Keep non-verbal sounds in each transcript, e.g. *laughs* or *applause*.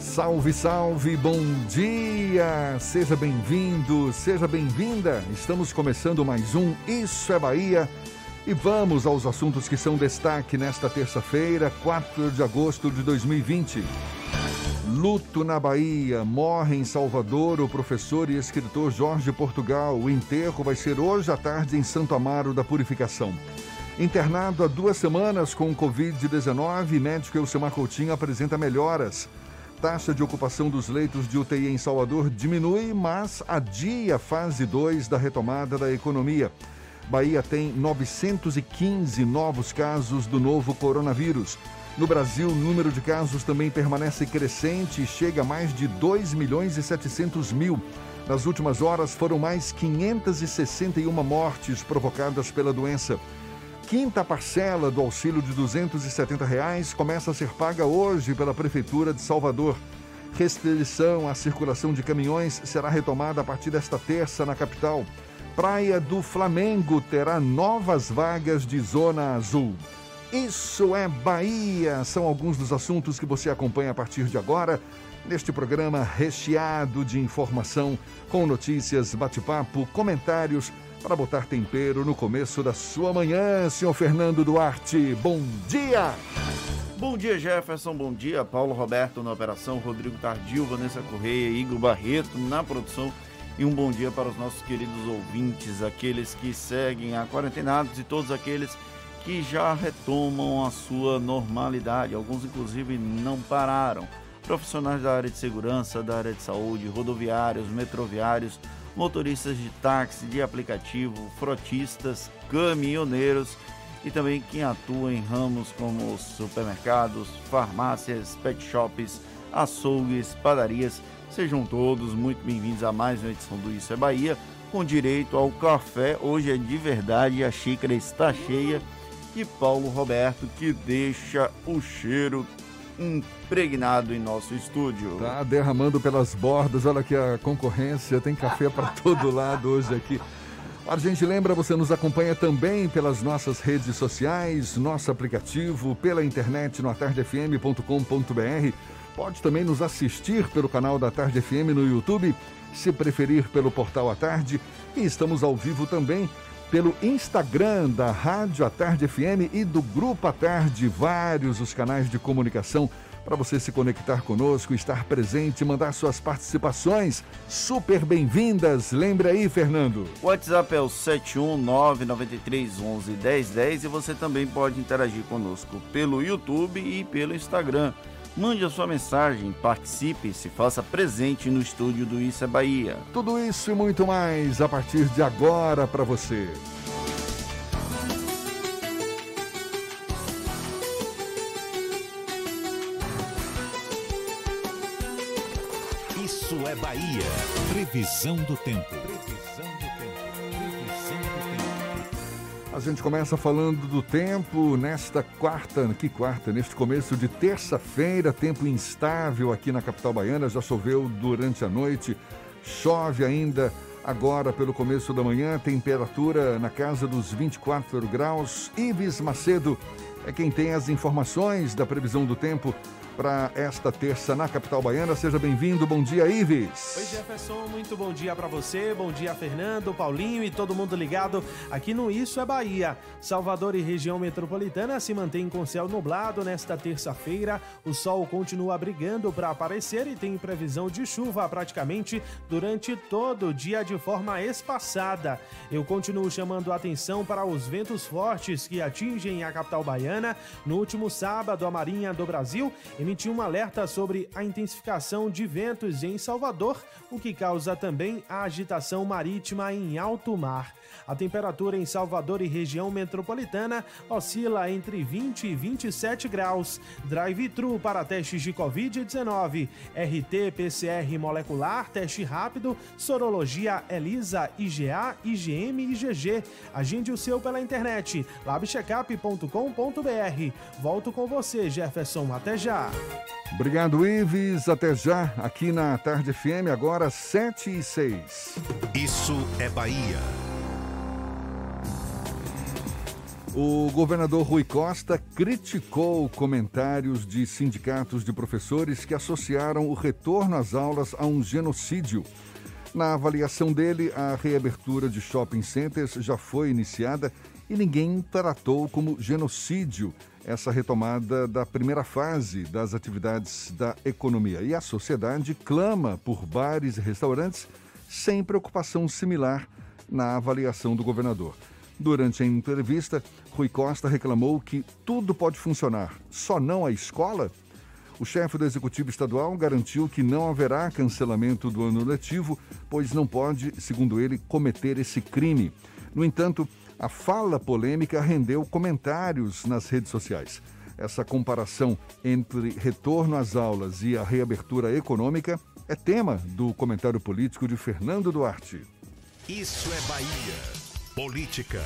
Salve, salve, bom dia! Seja bem-vindo, seja bem-vinda. Estamos começando mais um Isso é Bahia. E vamos aos assuntos que são destaque nesta terça-feira, 4 de agosto de 2020. Luto na Bahia. Morre em Salvador o professor e escritor Jorge Portugal. O enterro vai ser hoje à tarde em Santo Amaro da Purificação. Internado há duas semanas com Covid-19, médico Elcimar Coutinho apresenta melhoras. Taxa de ocupação dos leitos de UTI em Salvador diminui, mas adia fase 2 da retomada da economia. Bahia tem 915 novos casos do novo coronavírus. No Brasil, o número de casos também permanece crescente e chega a mais de 2 milhões e 700 mil. Nas últimas horas, foram mais 561 mortes provocadas pela doença. Quinta parcela do auxílio de 270 reais começa a ser paga hoje pela Prefeitura de Salvador. Restrição à circulação de caminhões será retomada a partir desta terça na capital. Praia do Flamengo terá novas vagas de zona azul. Isso é Bahia. São alguns dos assuntos que você acompanha a partir de agora neste programa recheado de informação, com notícias, bate-papo, comentários para botar tempero no começo da sua manhã. Senhor Fernando Duarte, bom dia! Bom dia, Jefferson. Bom dia, Paulo Roberto na operação, Rodrigo Tardio, Vanessa Correia, Igor Barreto na produção. E um bom dia para os nossos queridos ouvintes, aqueles que seguem a quarentenados e todos aqueles que que já retomam a sua normalidade. Alguns, inclusive, não pararam. Profissionais da área de segurança, da área de saúde, rodoviários, metroviários, motoristas de táxi, de aplicativo, frotistas, caminhoneiros e também quem atua em ramos como supermercados, farmácias, pet shops, açougues, padarias. Sejam todos muito bem-vindos a mais uma edição do Isso é Bahia, com direito ao café. Hoje é de verdade, a xícara está cheia e Paulo Roberto, que deixa o cheiro impregnado em nosso estúdio. Tá derramando pelas bordas, olha que a concorrência tem café para *laughs* todo lado hoje aqui. A gente lembra, você nos acompanha também pelas nossas redes sociais, nosso aplicativo, pela internet no atardefm.com.br. Pode também nos assistir pelo canal da Tarde FM no YouTube, se preferir pelo portal A Tarde. E estamos ao vivo também pelo Instagram da Rádio A Tarde FM e do Grupo A Tarde, vários os canais de comunicação para você se conectar conosco, estar presente, mandar suas participações. Super bem-vindas. Lembre aí, Fernando. O WhatsApp é o 71993111010 e você também pode interagir conosco pelo YouTube e pelo Instagram. Mande a sua mensagem, participe, se faça presente no estúdio do Isso é Bahia. Tudo isso e muito mais a partir de agora para você. Isso é Bahia. Previsão do tempo. Previsão do tempo. Previsão do tempo. A gente começa falando do tempo nesta quarta, que quarta, neste começo de terça-feira, tempo instável aqui na capital baiana, já choveu durante a noite, chove ainda agora pelo começo da manhã, temperatura na casa dos 24 graus. Ives Macedo é quem tem as informações da previsão do tempo para esta terça na capital baiana. Seja bem-vindo. Bom dia, Ives. Oi, Jefferson. Muito bom dia para você. Bom dia, Fernando, Paulinho e todo mundo ligado aqui no Isso é Bahia. Salvador e região metropolitana se mantém com céu nublado nesta terça-feira. O sol continua brigando para aparecer e tem previsão de chuva praticamente durante todo o dia de forma espaçada. Eu continuo chamando a atenção para os ventos fortes que atingem a capital baiana. No último sábado, a Marinha do Brasil emitiu um alerta sobre a intensificação de ventos em Salvador, o que causa também a agitação marítima em alto mar. A temperatura em Salvador e região metropolitana oscila entre 20 e 27 graus. Drive-thru para testes de Covid-19, RT-PCR molecular, teste rápido, sorologia ELISA, IgA, IgM e IgG. Agende o seu pela internet, labcheckup.com.br. Volto com você, Jefferson. Até já. Obrigado, Ives. Até já, aqui na Tarde FM, agora 7 e 6. Isso é Bahia. O governador Rui Costa criticou comentários de sindicatos de professores que associaram o retorno às aulas a um genocídio. Na avaliação dele, a reabertura de shopping centers já foi iniciada e ninguém tratou como genocídio essa retomada da primeira fase das atividades da economia. E a sociedade clama por bares e restaurantes sem preocupação similar na avaliação do governador. Durante a entrevista, Rui Costa reclamou que tudo pode funcionar, só não a escola. O chefe do Executivo Estadual garantiu que não haverá cancelamento do ano letivo, pois não pode, segundo ele, cometer esse crime. No entanto, a fala polêmica rendeu comentários nas redes sociais. Essa comparação entre retorno às aulas e a reabertura econômica é tema do comentário político de Fernando Duarte. Isso é Bahia. Política.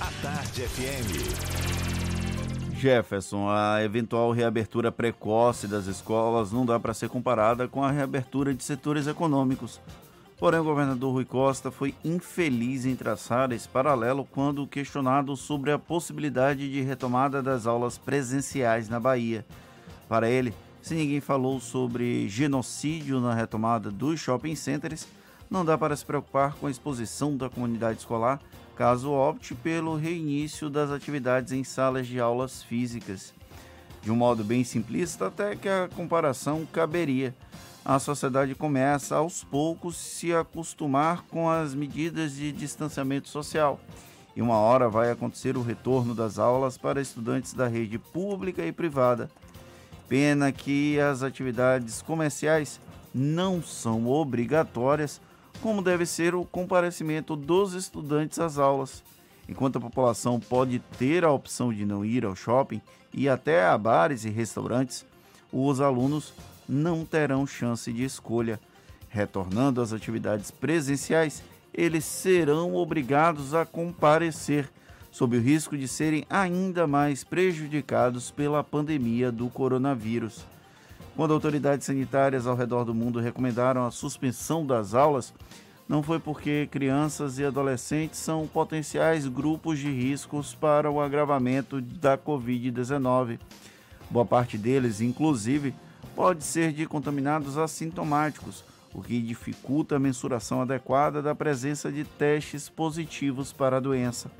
A Tarde FM. Jefferson, a eventual reabertura precoce das escolas não dá para ser comparada com a reabertura de setores econômicos. Porém, o governador Rui Costa foi infeliz em traçar esse paralelo quando questionado sobre a possibilidade de retomada das aulas presenciais na Bahia. Para ele, se ninguém falou sobre genocídio na retomada dos shopping centers, não dá para se preocupar com a exposição da comunidade escolar caso opte pelo reinício das atividades em salas de aulas físicas. De um modo bem simplista, até que a comparação caberia. A sociedade começa aos poucos se acostumar com as medidas de distanciamento social. E uma hora vai acontecer o retorno das aulas para estudantes da rede pública e privada. Pena que as atividades comerciais não são obrigatórias como deve ser o comparecimento dos estudantes às aulas. Enquanto a população pode ter a opção de não ir ao shopping e até a bares e restaurantes, os alunos não terão chance de escolha. Retornando às atividades presenciais, eles serão obrigados a comparecer, sob o risco de serem ainda mais prejudicados pela pandemia do coronavírus. Quando autoridades sanitárias ao redor do mundo recomendaram a suspensão das aulas, não foi porque crianças e adolescentes são potenciais grupos de riscos para o agravamento da Covid-19. Boa parte deles, inclusive, pode ser de contaminados assintomáticos, o que dificulta a mensuração adequada da presença de testes positivos para a doença.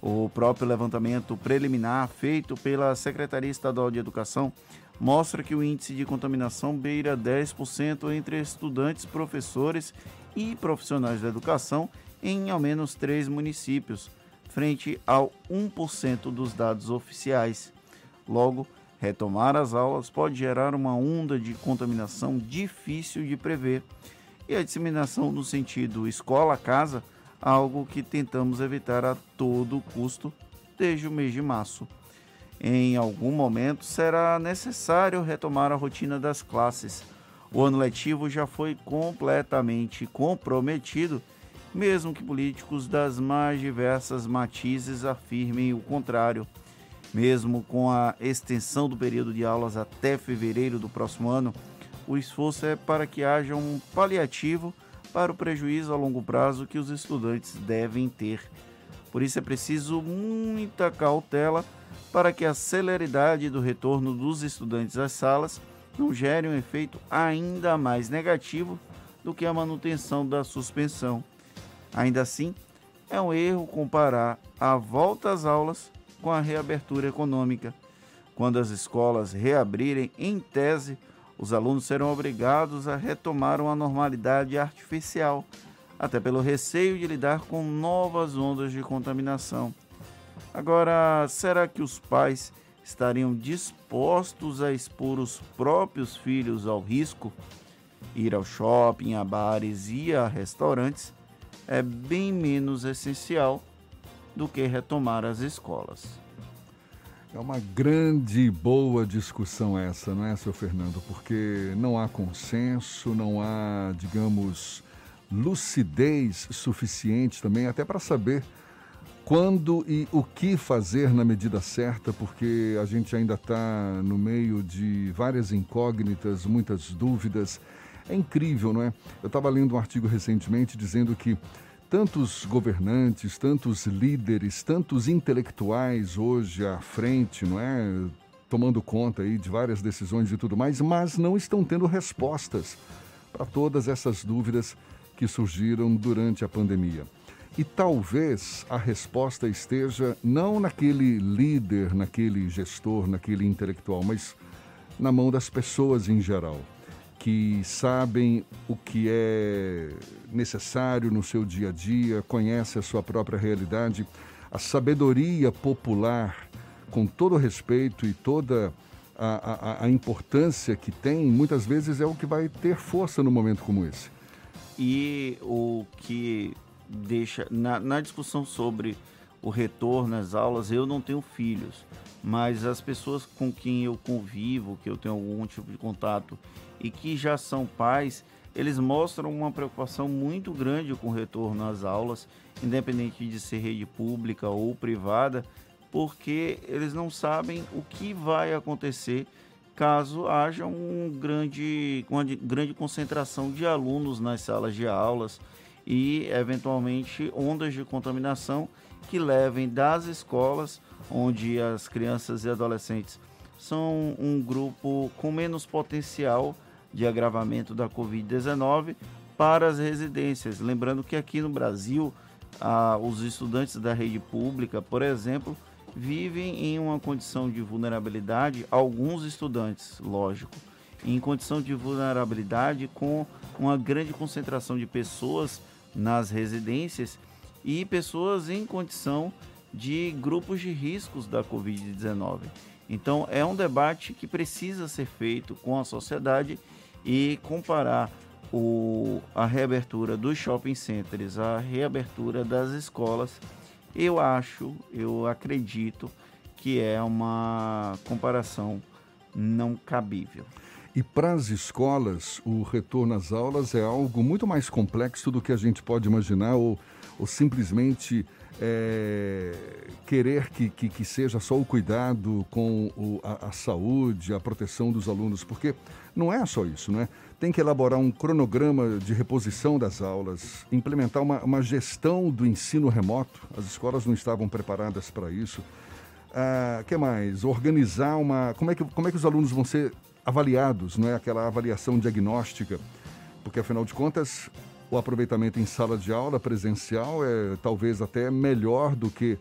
O próprio levantamento preliminar feito pela Secretaria Estadual de Educação mostra que o índice de contaminação beira 10% entre estudantes, professores e profissionais da educação em ao menos três municípios, frente ao 1% dos dados oficiais. Logo, retomar as aulas pode gerar uma onda de contaminação difícil de prever. E a disseminação no sentido escola-casa, algo que tentamos evitar a todo custo desde o mês de março. Em algum momento será necessário retomar a rotina das classes. O ano letivo já foi completamente comprometido, mesmo que políticos das mais diversas matizes afirmem o contrário. Mesmo com a extensão do período de aulas até fevereiro do próximo ano, o esforço é para que haja um paliativo para o prejuízo a longo prazo que os estudantes devem ter. Por isso é preciso muita cautela para que a celeridade do retorno dos estudantes às salas não gere um efeito ainda mais negativo do que a manutenção da suspensão. Ainda assim, é um erro comparar a volta às aulas com a reabertura econômica. Quando as escolas reabrirem, em tese, os alunos serão obrigados a retomar uma normalidade artificial, até pelo receio de lidar com novas ondas de contaminação. Agora, será que os pais estariam dispostos a expor os próprios filhos ao risco? Ir ao shopping, a bares e a restaurantes é bem menos essencial do que retomar as escolas. É uma grande e boa discussão essa, não é, seu Fernando? Porque não há consenso, não há, digamos, lucidez suficiente também, até para saber quando e o que fazer na medida certa, porque a gente ainda está no meio de várias incógnitas, muitas dúvidas. É incrível, não é? Eu estava lendo um artigo recentemente dizendo que tantos governantes, tantos líderes, tantos intelectuais hoje à frente, não é? Tomando conta aí de várias decisões e tudo mais, mas não estão tendo respostas para todas essas dúvidas que surgiram durante a pandemia. E talvez a resposta esteja não naquele líder, naquele gestor, naquele intelectual, mas na mão das pessoas em geral, que sabem o que é necessário no seu dia a dia, conhecem a sua própria realidade. A sabedoria popular, com todo respeito e toda a, a, a importância que tem, muitas vezes é o que vai ter força no momento como esse. E o que deixa na, na discussão sobre o retorno às aulas, eu não tenho filhos, mas as pessoas com quem eu convivo, que eu tenho algum tipo de contato e que já são pais, eles mostram uma preocupação muito grande com o retorno às aulas, independente de ser rede pública ou privada, porque eles não sabem o que vai acontecer caso haja um grande, uma grande concentração de alunos nas salas de aulas e, eventualmente, ondas de contaminação que levem das escolas, onde as crianças e adolescentes são um grupo com menos potencial de agravamento da Covid-19, para as residências. Lembrando que aqui no Brasil, os estudantes da rede pública, por exemplo, vivem em uma condição de vulnerabilidade, alguns estudantes, lógico, em condição de vulnerabilidade com uma grande concentração de pessoas nas residências e pessoas em condição de grupos de riscos da Covid-19. Então, é um debate que precisa ser feito com a sociedade e comparar o, a reabertura dos shopping centers, a reabertura das escolas, eu acho, eu acredito que é uma comparação não cabível. E para as escolas, o retorno às aulas é algo muito mais complexo do que a gente pode imaginar ou, ou simplesmente é, querer que, que, que, seja só o cuidado com o, a, a, saúde, a proteção dos alunos, porque não é só isso, não é? Tem que elaborar um cronograma de reposição das aulas, implementar uma, uma gestão do ensino remoto. As escolas não estavam preparadas para isso. Ah, que mais? Organizar uma. Como é, que, como é que os alunos vão ser avaliados, não é aquela avaliação diagnóstica, porque afinal de contas o aproveitamento em sala de aula presencial é talvez até melhor do que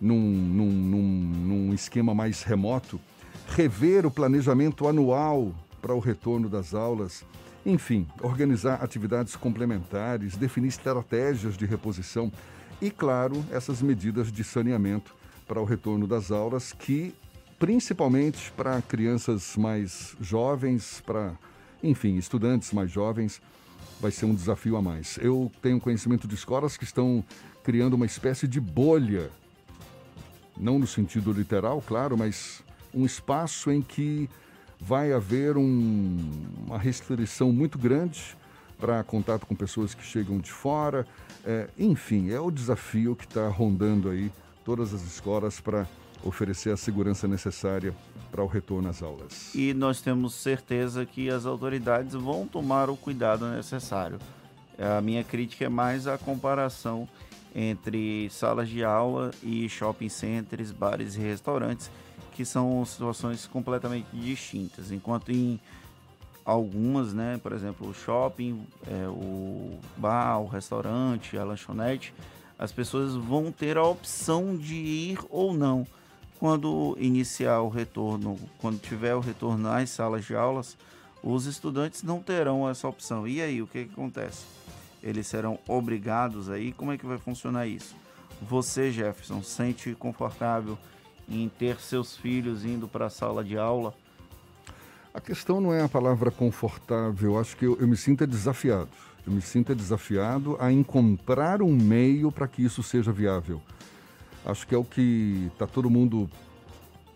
num, num, num, num esquema mais remoto. Rever o planejamento anual para o retorno das aulas, enfim, organizar atividades complementares, definir estratégias de reposição. E, claro, essas medidas de saneamento para o retorno das aulas que principalmente para crianças mais jovens, para, enfim, estudantes mais jovens, vai ser um desafio a mais. Eu tenho conhecimento de escolas que estão criando uma espécie de bolha, não no sentido literal, claro, mas um espaço em que vai haver um, uma restrição muito grande para contato com pessoas que chegam de fora. É, enfim, é o desafio que está rondando aí todas as escolas para oferecer a segurança necessária para o retorno às aulas. E nós temos certeza que as autoridades vão tomar o cuidado necessário. A minha crítica é mais a comparação entre salas de aula e shopping centers, bares e restaurantes, que são situações completamente distintas. Enquanto em algumas, né, por exemplo, o shopping, é, o bar, o restaurante, a lanchonete, as pessoas vão ter a opção de ir ou não quando iniciar o retorno, quando tiver o retorno às salas de aulas, os estudantes não terão essa opção. E aí, o que, que acontece? Eles serão obrigados aí? Como é que vai funcionar isso? Você, Jefferson, sente confortável em ter seus filhos indo para a sala de aula? A questão não é a palavra confortável, acho que eu, eu me sinto desafiado. Eu me sinto desafiado a encontrar um meio para que isso seja viável. Acho que é o que está todo mundo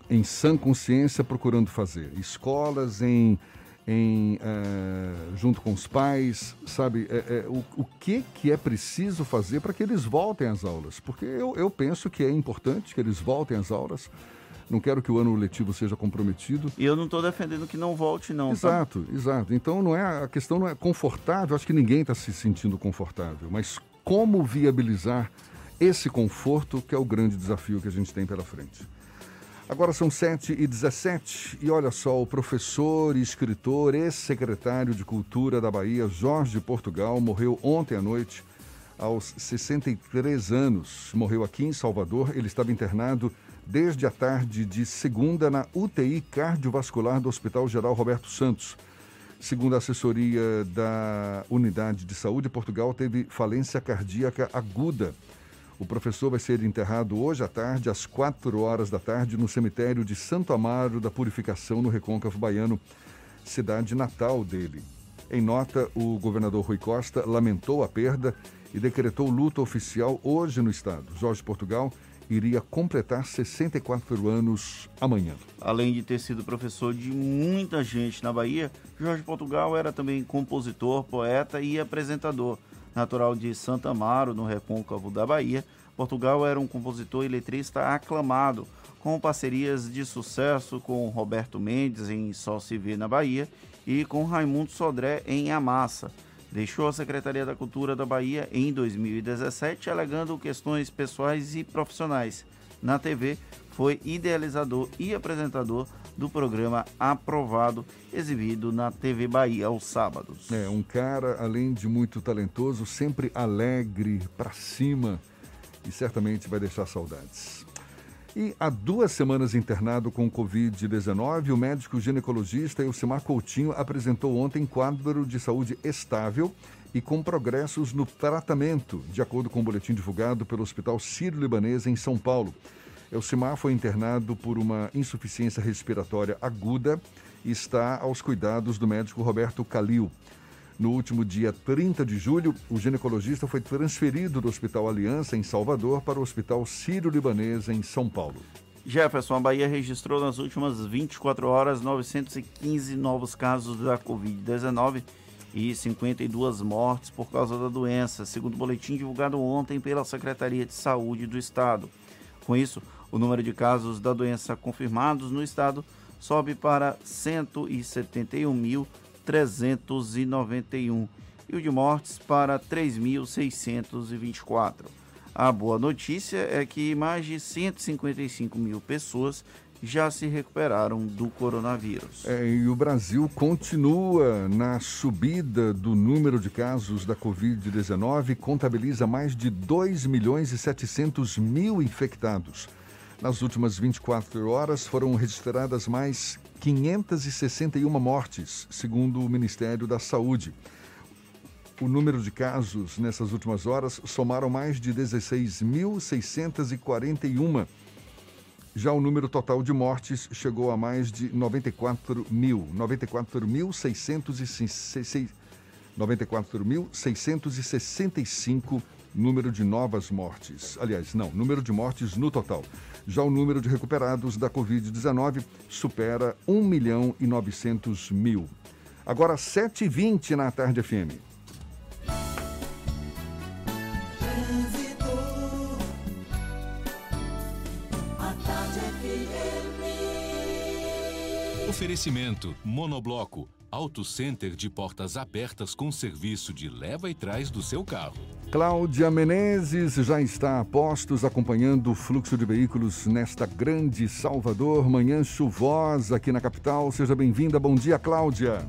em sã consciência procurando fazer. Escolas em, em uh, junto com os pais, sabe, é, é, o, o que, que é preciso fazer para que eles voltem às aulas? Porque eu, eu penso que é importante que eles voltem às aulas. Não quero que o ano letivo seja comprometido. E eu não estou defendendo que não volte, não. Exato, tá? exato. Então não é a questão não é confortável. Acho que ninguém está se sentindo confortável. Mas como viabilizar esse conforto que é o grande desafio que a gente tem pela frente. Agora são 7 e 17 e olha só, o professor, escritor, ex-secretário de Cultura da Bahia, Jorge Portugal, morreu ontem à noite aos 63 anos. Morreu aqui em Salvador. Ele estava internado desde a tarde de segunda na UTI cardiovascular do Hospital Geral Roberto Santos. Segundo a assessoria da Unidade de Saúde, Portugal teve falência cardíaca aguda. O professor vai ser enterrado hoje à tarde, às 4 horas da tarde, no cemitério de Santo Amaro da Purificação, no Recôncavo Baiano, cidade natal dele. Em nota, o governador Rui Costa lamentou a perda e decretou luta oficial hoje no estado. Jorge Portugal iria completar 64 anos amanhã. Além de ter sido professor de muita gente na Bahia, Jorge Portugal era também compositor, poeta e apresentador. Natural de Santa Amaro, no recôncavo da Bahia, Portugal era um compositor e letrista aclamado, com parcerias de sucesso com Roberto Mendes em Só Se Vê na Bahia e com Raimundo Sodré em Amassa. Deixou a Secretaria da Cultura da Bahia em 2017, alegando questões pessoais e profissionais. Na TV, foi idealizador e apresentador do programa Aprovado, exibido na TV Bahia aos sábados. É, um cara, além de muito talentoso, sempre alegre, para cima e certamente vai deixar saudades. E há duas semanas internado com Covid-19, o médico ginecologista Elcimar Coutinho apresentou ontem quadro de saúde estável e com progressos no tratamento, de acordo com o boletim divulgado pelo Hospital Sírio-Libanês em São Paulo. Elcimar foi internado por uma insuficiência respiratória aguda e está aos cuidados do médico Roberto Calil. No último dia 30 de julho, o ginecologista foi transferido do Hospital Aliança, em Salvador, para o Hospital Sírio-Libanês, em São Paulo. Jefferson, a Bahia registrou nas últimas 24 horas 915 novos casos da Covid-19 e 52 mortes por causa da doença, segundo o boletim divulgado ontem pela Secretaria de Saúde do Estado. Com isso, o número de casos da doença confirmados no estado sobe para 171.000 391 e o de mortes para 3.624. A boa notícia é que mais de 155 mil pessoas já se recuperaram do coronavírus. É, e o Brasil continua na subida do número de casos da Covid-19, contabiliza mais de 2 milhões e 700 mil infectados. Nas últimas 24 horas foram registradas mais 561 mortes, segundo o Ministério da Saúde. O número de casos nessas últimas horas somaram mais de 16.641. Já o número total de mortes chegou a mais de 94 mil, 94.665 94.665 número de novas mortes. Aliás, não, número de mortes no total. Já o número de recuperados da Covid-19 supera 1 milhão e 900 mil. Agora, 7h20 na Tarde FM. Oferecimento Monobloco Auto Center de portas abertas com serviço de leva e trás do seu carro. Cláudia Menezes já está a postos acompanhando o fluxo de veículos nesta grande Salvador, manhã chuvosa aqui na capital. Seja bem-vinda. Bom dia, Cláudia.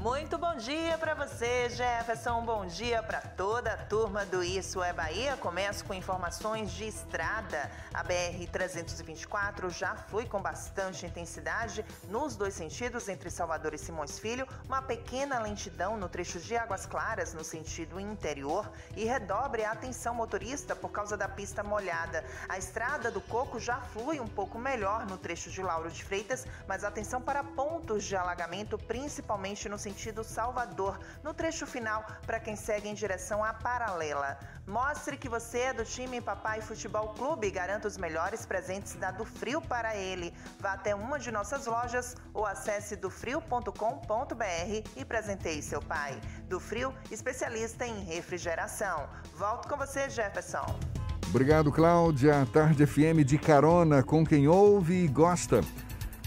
Muito bom dia, dia para você, Jefferson. Bom dia para toda a turma do Isso é Bahia. Começo com informações de estrada. A BR-324 já flui com bastante intensidade nos dois sentidos, entre Salvador e Simões Filho. Uma pequena lentidão no trecho de Águas Claras, no sentido interior. E redobre a atenção motorista por causa da pista molhada. A estrada do Coco já flui um pouco melhor no trecho de Lauro de Freitas, mas atenção para pontos de alagamento, principalmente no sentido Salvador, no trecho final para quem segue em direção à paralela. Mostre que você é do time Papai Futebol Clube e garanta os melhores presentes da Do Frio para ele. Vá até uma de nossas lojas ou acesse dofrio.com.br e presenteie seu pai. Do Frio, especialista em refrigeração. Volto com você, Jefferson. Obrigado, Cláudia. Tarde FM de carona com quem ouve e gosta.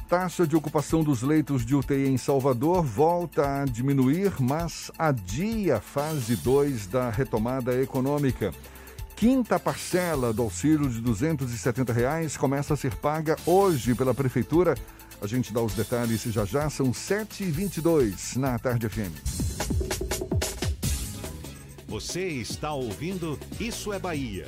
Taxa de ocupação dos leitos de UTI em Salvador volta a diminuir, mas adia a fase 2 da retomada econômica. Quinta parcela do auxílio de 270 reais começa a ser paga hoje pela Prefeitura. A gente dá os detalhes já já, são 7h22 na Tarde FM. Você está ouvindo Isso é Bahia.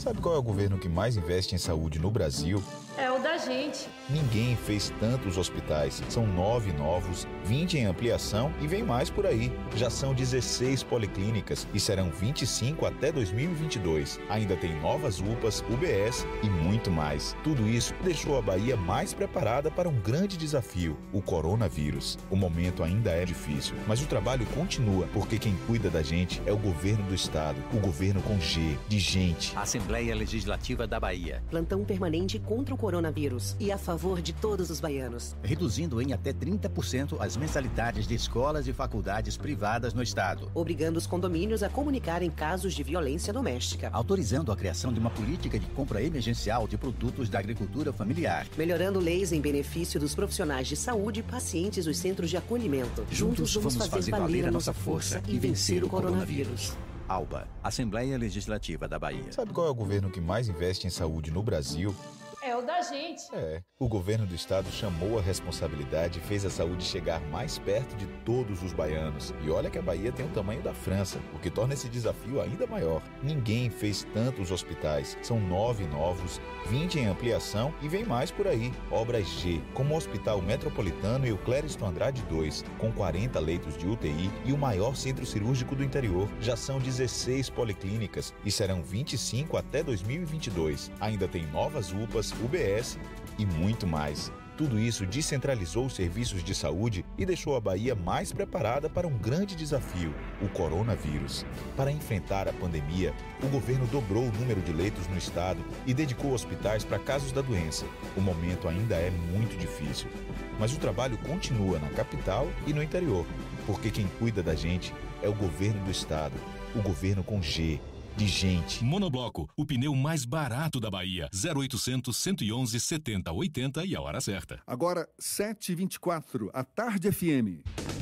Sabe qual é o governo que mais investe em saúde no Brasil? É o da gente. Ninguém fez tantos hospitais. São nove novos, 20 em ampliação e vem mais por aí. Já são 16 policlínicas e serão 25 até 2022. Ainda tem novas UPAs, UBS e muito mais. Tudo isso deixou a Bahia mais preparada para um grande desafio: o coronavírus. O momento ainda é difícil, mas o trabalho continua porque quem cuida da gente é o governo do estado, o governo com G, de gente. Assembleia Legislativa da Bahia. Plantão permanente contra o coronavírus e a favor de todos os baianos. Reduzindo em até 30% as mensalidades de escolas e faculdades privadas no estado. Obrigando os condomínios a comunicarem casos de violência doméstica. Autorizando a criação de uma política de compra emergencial de produtos da agricultura familiar. Melhorando leis em benefício dos profissionais de saúde e pacientes dos centros de acolhimento. Juntos, vamos, vamos fazer, fazer valer a nossa força e vencer o coronavírus. ALBA, Assembleia Legislativa da Bahia. Sabe qual é o governo que mais investe em saúde no Brasil? É o da gente. É. O governo do estado chamou a responsabilidade e fez a saúde chegar mais perto de todos os baianos. E olha que a Bahia tem o tamanho da França, o que torna esse desafio ainda maior. Ninguém fez tantos hospitais. São nove novos, 20 em ampliação e vem mais por aí. Obras G, como o Hospital Metropolitano e o Clériston Andrade 2, com 40 leitos de UTI e o maior centro cirúrgico do interior. Já são 16 policlínicas e serão 25 até 2022. Ainda tem novas UPAs, UBS e muito mais. Tudo isso descentralizou os serviços de saúde e deixou a Bahia mais preparada para um grande desafio, o coronavírus. Para enfrentar a pandemia, o governo dobrou o número de leitos no estado e dedicou hospitais para casos da doença. O momento ainda é muito difícil, mas o trabalho continua na capital e no interior, porque quem cuida da gente é o governo do estado, o governo com G de gente. Monobloco, o pneu mais barato da Bahia. 0800 111 70 80 e a hora certa. Agora, 7h24, a Tarde FM.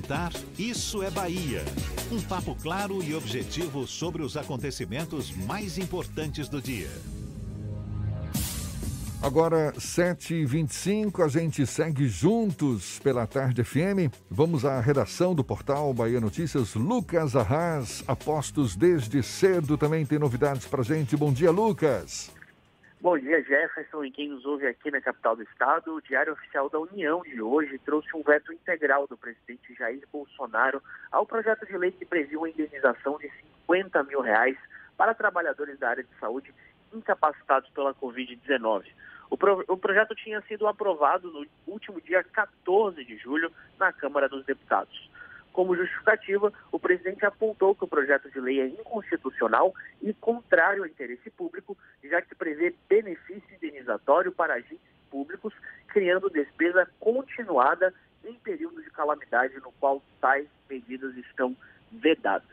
Isso é Bahia. Um papo claro e objetivo sobre os acontecimentos mais importantes do dia. Agora, 7h25, a gente segue juntos pela Tarde FM. Vamos à redação do portal Bahia Notícias. Lucas Arras, apostos desde cedo, também tem novidades pra gente. Bom dia, Lucas. Bom dia, Jefferson e quem nos ouve aqui na capital do estado. O Diário Oficial da União de hoje trouxe um veto integral do presidente Jair Bolsonaro ao projeto de lei que previu uma indenização de 50 mil reais para trabalhadores da área de saúde incapacitados pela Covid-19. O, pro, o projeto tinha sido aprovado no último dia 14 de julho na Câmara dos Deputados. Como justificativa, o presidente apontou que o projeto de lei é inconstitucional e contrário ao interesse público, já que prevê benefício indenizatório para agentes públicos, criando despesa continuada em período de calamidade no qual tais medidas estão vedadas.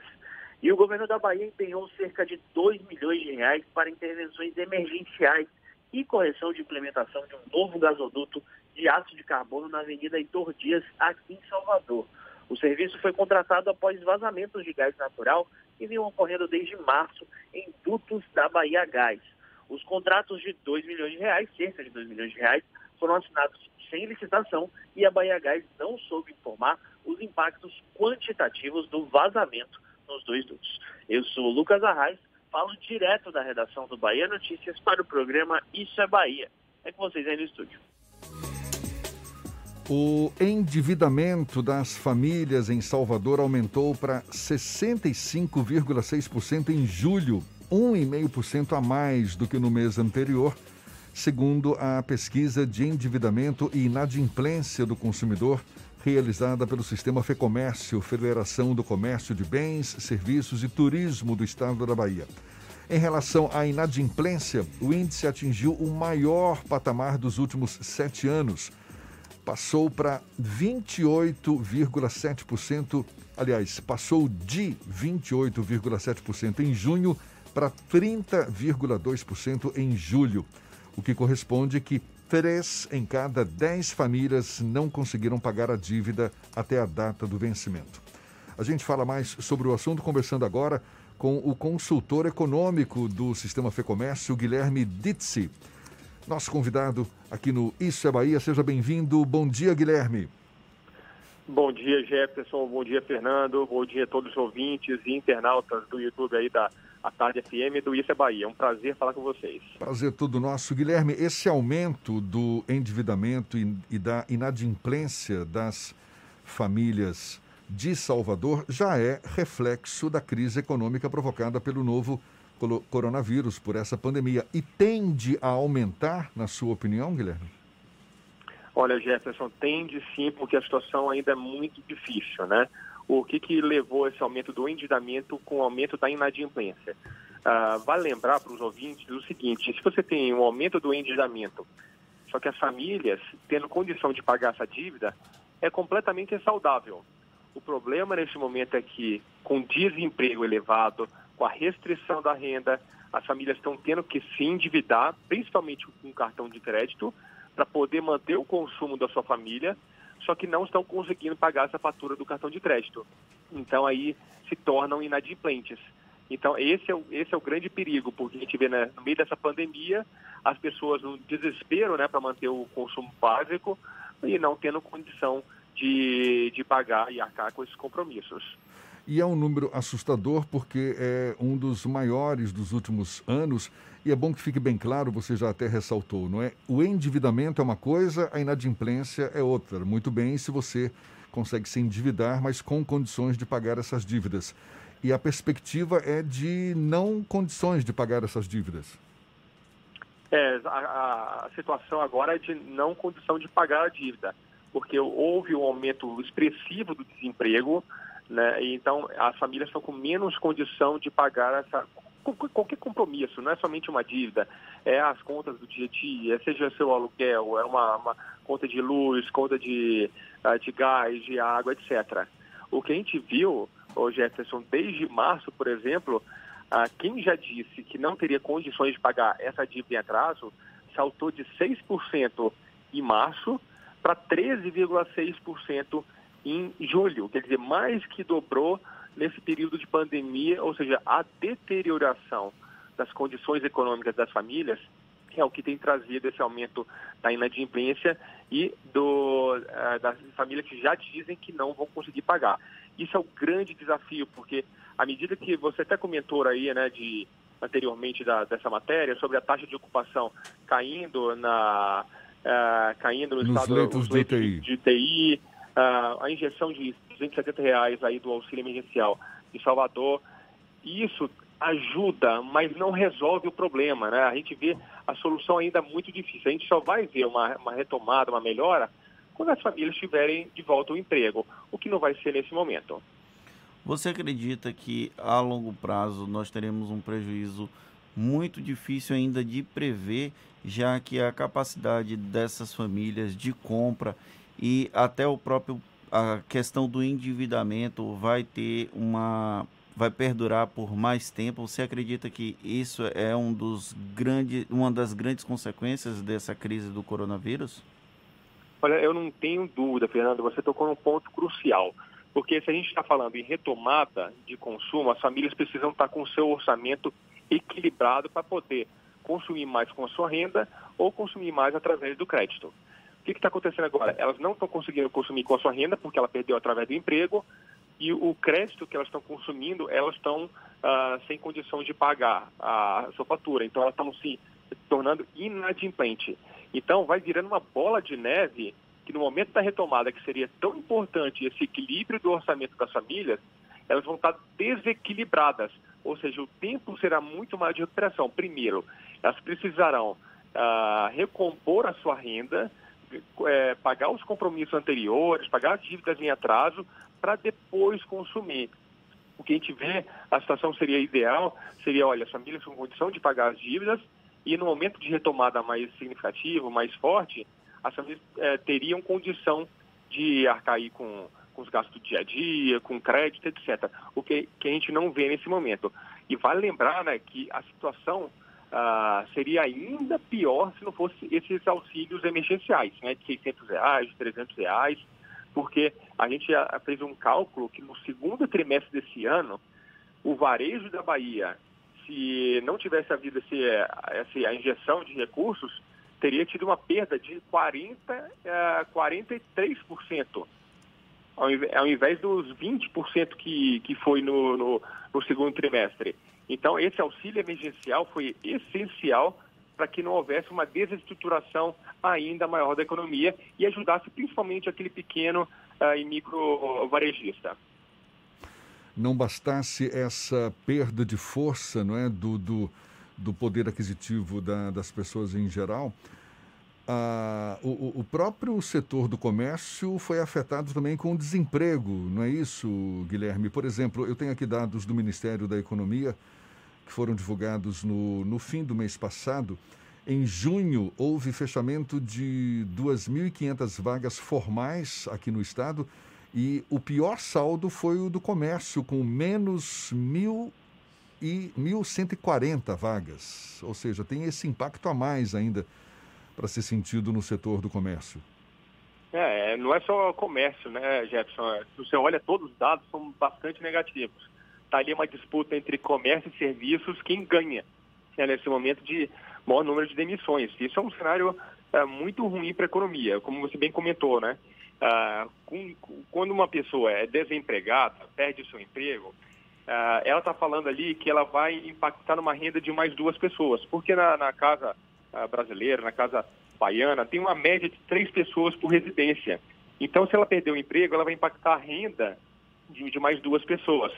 E o governo da Bahia empenhou cerca de 2 milhões de reais para intervenções emergenciais e correção de implementação de um novo gasoduto de aço de carbono na Avenida Heitor Dias, aqui em Salvador. O serviço foi contratado após vazamentos de gás natural que vinham ocorrendo desde março em dutos da Bahia Gás. Os contratos de 2 milhões de reais, cerca de 2 milhões de reais, foram assinados sem licitação e a Bahia Gás não soube informar os impactos quantitativos do vazamento nos dois dutos. Eu sou Lucas Arraes, falo direto da redação do Bahia Notícias para o programa Isso é Bahia. É com vocês aí no estúdio. O endividamento das famílias em Salvador aumentou para 65,6% em julho, 1,5% a mais do que no mês anterior, segundo a pesquisa de endividamento e inadimplência do consumidor realizada pelo Sistema Fecomércio, Federação do Comércio de Bens, Serviços e Turismo do Estado da Bahia. Em relação à inadimplência, o índice atingiu o maior patamar dos últimos sete anos passou para 28,7%, aliás, passou de 28,7% em junho para 30,2% em julho, o que corresponde que três em cada dez famílias não conseguiram pagar a dívida até a data do vencimento. A gente fala mais sobre o assunto conversando agora com o consultor econômico do Sistema Fecomércio, Guilherme Ditzi. Nosso convidado aqui no Isso é Bahia, seja bem-vindo. Bom dia, Guilherme. Bom dia, Jefferson. Bom dia, Fernando. Bom dia a todos os ouvintes e internautas do YouTube aí da a Tarde FM do Isso é Bahia. É um prazer falar com vocês. Prazer todo nosso. Guilherme, esse aumento do endividamento e, e da inadimplência das famílias de Salvador já é reflexo da crise econômica provocada pelo novo coronavírus, por essa pandemia. E tende a aumentar, na sua opinião, Guilherme? Olha, Jefferson, tende sim, porque a situação ainda é muito difícil, né? O que, que levou esse aumento do endividamento com o aumento da inadimplência? Uh, vale lembrar para os ouvintes o seguinte: se você tem um aumento do endividamento, só que as famílias tendo condição de pagar essa dívida, é completamente saudável. O problema nesse momento é que, com desemprego elevado, com a restrição da renda, as famílias estão tendo que se endividar, principalmente com cartão de crédito, para poder manter o consumo da sua família, só que não estão conseguindo pagar essa fatura do cartão de crédito. Então aí se tornam inadimplentes. Então esse é o, esse é o grande perigo, porque a gente vê né, no meio dessa pandemia as pessoas no desespero né, para manter o consumo básico e não tendo condição de, de pagar e arcar com esses compromissos. E é um número assustador porque é um dos maiores dos últimos anos. E é bom que fique bem claro, você já até ressaltou, não é? O endividamento é uma coisa, a inadimplência é outra. Muito bem se você consegue se endividar, mas com condições de pagar essas dívidas. E a perspectiva é de não condições de pagar essas dívidas. É, a, a situação agora é de não condição de pagar a dívida, porque houve um aumento expressivo do desemprego, né? E, então, as famílias estão com menos condição de pagar essa qualquer compromisso, não é somente uma dívida, é as contas do dia a dia, seja seu aluguel, é uma, uma conta de luz, conta de, ah, de gás, de água, etc. O que a gente viu, oh Jefferson, desde março, por exemplo, ah, quem já disse que não teria condições de pagar essa dívida em atraso, saltou de 6% em março para 13,6% em julho, quer dizer, mais que dobrou nesse período de pandemia, ou seja, a deterioração das condições econômicas das famílias é o que tem trazido esse aumento da inadimplência e do, uh, das famílias que já dizem que não vão conseguir pagar. Isso é o grande desafio, porque à medida que você até comentou aí, né, de anteriormente da, dessa matéria sobre a taxa de ocupação caindo na uh, caindo no Nos estado leitos de UTI, de UTI a injeção de 270 reais aí do auxílio emergencial em Salvador, isso ajuda, mas não resolve o problema, né? A gente vê a solução ainda muito difícil. A gente só vai ver uma, uma retomada, uma melhora, quando as famílias tiverem de volta o emprego, o que não vai ser nesse momento. Você acredita que a longo prazo nós teremos um prejuízo muito difícil ainda de prever, já que a capacidade dessas famílias de compra e até o próprio a questão do endividamento vai ter uma vai perdurar por mais tempo. Você acredita que isso é um dos grandes, uma das grandes consequências dessa crise do coronavírus? Olha, eu não tenho dúvida, Fernando, você tocou num ponto crucial. Porque se a gente está falando em retomada de consumo, as famílias precisam estar com o seu orçamento equilibrado para poder consumir mais com a sua renda ou consumir mais através do crédito. Que está acontecendo agora? Elas não estão conseguindo consumir com a sua renda porque ela perdeu através do emprego e o crédito que elas estão consumindo, elas estão ah, sem condição de pagar a sua fatura. Então elas estão se tornando inadimplente. Então vai virando uma bola de neve que no momento da retomada, que seria tão importante esse equilíbrio do orçamento das famílias, elas vão estar desequilibradas. Ou seja, o tempo será muito mais de recuperação. Primeiro, elas precisarão ah, recompor a sua renda, é, pagar os compromissos anteriores, pagar as dívidas em atraso, para depois consumir. O que a gente vê, a situação seria ideal, seria, olha, as famílias com condição de pagar as dívidas e no momento de retomada mais significativo, mais forte, as famílias é, teriam condição de arcar com, com os gastos do dia a dia, com crédito, etc. O que, que a gente não vê nesse momento. E vale lembrar né, que a situação ah, seria ainda pior se não fosse esses auxílios emergenciais, né, de 600 reais, de 300 reais, porque a gente fez um cálculo que no segundo trimestre desse ano, o varejo da Bahia, se não tivesse havido esse, essa, a injeção de recursos, teria tido uma perda de 40, a 43%, ao invés, ao invés dos 20% que, que foi no, no, no segundo trimestre. Então, esse auxílio emergencial foi essencial para que não houvesse uma desestruturação ainda maior da economia e ajudasse principalmente aquele pequeno uh, e micro varejista. Não bastasse essa perda de força não é, do, do, do poder aquisitivo da, das pessoas em geral, ah, o, o, próprio setor do comércio foi afetado também com o desemprego, não é isso, Guilherme? Por exemplo, eu tenho aqui dados do Ministério da Economia que foram divulgados no, no fim do mês passado. Em junho, houve fechamento de 2.500 vagas formais aqui no estado e o pior saldo foi o do comércio, com menos mil e 1.140 vagas. Ou seja, tem esse impacto a mais ainda para ser sentido no setor do comércio. É, não é só comércio, né, Jefferson? Se você olha, todos os dados são bastante negativos está ali uma disputa entre comércio e serviços, quem ganha né, nesse momento de maior número de demissões. Isso é um cenário é, muito ruim para a economia, como você bem comentou, né? Ah, com, quando uma pessoa é desempregada, perde o seu emprego, ah, ela está falando ali que ela vai impactar numa renda de mais duas pessoas, porque na, na casa ah, brasileira, na casa baiana, tem uma média de três pessoas por residência. Então, se ela perder o emprego, ela vai impactar a renda de, de mais duas pessoas.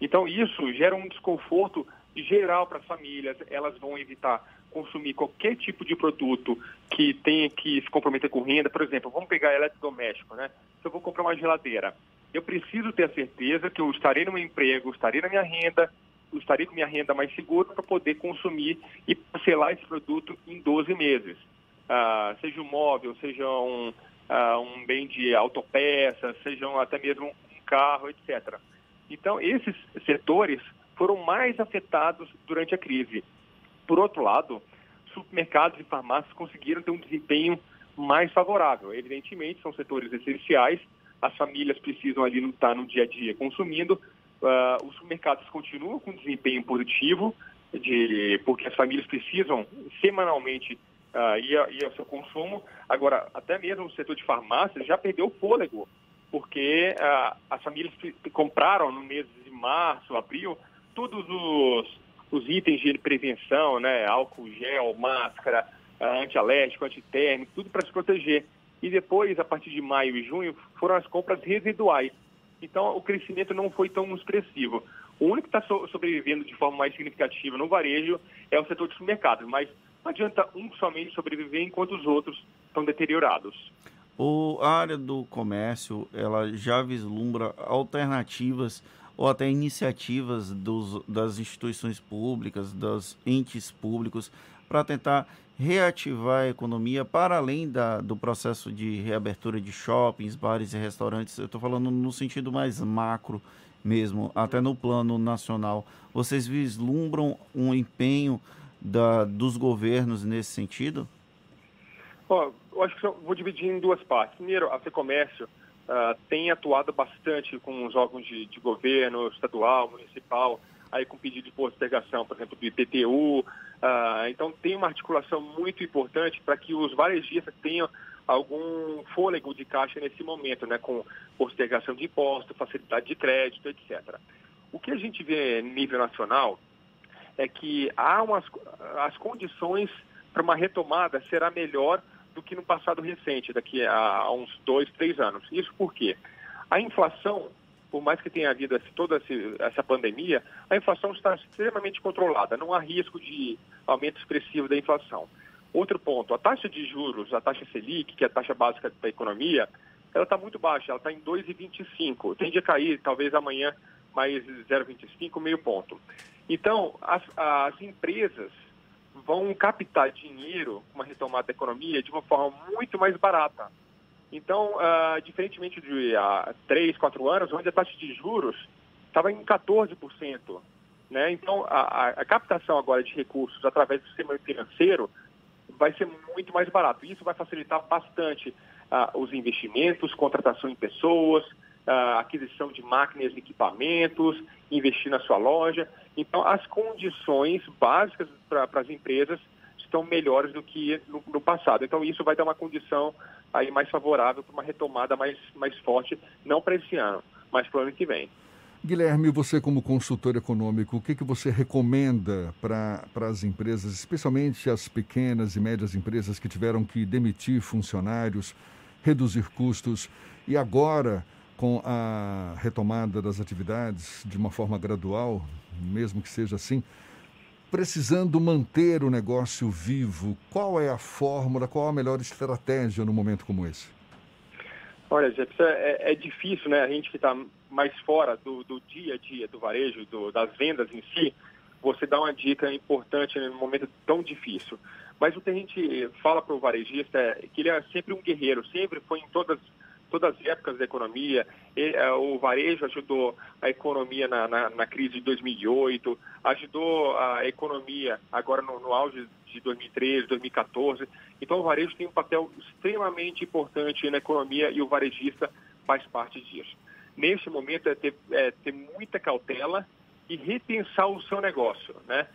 Então, isso gera um desconforto geral para as famílias, elas vão evitar consumir qualquer tipo de produto que tenha que se comprometer com renda. Por exemplo, vamos pegar eletrodoméstico, né? Se eu vou comprar uma geladeira, eu preciso ter a certeza que eu estarei no meu emprego, estarei na minha renda, estarei com minha renda mais segura para poder consumir e parcelar esse produto em 12 meses. Ah, seja um móvel, seja um, ah, um bem de autopeça, seja até mesmo um carro, etc. Então, esses setores foram mais afetados durante a crise. Por outro lado, supermercados e farmácias conseguiram ter um desempenho mais favorável. Evidentemente, são setores essenciais, as famílias precisam ali estar no dia a dia consumindo, uh, os supermercados continuam com desempenho positivo, de, porque as famílias precisam semanalmente uh, ir, ir ao seu consumo. Agora, até mesmo o setor de farmácias já perdeu o fôlego porque ah, as famílias compraram no mês de março, abril, todos os, os itens de prevenção, né, álcool gel, máscara, ah, antialérgico, antitérmico, tudo para se proteger. E depois, a partir de maio e junho, foram as compras residuais. Então, o crescimento não foi tão expressivo. O único que está so sobrevivendo de forma mais significativa no varejo é o setor de supermercados, mas não adianta um somente sobreviver enquanto os outros estão deteriorados. O, a área do comércio ela já vislumbra alternativas ou até iniciativas dos, das instituições públicas, dos entes públicos, para tentar reativar a economia para além da, do processo de reabertura de shoppings, bares e restaurantes. Eu estou falando no sentido mais macro mesmo, até no plano nacional. Vocês vislumbram um empenho da, dos governos nesse sentido? Bom, eu acho que vou dividir em duas partes. Primeiro, a FEComércio uh, tem atuado bastante com os órgãos de, de governo, estadual, municipal, aí com pedido de postergação, por exemplo, do IPTU. Uh, ah, então, tem uma articulação muito importante para que os varejistas tenham algum fôlego de caixa nesse momento, né, com postergação de imposto, facilidade de crédito, etc. O que a gente vê nível nacional é que há umas, as condições para uma retomada será melhor do que no passado recente, daqui a uns dois, três anos. Isso por quê? A inflação, por mais que tenha havido toda essa pandemia, a inflação está extremamente controlada, não há risco de aumento expressivo da inflação. Outro ponto, a taxa de juros, a taxa Selic, que é a taxa básica da economia, ela está muito baixa, ela está em 2,25. Tende a cair, talvez amanhã, mais 0,25, meio ponto. Então, as, as empresas vão captar dinheiro, uma retomada da economia, de uma forma muito mais barata. Então, uh, diferentemente de há três, quatro anos, onde a taxa de juros estava em 14%. Né? Então, a, a, captação agora de recursos através do sistema financeiro vai ser muito mais barato. Isso vai facilitar bastante uh, os investimentos, contratação em pessoas, uh, aquisição de máquinas e equipamentos, investir na sua loja. Então, as condições básicas para as empresas estão melhores do que no, no, passado. Então, isso vai dar uma condição aí mais favorável para uma retomada mais, mais forte, não para esse ano, mas para o ano que vem. Guilherme, você como consultor econômico, o que, que você recomenda para as empresas, especialmente as pequenas e médias empresas que tiveram que demitir funcionários, reduzir custos e agora com a retomada das atividades de uma forma gradual, mesmo que seja assim, precisando manter o negócio vivo, qual é a fórmula, qual a melhor estratégia no momento como esse? Olha, é, é difícil, né? A gente que está mais fora do, do, dia a dia do varejo, do, das vendas em si, você dá uma dica importante num momento tão difícil. Mas o que a gente fala para o varejista é que ele é sempre um guerreiro, sempre foi em todas todas as épocas da economia. E, uh, o varejo ajudou a economia na, na, na, crise de 2008, ajudou a economia agora no, no auge de 2013, 2014. Então, o varejo tem um papel extremamente importante na economia e o varejista faz parte disso. Neste momento, é ter, é ter muita cautela e repensar o seu negócio, né?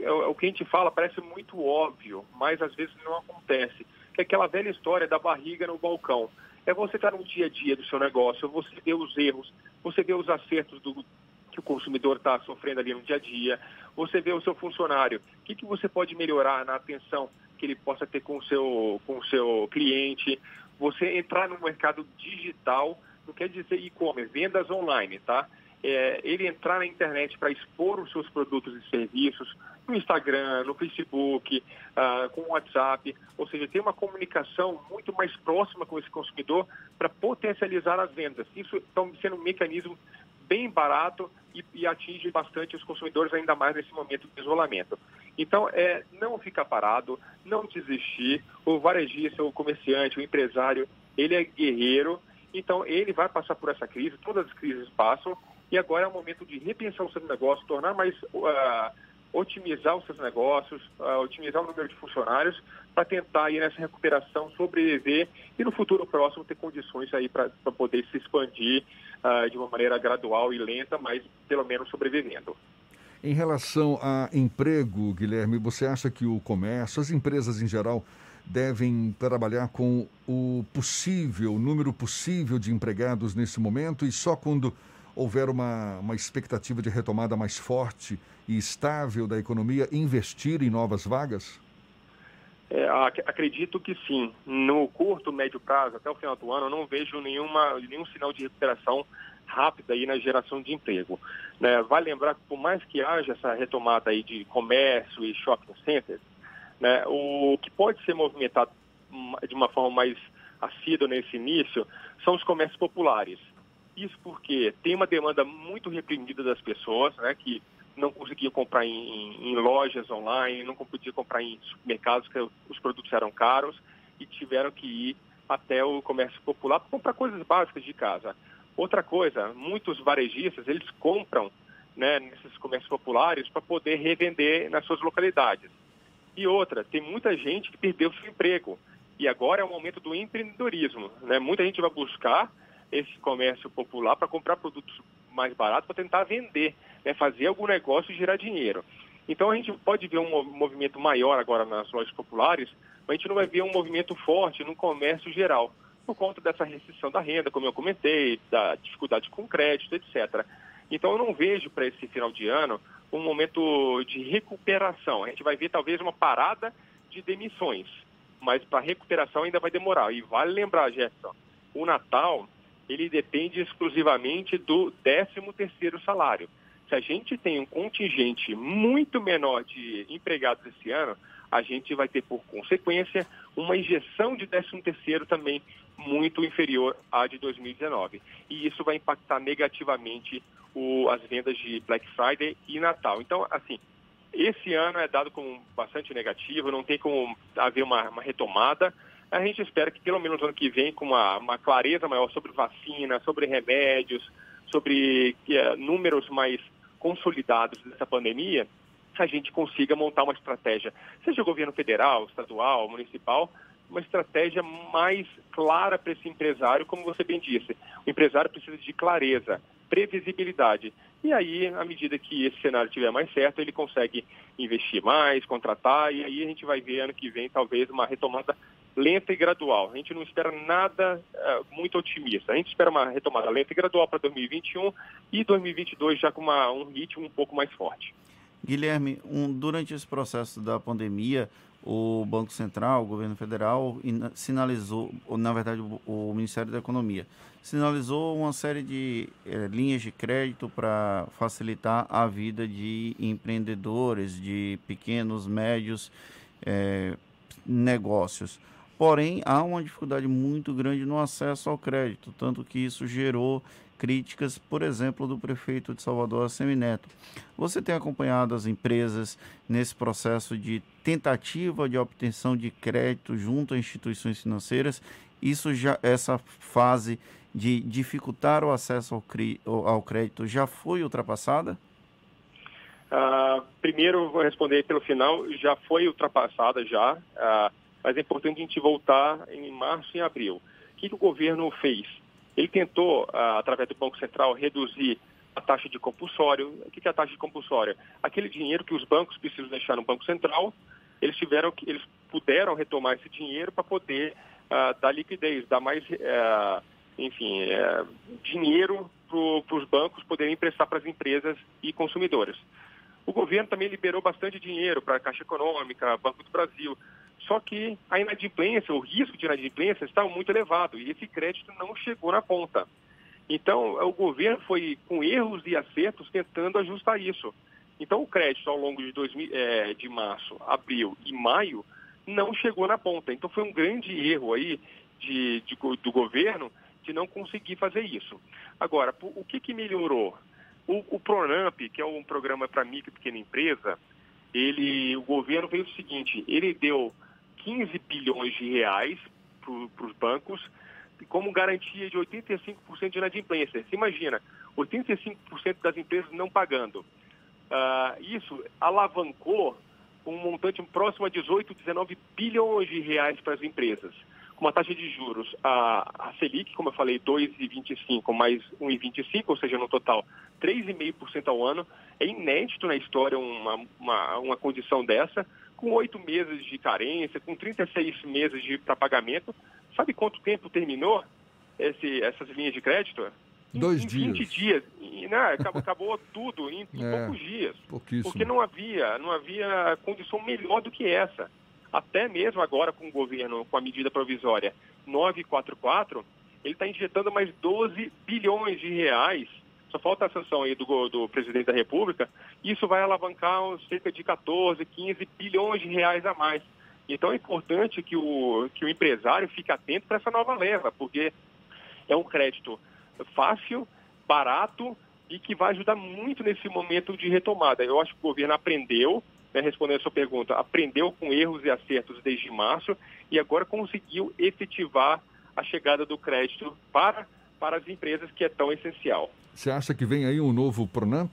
É o que a gente fala parece muito óbvio, mas às vezes não acontece. Que é aquela velha história da barriga no balcão é você estar no dia a dia do seu negócio, você ver os erros, você ver os acertos do, que o consumidor está sofrendo ali no dia a dia, você vê o seu funcionário, o que, que você pode melhorar na atenção que ele possa ter com o seu, com o seu cliente, você entrar no mercado digital, não quer dizer e-commerce, vendas online, tá? É, ele entrar na internet para expor os seus produtos e serviços, no Instagram, no Facebook, uh, com o WhatsApp, ou seja, ter uma comunicação muito mais próxima com esse consumidor para potencializar as vendas. Isso está sendo um mecanismo bem barato e, e, atinge bastante os consumidores, ainda mais nesse momento de isolamento. Então, é não ficar parado, não desistir. O varejista, o comerciante, o empresário, ele é guerreiro, então ele vai passar por essa crise, todas as crises passam, e agora é o momento de repensar o seu negócio, tornar mais. Uh, otimizar os seus negócios, uh, otimizar o número de funcionários para tentar ir nessa recuperação, sobreviver e no futuro próximo ter condições aí para poder se expandir uh, de uma maneira gradual e lenta, mas pelo menos sobrevivendo. Em relação a emprego, Guilherme, você acha que o comércio, as empresas em geral, devem trabalhar com o possível, o número possível de empregados nesse momento e só quando houver uma, uma expectativa de retomada mais forte e estável da economia, investir em novas vagas? É, acredito que sim. No curto, médio prazo, até o final do ano, eu não vejo nenhuma, nenhum sinal de recuperação rápida aí na geração de emprego. Né? Lembrar que por mais que haja essa retomada aí de comércio e shopping centers, né, o que pode ser movimentado de uma forma mais assídua nesse início são os comércios populares Isso porque tem uma demanda muito reprimida das pessoas, né, que não conseguiam comprar em, em lojas online, não podiam comprar em supermercados, que os produtos eram caros e tiveram que ir até o comércio popular para comprar coisas básicas de casa. Outra coisa, muitos varejistas, eles compram né, nesses comércios populares para poder revender nas suas localidades. E outra, tem muita gente que perdeu seu emprego. E agora é o momento do empreendedorismo. Né? Muita gente vai buscar esse comércio popular para comprar produtos mais baratos para tentar vender, né? fazer algum negócio e gerar dinheiro. Então a gente pode ver um movimento maior agora nas lojas populares, mas a gente não vai ver um movimento forte no comércio geral, por conta dessa restrição da renda, como eu comentei, da dificuldade com crédito, etc. Então eu não vejo para esse final de ano um momento de recuperação. A gente vai ver talvez uma parada de demissões, mas para recuperação ainda vai demorar. E vale lembrar, Jefferson, o Natal ele depende exclusivamente do 13º salário. Se a gente tem um contingente muito menor de empregados esse ano, a gente vai ter, por consequência, uma injeção de 13º também muito inferior à de 2019. E isso vai impactar negativamente o, as vendas de Black Friday e Natal. Então, assim, esse ano é dado como bastante negativo, não tem como haver uma, uma retomada. A gente espera que pelo menos no ano que vem, com uma, uma clareza maior sobre vacina, sobre remédios, sobre é, números mais consolidados dessa pandemia, a gente consiga montar uma estratégia, seja governo federal, estadual, municipal, uma estratégia mais clara para esse empresário, como você bem disse. O empresário precisa de clareza, previsibilidade. E aí, à medida que esse cenário estiver mais certo, ele consegue investir mais, contratar, e aí a gente vai ver ano que vem talvez uma retomada lenta e gradual. A gente não espera nada uh, muito otimista. A gente espera uma retomada lenta e gradual para 2021 e 2022 já com uma, um ritmo um pouco mais forte. Guilherme, um, durante esse processo da pandemia, o Banco Central, o governo federal, sinalizou, ou, na verdade o, o, Ministério da Economia, sinalizou uma série de eh, linhas de crédito para facilitar a vida de empreendedores, de pequenos, médios eh, negócios. Porém, há uma dificuldade muito grande no acesso ao crédito, tanto que isso gerou críticas, por exemplo, do prefeito de Salvador, Semineto. Você tem acompanhado as empresas nesse processo de tentativa de obtenção de crédito junto a instituições financeiras? Isso já essa fase de dificultar o acesso ao, ao crédito já foi ultrapassada? Uh, primeiro, vou responder pelo final, já foi ultrapassada já, uh, mas é importante a gente voltar em março e abril. O que, que o governo fez? Ele tentou, ah, através do Banco Central, reduzir a taxa de compulsório. O que é a taxa de compulsório? Aquele dinheiro que os bancos precisam deixar no Banco Central, eles tiveram eles puderam retomar esse dinheiro para poder uh, dar liquidez, dar mais, uh, enfim, uh, dinheiro para os bancos poderem emprestar para as empresas e consumidores. O governo também liberou bastante dinheiro para a Caixa Econômica, Banco do Brasil. Só que a inadimplência, o risco de inadimplência está muito elevado e esse crédito não chegou na ponta. Então, o governo foi com erros e acertos tentando ajustar isso. Então, o crédito ao longo de, 2000, é, de março, abril e maio não chegou na ponta. Então, foi um grande erro aí de, de, do governo de não conseguir fazer isso. Agora, o que, que melhorou? O, o que é um programa para micro e pequena empresa, ele, o governo fez o seguinte, ele deu 15 bilhões de reais para os bancos como garantia de 85% de inadimplência. Você imagina, 85% das empresas não pagando. Uh, isso alavancou um montante próximo a 18, 19 bilhões de reais para as empresas. Com uma taxa de juros, a, a Selic, como eu falei, 2,25 mais 1,25, ou seja, no total 3,5% ao ano. É inédito na história uma, uma, uma condição dessa com oito meses de carência, com 36 meses de para pagamento. Sabe quanto tempo terminou esse, essas linhas de crédito? Dois em, dias. 20 dias. E, né, acabou, acabou *laughs* tudo em, em é, poucos dias. Porque não havia, não havia condição melhor do que essa. Até mesmo agora com o governo, com a medida provisória 944, ele está injetando mais 12 bilhões de reais só falta a sanção aí do, do presidente da República, isso vai alavancar cerca de 14, 15 bilhões de reais a mais. Então é importante que o, que o empresário fique atento para essa nova leva, porque é um crédito fácil, barato e que vai ajudar muito nesse momento de retomada. Eu acho que o governo aprendeu, né, respondendo a sua pergunta, aprendeu com erros e acertos desde março e agora conseguiu efetivar a chegada do crédito para, para as empresas, que é tão essencial. Você acha que vem aí um novo Pronamp?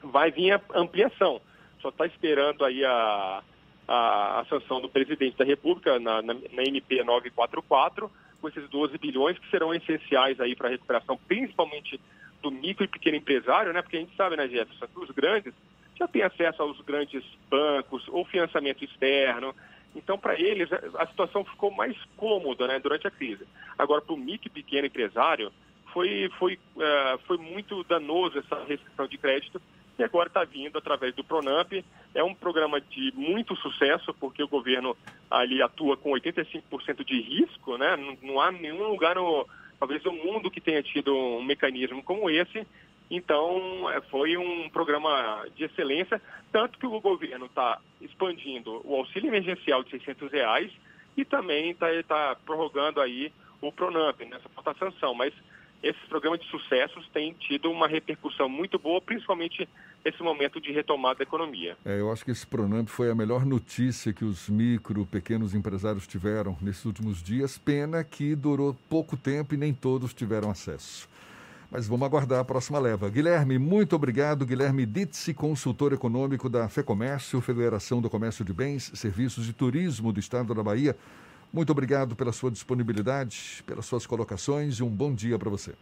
Vai vir a ampliação. Só está esperando aí a, a, a, sanção do presidente da República na, na, na MP 944, com esses 12 bilhões que serão essenciais aí para a recuperação, principalmente do micro e pequeno empresário, né? Porque a gente sabe, né, Jefferson, que os grandes já têm acesso aos grandes bancos ou financiamento externo. Então, para eles, a situação ficou mais cômoda né, durante a crise. Agora, para o micro pequeno empresário, foi, foi, uh, foi muito danoso essa restrição de crédito e agora está vindo através do Pronamp. É um programa de muito sucesso, porque o governo ali atua com 85% de risco, né? Não, não, há nenhum lugar, no, talvez no mundo, que tenha tido um mecanismo como esse. Então, é, foi um programa de excelência, tanto que o governo está expandindo o auxílio emergencial de 600 reais e também está tá prorrogando aí o Pronamp, nessa falta sanção. Mas esses programas de sucessos têm tido uma repercussão muito boa, principalmente nesse momento de retomada da economia. É, eu acho que esse Pronamp foi a melhor notícia que os micro, pequenos empresários tiveram nesses últimos dias. Pena que durou pouco tempo e nem todos tiveram acesso. Mas vamos aguardar a próxima leva. Guilherme, muito obrigado. Guilherme Ditsi, consultor econômico da FEComércio, Federação do Comércio de Bens, Serviços e Turismo do Estado da Bahia. Muito obrigado pela sua disponibilidade, pelas suas colocações e um bom dia para você.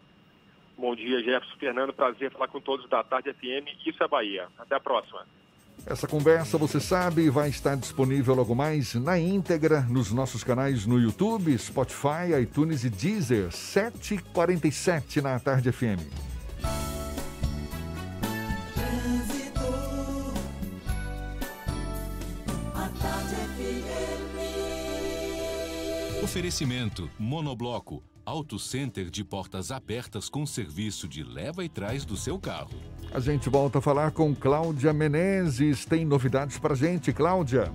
Bom dia, Jefferson Fernando. Prazer falar com todos da Tarde FM. Isso é Bahia. Até a próxima. Essa conversa, você sabe, vai estar disponível logo mais na íntegra nos nossos canais no YouTube, Spotify, iTunes e Deezer, 7h47 na Tarde FM. Oferecimento Monobloco, Auto Center de portas abertas com serviço de leva e trás do seu carro. A gente volta a falar com Cláudia Menezes. Tem novidades para gente, Cláudia?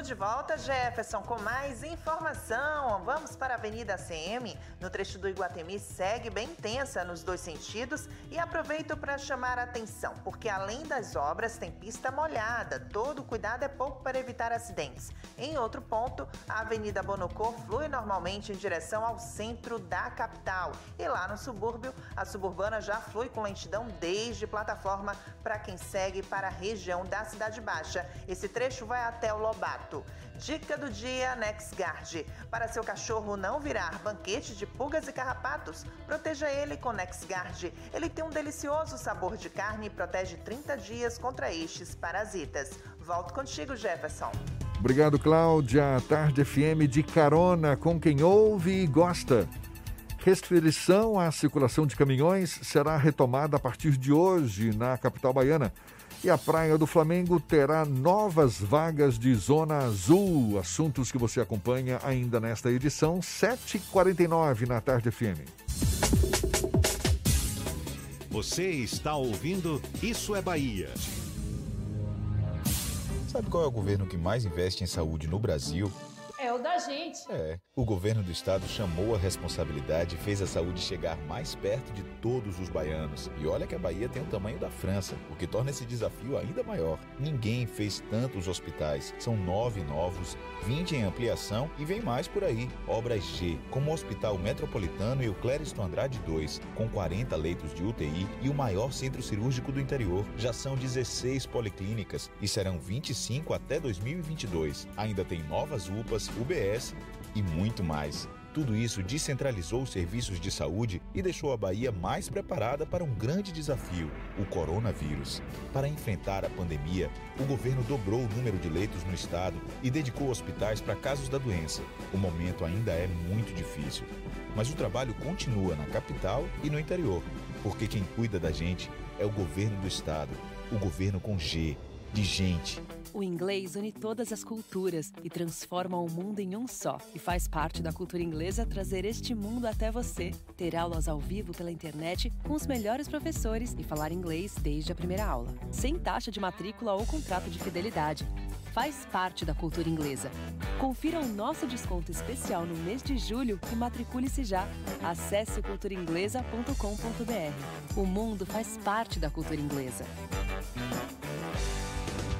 Tô de volta, Jefferson, com mais informação. Vamos para a Avenida CM. No trecho do Iguatemi segue bem tensa nos dois sentidos e aproveito para chamar a atenção, porque além das obras tem pista molhada. Todo cuidado é pouco para evitar acidentes. Em outro ponto, a Avenida Bonocor flui normalmente em direção ao centro da capital. E lá no subúrbio, a suburbana já flui com lentidão desde plataforma para quem segue para a região da Cidade Baixa. Esse trecho vai até o Lobato. Dica do dia NexGuard. Para seu cachorro não virar banquete de pulgas e carrapatos, proteja ele com NexGuard. Ele tem um delicioso sabor de carne e protege 30 dias contra estes parasitas. Volto contigo, Jefferson. Obrigado, Cláudia. Tarde FM de carona com quem ouve e gosta. Restrição à circulação de caminhões será retomada a partir de hoje na capital baiana. E a Praia do Flamengo terá novas vagas de zona azul. Assuntos que você acompanha ainda nesta edição, 7h49 na Tarde FM. Você está ouvindo Isso é Bahia. Sabe qual é o governo que mais investe em saúde no Brasil? É o da gente. É. O governo do estado chamou a responsabilidade e fez a saúde chegar mais perto de todos os baianos. E olha que a Bahia tem o tamanho da França, o que torna esse desafio ainda maior. Ninguém fez tantos hospitais. São nove novos, 20 em ampliação e vem mais por aí. Obras G, como o Hospital Metropolitano e o Clériston Andrade 2, com 40 leitos de UTI e o maior centro cirúrgico do interior. Já são 16 policlínicas e serão 25 até 2022. Ainda tem novas UPAs, UBS e muito mais. Tudo isso descentralizou os serviços de saúde e deixou a Bahia mais preparada para um grande desafio, o coronavírus. Para enfrentar a pandemia, o governo dobrou o número de leitos no estado e dedicou hospitais para casos da doença. O momento ainda é muito difícil, mas o trabalho continua na capital e no interior, porque quem cuida da gente é o governo do estado, o governo com G, de gente. O inglês une todas as culturas e transforma o mundo em um só. E faz parte da cultura inglesa trazer este mundo até você. Ter aulas ao vivo pela internet com os melhores professores e falar inglês desde a primeira aula. Sem taxa de matrícula ou contrato de fidelidade. faz parte da cultura inglesa. Confira o nosso desconto especial no mês de julho e matricule-se já. Acesse culturainglesa.com.br. O mundo faz parte da cultura inglesa.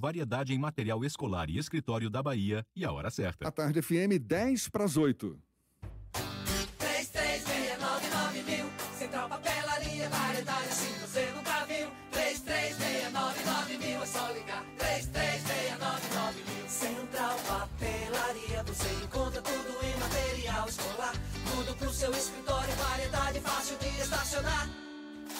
variedade em material escolar e escritório da Bahia e a hora certa. A tarde FM 10 para as 8.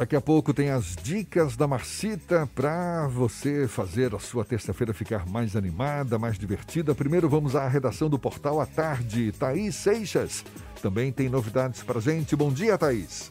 Daqui a pouco tem as dicas da Marcita para você fazer a sua terça-feira ficar mais animada, mais divertida. Primeiro vamos à redação do Portal à Tarde. Thaís Seixas também tem novidades para gente. Bom dia, Thaís.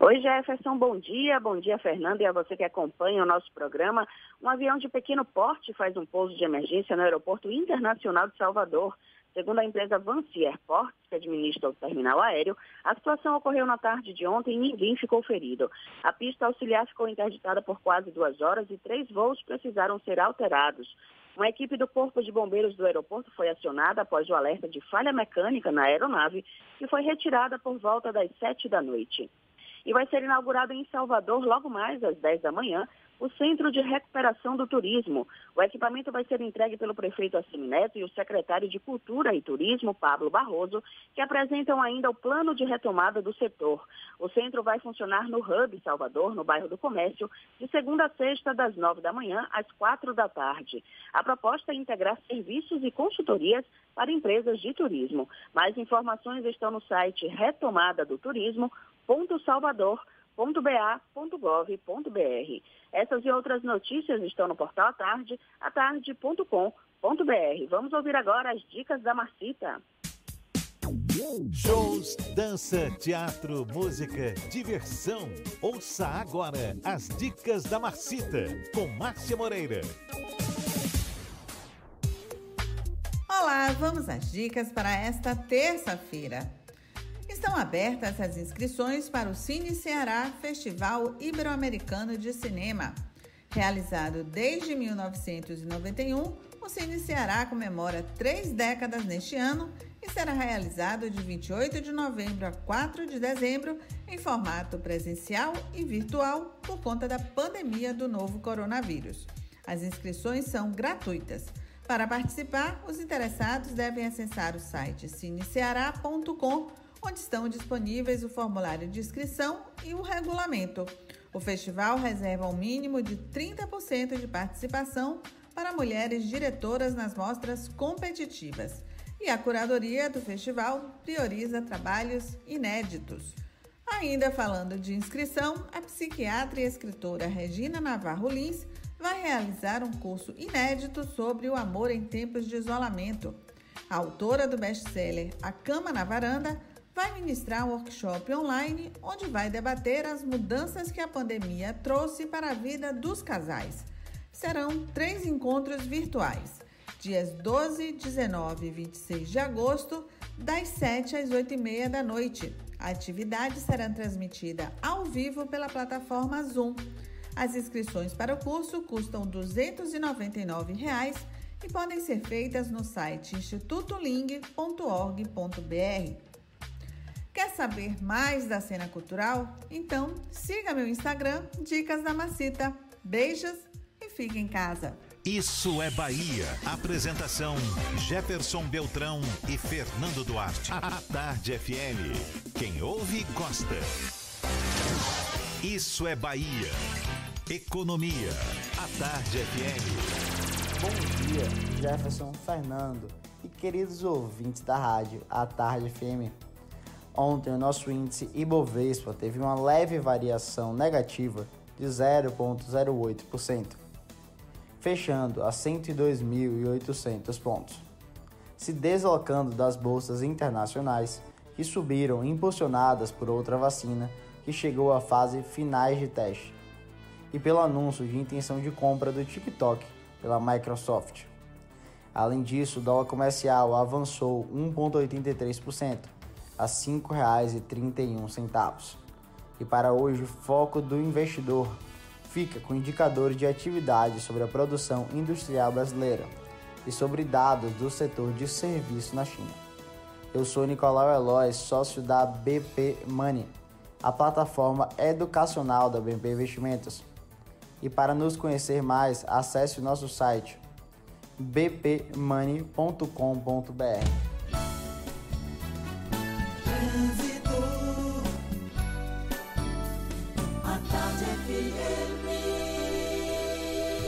Oi, Jefferson, bom dia. Bom dia, Fernando, e a você que acompanha o nosso programa. Um avião de pequeno porte faz um pouso de emergência no Aeroporto Internacional de Salvador. Segundo a empresa Vancy Airports, que administra o terminal aéreo, a situação ocorreu na tarde de ontem e ninguém ficou ferido. A pista auxiliar ficou interditada por quase duas horas e três voos precisaram ser alterados. Uma equipe do Corpo de Bombeiros do aeroporto foi acionada após o alerta de falha mecânica na aeronave, que foi retirada por volta das sete da noite. E vai ser inaugurado em Salvador, logo mais às 10 da manhã, o Centro de Recuperação do Turismo. O equipamento vai ser entregue pelo prefeito Assemineto e o secretário de Cultura e Turismo, Pablo Barroso, que apresentam ainda o plano de retomada do setor. O centro vai funcionar no Hub Salvador, no bairro do Comércio, de segunda a sexta, das nove da manhã às quatro da tarde. A proposta é integrar serviços e consultorias para empresas de turismo. Mais informações estão no site retomada.turismo.salvador.ba.gov.br. Essas e outras notícias estão no portal à tarde, atarde.com.br. Vamos ouvir agora as dicas da Marcita. Shows, dança, teatro, música, diversão. Ouça agora as dicas da Marcita com Márcia Moreira. Olá, vamos às dicas para esta terça-feira. Estão abertas as inscrições para o Cine Ceará Festival Ibero-Americano de Cinema. Realizado desde 1991, o Cine Ceará comemora três décadas neste ano e será realizado de 28 de novembro a 4 de dezembro em formato presencial e virtual por conta da pandemia do novo coronavírus. As inscrições são gratuitas. Para participar, os interessados devem acessar o site cineceará.com, onde estão disponíveis o formulário de inscrição e o regulamento. O festival reserva um mínimo de 30% de participação para mulheres diretoras nas mostras competitivas. E a curadoria do festival prioriza trabalhos inéditos. Ainda falando de inscrição, a psiquiatra e escritora Regina Navarro Lins vai realizar um curso inédito sobre o amor em tempos de isolamento. A autora do best-seller A Cama na Varanda vai ministrar um workshop online onde vai debater as mudanças que a pandemia trouxe para a vida dos casais. Serão três encontros virtuais, dias 12, 19 e 26 de agosto, das 7 às 8 e meia da noite. A atividade será transmitida ao vivo pela plataforma Zoom. As inscrições para o curso custam 299 reais e podem ser feitas no site institutoling.org.br. Quer saber mais da cena cultural? Então siga meu Instagram, Dicas da Macita. Beijos e fique em casa. Isso é Bahia. Apresentação: Jefferson Beltrão e Fernando Duarte. A Tarde FM. Quem ouve, gosta. Isso é Bahia. Economia. A Tarde FM. Bom dia, Jefferson Fernando e queridos ouvintes da rádio A Tarde FM. Ontem o nosso índice Ibovespa teve uma leve variação negativa de 0,08%, fechando a 102.800 pontos, se deslocando das bolsas internacionais que subiram impulsionadas por outra vacina que chegou à fase finais de teste e pelo anúncio de intenção de compra do TikTok pela Microsoft. Além disso, o dólar comercial avançou 1,83% a R$ 5,31. E para hoje, o foco do investidor fica com indicadores de atividade sobre a produção industrial brasileira e sobre dados do setor de serviço na China. Eu sou Nicolau Eloy, sócio da BP Money, a plataforma educacional da BP Investimentos. E para nos conhecer mais, acesse o nosso site bpmoney.com.br.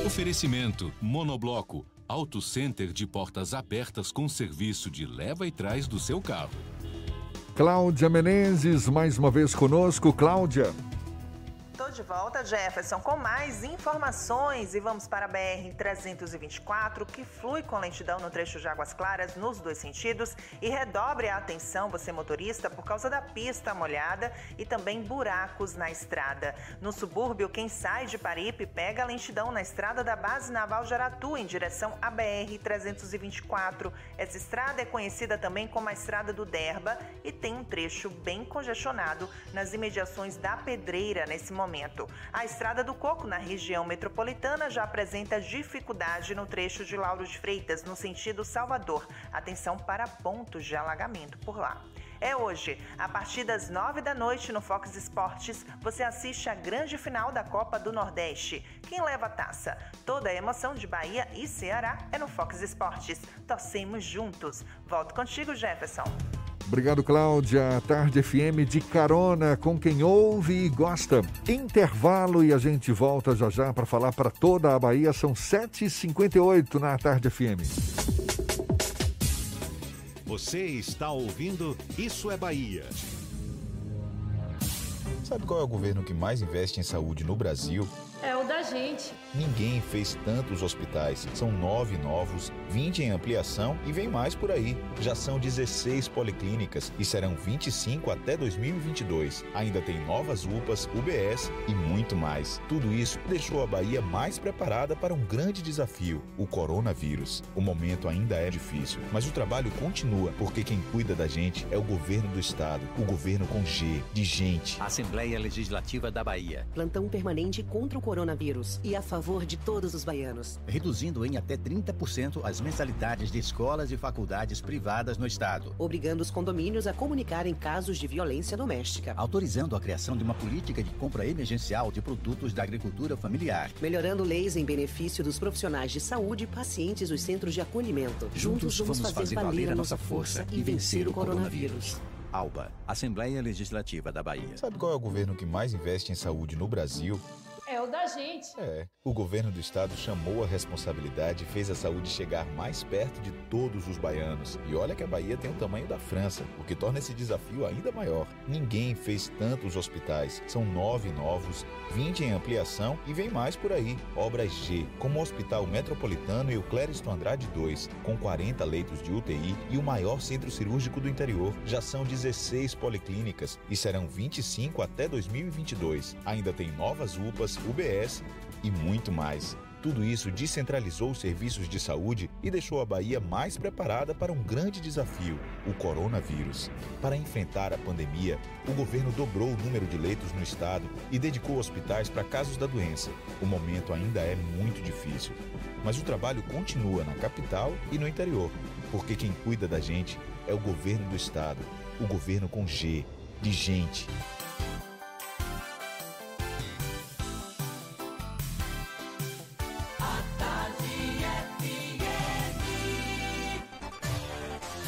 Oferecimento Monobloco Auto Center de portas abertas com serviço de leva e trás do seu carro. Cláudia Menezes, mais uma vez conosco. Cláudia. Estou de volta, Jefferson, com mais informações e vamos para a BR-324, que flui com lentidão no trecho de Águas Claras nos dois sentidos e redobre a atenção, você motorista, por causa da pista molhada e também buracos na estrada. No subúrbio, quem sai de Paripe pega a lentidão na estrada da Base Naval Jaratu em direção à BR-324. Essa estrada é conhecida também como a Estrada do Derba e tem um trecho bem congestionado nas imediações da Pedreira nesse momento A Estrada do Coco, na região metropolitana, já apresenta dificuldade no trecho de Lauro de Freitas, no sentido Salvador. Atenção para pontos de alagamento por lá. É hoje, a partir das nove da noite no Fox Esportes, você assiste a grande final da Copa do Nordeste. Quem leva a taça? Toda a emoção de Bahia e Ceará é no Fox Esportes. Torcemos juntos. Volto contigo, Jefferson. Obrigado, Cláudia. Tarde FM de carona com quem ouve e gosta. Intervalo e a gente volta já já para falar para toda a Bahia. São 7h58 na Tarde FM. Você está ouvindo Isso é Bahia. Sabe qual é o governo que mais investe em saúde no Brasil? É o da gente. Ninguém fez tantos hospitais. São nove novos, 20 em ampliação e vem mais por aí. Já são 16 policlínicas e serão 25 até 2022. Ainda tem novas UPAs, UBS e muito mais. Tudo isso deixou a Bahia mais preparada para um grande desafio: o coronavírus. O momento ainda é difícil, mas o trabalho continua porque quem cuida da gente é o governo do estado, o governo com G, de gente. Assembleia Legislativa da Bahia. Plantão permanente contra o coronavírus e a favor de todos os baianos. Reduzindo em até 30% as mensalidades de escolas e faculdades privadas no estado. Obrigando os condomínios a comunicarem casos de violência doméstica. Autorizando a criação de uma política de compra emergencial de produtos da agricultura familiar. Melhorando leis em benefício dos profissionais de saúde e pacientes dos centros de acolhimento. Juntos, vamos, vamos fazer, fazer valer a nossa força e vencer o coronavírus. ALBA, Assembleia Legislativa da Bahia. Sabe qual é o governo que mais investe em saúde no Brasil? É o da gente. É. O governo do estado chamou a responsabilidade e fez a saúde chegar mais perto de todos os baianos. E olha que a Bahia tem o tamanho da França, o que torna esse desafio ainda maior. Ninguém fez tantos hospitais. São nove novos, 20 em ampliação e vem mais por aí. Obras G, como o Hospital Metropolitano e o Clériston Andrade 2, com 40 leitos de UTI e o maior centro cirúrgico do interior. Já são 16 policlínicas e serão 25 até 2022. Ainda tem novas UPAs, UBS e muito mais. Tudo isso descentralizou os serviços de saúde e deixou a Bahia mais preparada para um grande desafio, o coronavírus. Para enfrentar a pandemia, o governo dobrou o número de leitos no estado e dedicou hospitais para casos da doença. O momento ainda é muito difícil, mas o trabalho continua na capital e no interior, porque quem cuida da gente é o governo do estado, o governo com G, de gente.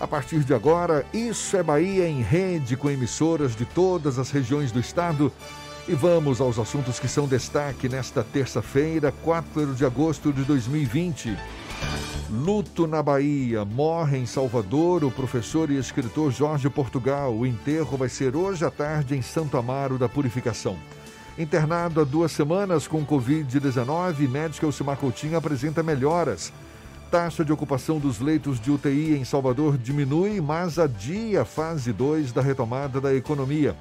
A partir de agora, Isso é Bahia em rede com emissoras de todas as regiões do estado. E vamos aos assuntos que são destaque nesta terça-feira, 4 de agosto de 2020. Luto na Bahia. Morre em Salvador o professor e escritor Jorge Portugal. O enterro vai ser hoje à tarde em Santo Amaro da Purificação. Internado há duas semanas com Covid-19, médico Elcimar Coutinho apresenta melhoras. Taxa de ocupação dos leitos de UTI em Salvador diminui, mas adia fase 2 da retomada da economia.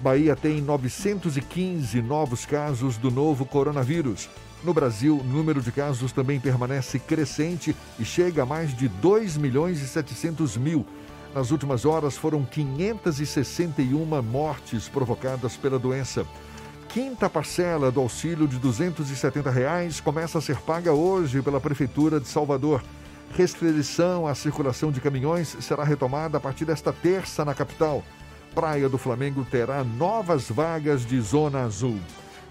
Bahia tem 915 novos casos do novo coronavírus. No Brasil, o número de casos também permanece crescente e chega a mais de 2 milhões e 700 mil. Nas últimas horas foram 561 mortes provocadas pela doença. Quinta parcela do auxílio de 270 reais começa a ser paga hoje pela Prefeitura de Salvador. Restrição à circulação de caminhões será retomada a partir desta terça na capital. Praia do Flamengo terá novas vagas de zona azul.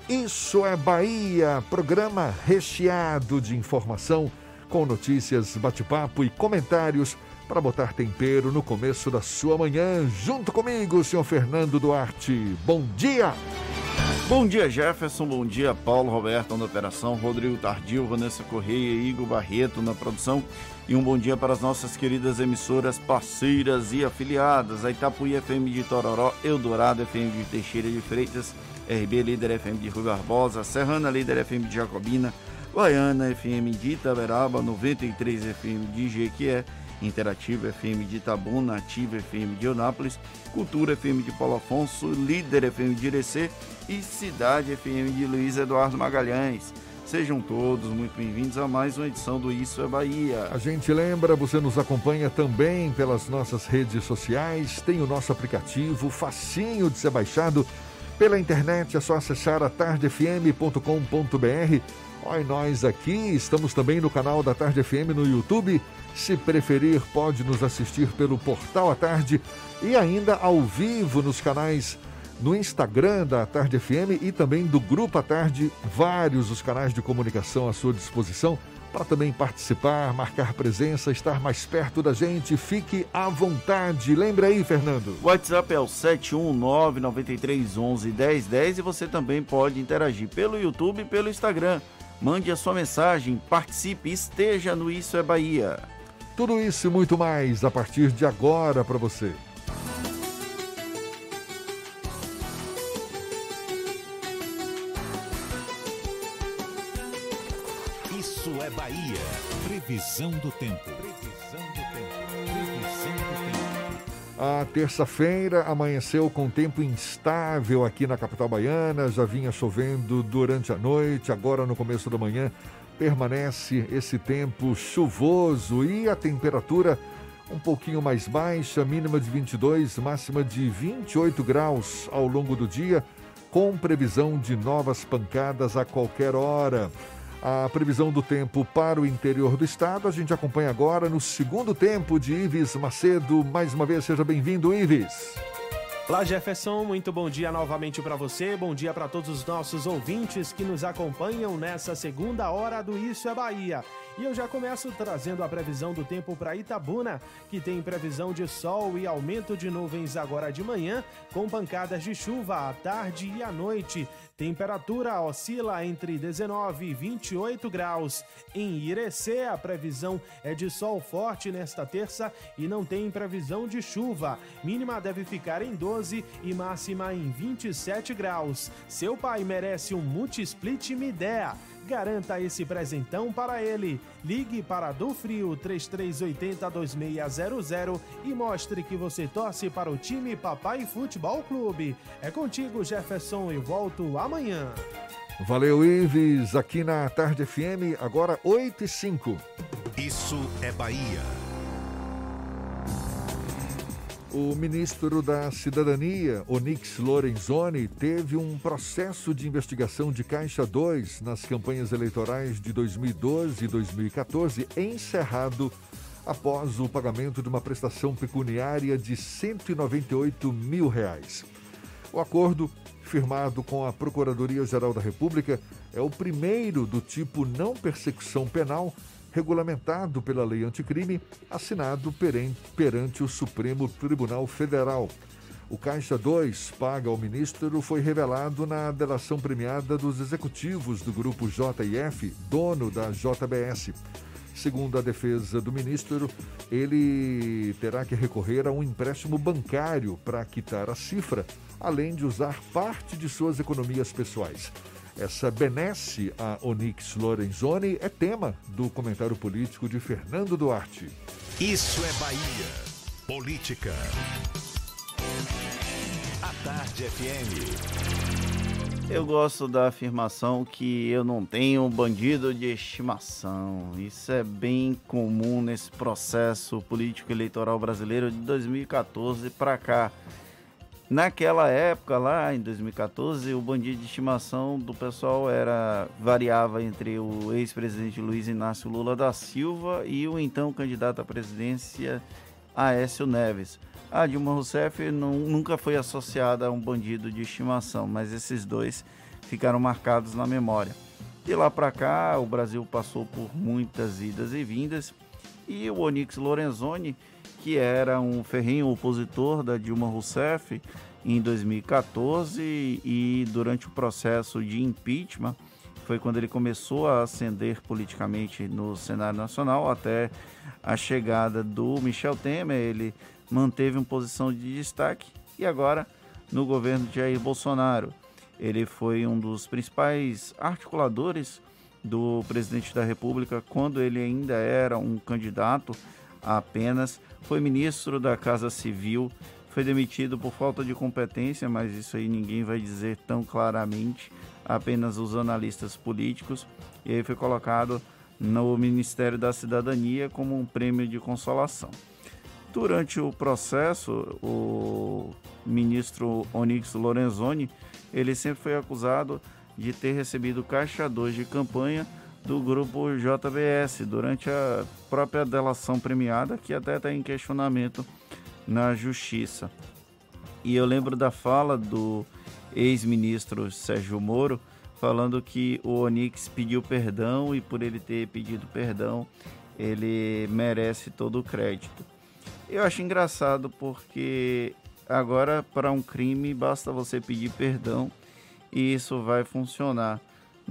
Isso é Bahia, programa recheado de informação, com notícias, bate-papo e comentários para botar tempero no começo da sua manhã. Junto comigo, senhor Fernando Duarte. Bom dia! Bom dia, Jefferson. Bom dia, Paulo Roberto na operação, Rodrigo Tardio, Vanessa Correia e Igor Barreto na produção. E um bom dia para as nossas queridas emissoras parceiras e afiliadas, a Itapuí FM de Tororó, Eldorado FM de Teixeira de Freitas, RB Líder FM de Rui Barbosa, Serrana Líder FM de Jacobina, Baiana FM de Itaberaba, 93 FM de Jequié, Interativa FM de Itabuna, Ativa FM de Eunápolis, Cultura FM de Paulo Afonso, Líder FM de Irecê e Cidade FM de Luiz Eduardo Magalhães. Sejam todos muito bem-vindos a mais uma edição do Isso é Bahia. A gente lembra, você nos acompanha também pelas nossas redes sociais, tem o nosso aplicativo, facinho de ser baixado. Pela internet é só acessar a tardefm.com.br. Olha nós aqui, estamos também no canal da Tarde FM no YouTube. Se preferir, pode nos assistir pelo Portal à Tarde e ainda ao vivo nos canais no Instagram da Tarde FM e também do Grupo à Tarde, vários os canais de comunicação à sua disposição para também participar, marcar presença, estar mais perto da gente. Fique à vontade. Lembra aí, Fernando. O WhatsApp é o 71993111010 e você também pode interagir pelo YouTube e pelo Instagram. Mande a sua mensagem, participe, esteja no Isso é Bahia. Tudo isso e muito mais a partir de agora para você. Isso é Bahia. Previsão do tempo. Previsão do tempo. Previsão do tempo. A terça-feira amanheceu com tempo instável aqui na capital baiana, já vinha chovendo durante a noite, agora no começo da manhã permanece esse tempo chuvoso e a temperatura um pouquinho mais baixa, mínima de 22, máxima de 28 graus ao longo do dia, com previsão de novas pancadas a qualquer hora. A previsão do tempo para o interior do estado a gente acompanha agora no segundo tempo de Ives Macedo. Mais uma vez, seja bem-vindo, Ives. Olá, Jefferson, muito bom dia novamente para você. Bom dia para todos os nossos ouvintes que nos acompanham nessa segunda hora do Isso é Bahia. E eu já começo trazendo a previsão do tempo para Itabuna, que tem previsão de sol e aumento de nuvens agora de manhã, com pancadas de chuva à tarde e à noite. Temperatura oscila entre 19 e 28 graus. Em Irecê, a previsão é de sol forte nesta terça e não tem previsão de chuva. Mínima deve ficar em 12 e máxima em 27 graus. Seu pai merece um Multisplit Midea. Garanta esse presentão para ele. Ligue para Do Frio 3380-2600 e mostre que você torce para o time Papai Futebol Clube. É contigo, Jefferson, e volto amanhã. Valeu, Ives, aqui na Tarde FM, agora 8 e 5. Isso é Bahia. O ministro da Cidadania, Onyx Lorenzoni, teve um processo de investigação de Caixa 2 nas campanhas eleitorais de 2012 e 2014 encerrado após o pagamento de uma prestação pecuniária de 198 mil reais. O acordo, firmado com a Procuradoria-Geral da República, é o primeiro do tipo não persecução penal regulamentado pela lei anticrime, assinado perante o Supremo Tribunal Federal. O Caixa 2 paga ao ministro foi revelado na delação premiada dos executivos do grupo JF, dono da JBS. Segundo a defesa do ministro, ele terá que recorrer a um empréstimo bancário para quitar a cifra, além de usar parte de suas economias pessoais. Essa benesse a Onyx Lorenzoni é tema do comentário político de Fernando Duarte. Isso é Bahia. Política. A Tarde FM. Eu gosto da afirmação que eu não tenho bandido de estimação. Isso é bem comum nesse processo político eleitoral brasileiro de 2014 para cá. Naquela época lá, em 2014, o bandido de estimação do pessoal era variava entre o ex-presidente Luiz Inácio Lula da Silva e o então candidato à presidência Aécio Neves. A Dilma Rousseff não, nunca foi associada a um bandido de estimação, mas esses dois ficaram marcados na memória. De lá para cá, o Brasil passou por muitas idas e vindas e o Onyx Lorenzoni que era um ferrenho opositor da Dilma Rousseff em 2014 e durante o processo de impeachment foi quando ele começou a ascender politicamente no cenário nacional até a chegada do Michel Temer, ele manteve uma posição de destaque e agora no governo de Jair Bolsonaro. Ele foi um dos principais articuladores do presidente da República quando ele ainda era um candidato apenas foi ministro da Casa Civil, foi demitido por falta de competência, mas isso aí ninguém vai dizer tão claramente, apenas os analistas políticos, e aí foi colocado no Ministério da Cidadania como um prêmio de consolação. Durante o processo, o ministro Onyx Lorenzoni, ele sempre foi acusado de ter recebido caixa 2 de campanha do grupo JBS durante a própria delação premiada, que até está em questionamento na justiça. E eu lembro da fala do ex-ministro Sérgio Moro falando que o Onix pediu perdão e por ele ter pedido perdão, ele merece todo o crédito. Eu acho engraçado porque agora para um crime basta você pedir perdão e isso vai funcionar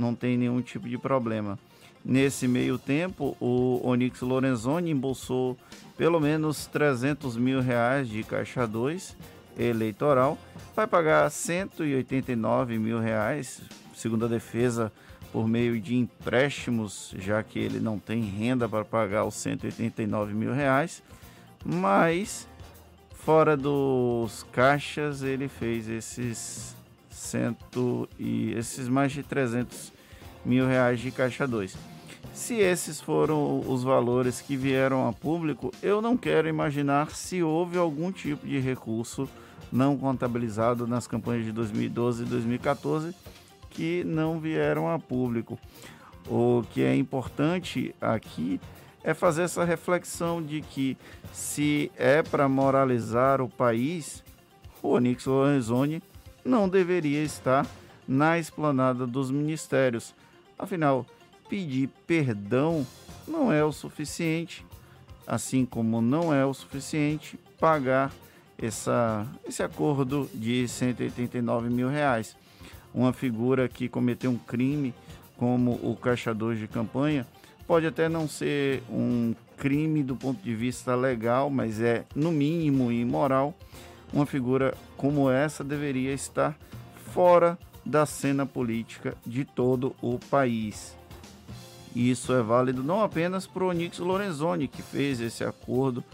não tem nenhum tipo de problema. Nesse meio tempo, o Onyx Lorenzoni embolsou pelo menos 300 mil reais de caixa 2 eleitoral, vai pagar 189 mil reais, segundo a defesa, por meio de empréstimos, já que ele não tem renda para pagar os 189 mil reais, mas fora dos caixas ele fez esses cento e esses mais de 300 mil reais de caixa 2. Se esses foram os valores que vieram a público, eu não quero imaginar se houve algum tipo de recurso não contabilizado nas campanhas de 2012 e 2014 que não vieram a público. O que é importante aqui é fazer essa reflexão de que se é para moralizar o país, o Onix Lorenzoni não deveria estar na esplanada dos ministérios. Afinal, pedir perdão não é o suficiente, assim como não é o suficiente pagar essa, esse acordo de 189 mil reais. uma figura que cometeu um crime como o caixador de campanha, pode até não ser um crime do ponto de vista legal, mas é no mínimo imoral. Uma figura como essa deveria estar fora da cena política de todo o país. Isso é válido não apenas para o Onyx Lorenzoni, que fez esse acordo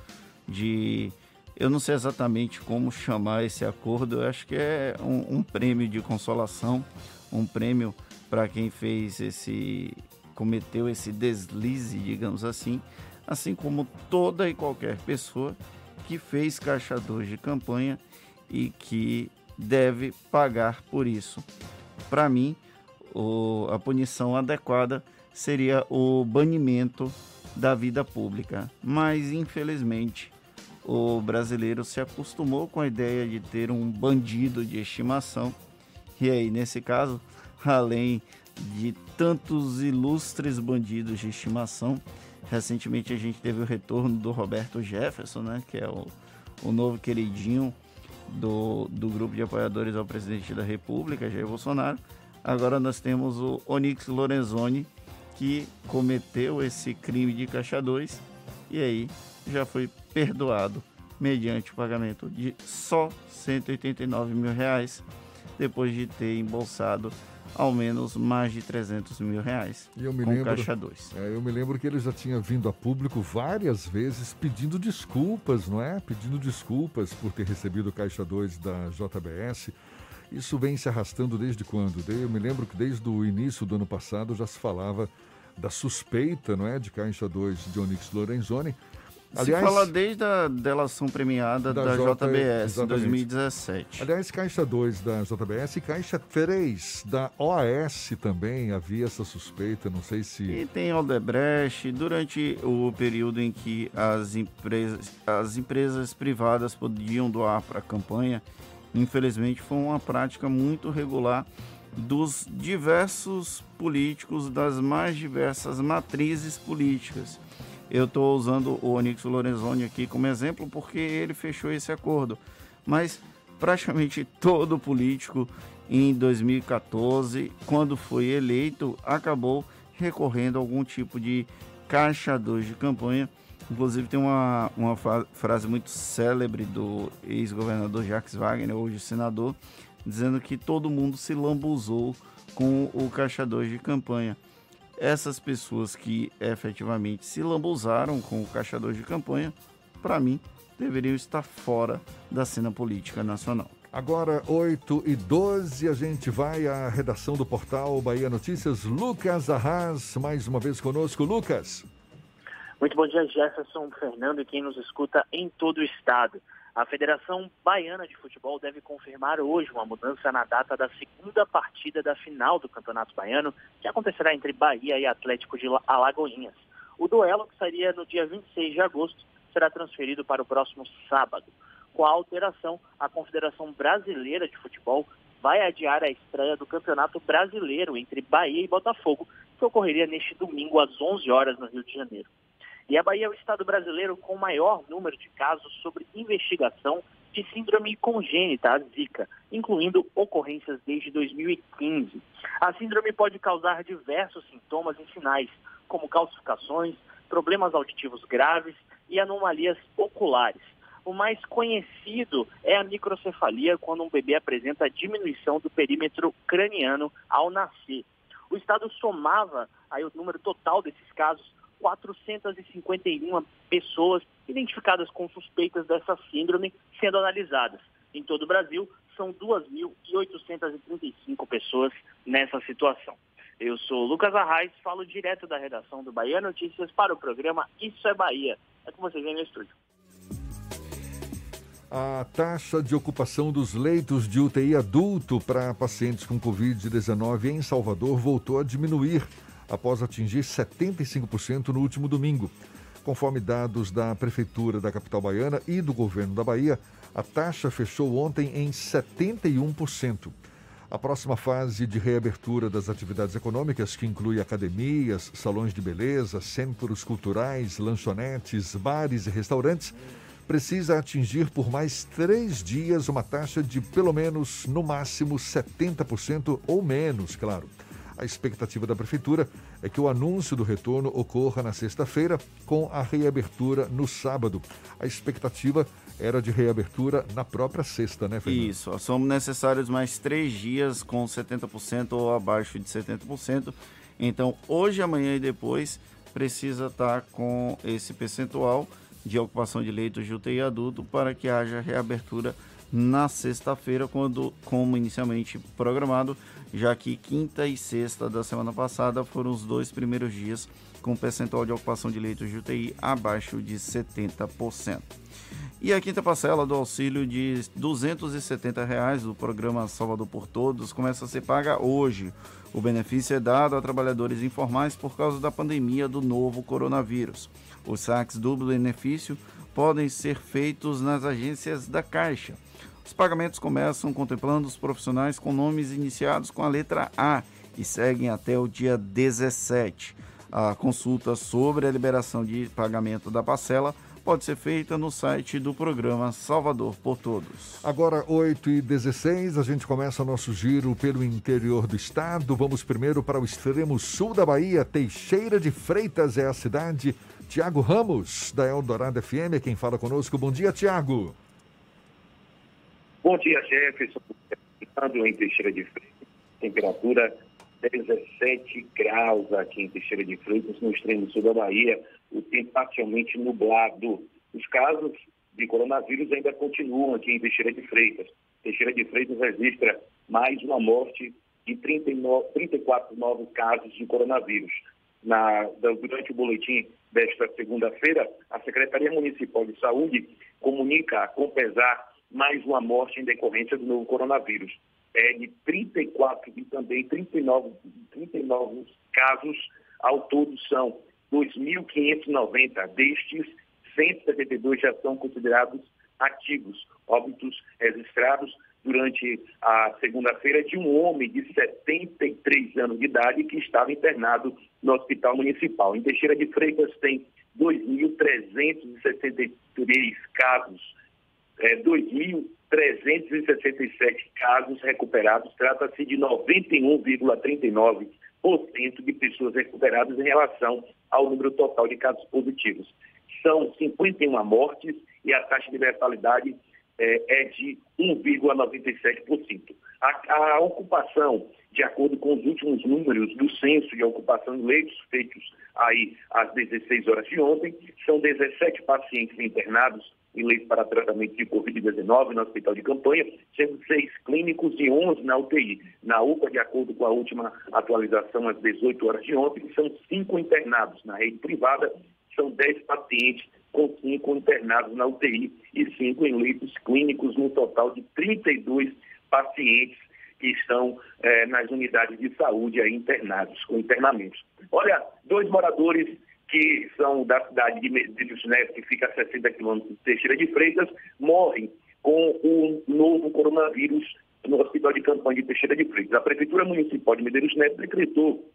de. Eu não sei exatamente como chamar esse acordo, eu acho que é um, um prêmio de consolação, um prêmio para quem fez esse. cometeu esse deslize, digamos assim, assim como toda e qualquer pessoa que fez caixador de campanha e que deve pagar por isso. Para mim, o, a punição adequada seria o banimento da vida pública. Mas, infelizmente, o brasileiro se acostumou com a ideia de ter um bandido de estimação. E aí, nesse caso, além de tantos ilustres bandidos de estimação, recentemente a gente teve o retorno do Roberto Jefferson, né, que é o, o novo queridinho do, do grupo de apoiadores ao presidente da República, Jair Bolsonaro. Agora nós temos o Onyx Lorenzoni, que cometeu esse crime de caixa 2 e aí já foi perdoado mediante o pagamento de só 189 mil reais depois de ter embolsado ao menos mais de 300 mil reais e eu me com lembro, caixa 2. É, eu me lembro que ele já tinha vindo a público várias vezes pedindo desculpas, não é? Pedindo desculpas por ter recebido o caixa 2 da JBS. Isso vem se arrastando desde quando? Eu me lembro que desde o início do ano passado já se falava da suspeita, não é, de caixa 2 de Onyx Lorenzoni. Aliás, se fala desde a delação premiada da, da JBS em 2017. Aliás, Caixa 2 da JBS e Caixa 3 da OAS também havia essa suspeita, não sei se... E tem Aldebrecht, durante o período em que as empresas, as empresas privadas podiam doar para a campanha, infelizmente foi uma prática muito regular dos diversos políticos das mais diversas matrizes políticas. Eu estou usando o Onyx Lorenzoni aqui como exemplo porque ele fechou esse acordo. Mas praticamente *laughs* todo político em 2014, quando foi eleito, acabou recorrendo a algum tipo de caixa 2 de campanha. Inclusive tem uma, uma frase muito célebre do ex-governador Jacques Wagner, hoje senador, dizendo que todo mundo se lambuzou com o caixa 2 de campanha. Essas pessoas que efetivamente se lambuzaram com o caixa 2 de campanha, para mim, deveriam estar fora da cena política nacional. Agora, 8 e 12, a gente vai à redação do portal Bahia Notícias. Lucas Arras, mais uma vez conosco. Lucas. Muito bom dia, Jefferson, Fernando e quem nos escuta em todo o estado. A Federação Baiana de Futebol deve confirmar hoje uma mudança na data da segunda partida da final do Campeonato Baiano, que acontecerá entre Bahia e Atlético de Alagoinhas. O duelo, que seria no dia 26 de agosto, será transferido para o próximo sábado. Com a alteração, a Confederação Brasileira de Futebol vai adiar a estreia do Campeonato Brasileiro entre Bahia e Botafogo, que ocorreria neste domingo às 11 horas no Rio de Janeiro. E a Bahia é o estado brasileiro com o maior número de casos sobre investigação de síndrome congênita, a Zika, incluindo ocorrências desde 2015. A síndrome pode causar diversos sintomas e sinais, como calcificações, problemas auditivos graves e anomalias oculares. O mais conhecido é a microcefalia, quando um bebê apresenta diminuição do perímetro craniano ao nascer. O estado somava aí o número total desses casos 451 pessoas identificadas com suspeitas dessa síndrome sendo analisadas. Em todo o Brasil, são 2.835 pessoas nessa situação. Eu sou Lucas Arraes, falo direto da redação do Bahia Notícias para o programa Isso é Bahia. É com vocês aí no estúdio. A taxa de ocupação dos leitos de UTI adulto para pacientes com Covid-19 em Salvador voltou a diminuir após atingir 75% no último domingo. Conforme dados da Prefeitura da capital baiana e do governo da Bahia, a taxa fechou ontem em 71%. A próxima fase de reabertura das atividades econômicas, que inclui academias, salões de beleza, centros culturais, lanchonetes, bares e restaurantes, precisa atingir por mais três dias uma taxa de pelo menos, no máximo, 70% ou menos, claro. A expectativa da Prefeitura é que o anúncio do retorno ocorra na sexta-feira, com a reabertura no sábado. A expectativa era de reabertura na própria sexta, né, Fernando? Isso, são necessários mais três dias com 70% ou abaixo de 70%. Então, hoje, amanhã e depois, precisa estar com esse percentual de ocupação de leitos de UTI adulto para que haja reabertura na sexta-feira, quando, como inicialmente programado, já que quinta e sexta da semana passada foram os dois primeiros dias com percentual de ocupação de leitos de UTI abaixo de 70%. E a quinta parcela do auxílio de 270 reais do programa Salvador por Todos começa a ser paga hoje. O benefício é dado a trabalhadores informais por causa da pandemia do novo coronavírus. Os saques do benefício podem ser feitos nas agências da Caixa. Os pagamentos começam contemplando os profissionais com nomes iniciados com a letra A e seguem até o dia 17. A consulta sobre a liberação de pagamento da parcela pode ser feita no site do programa Salvador por Todos. Agora, 8 e 16 a gente começa nosso giro pelo interior do estado. Vamos primeiro para o extremo sul da Bahia. Teixeira de Freitas é a cidade. Tiago Ramos, da Eldorado FM, é quem fala conosco. Bom dia, Tiago. Bom dia, Jefferson. Em Teixeira de Freitas, temperatura 17 graus aqui em Teixeira de Freitas, no extremo sul da Bahia, o tempo parcialmente nublado. Os casos de coronavírus ainda continuam aqui em Teixeira de Freitas. Teixeira de Freitas registra mais uma morte e 39, 34 novos casos de coronavírus. Na, durante o boletim desta segunda-feira, a Secretaria Municipal de Saúde comunica, com pesar, mais uma morte em decorrência do novo coronavírus é, de 34 e também 39, 39 casos ao todo são 2.590. Destes, 172 já são considerados ativos, óbitos registrados durante a segunda-feira de um homem de 73 anos de idade que estava internado no Hospital Municipal. Em Teixeira de Freitas tem 2.363 casos, é, 2.000 367 casos recuperados, trata-se de 91,39% de pessoas recuperadas em relação ao número total de casos positivos. São 51 mortes e a taxa de letalidade é, é de 1,97%. A, a ocupação, de acordo com os últimos números do censo de ocupação de leitos feitos aí às 16 horas de ontem, são 17 pacientes internados eleitos para tratamento de Covid-19 no hospital de campanha, sendo seis clínicos e 11 na UTI. Na UPA, de acordo com a última atualização, às 18 horas de ontem, são cinco internados. Na rede privada, são 10 pacientes, com cinco internados na UTI e cinco em leitos clínicos, no total de 32 pacientes que estão eh, nas unidades de saúde aí internados, com internamentos. Olha, dois moradores que são da cidade de Medeiros Neto, que fica a 60 quilômetros de Teixeira de Freitas, morrem com o novo coronavírus no Hospital de Campanha de Teixeira de Freitas. A Prefeitura Municipal de Medeiros Neto decretou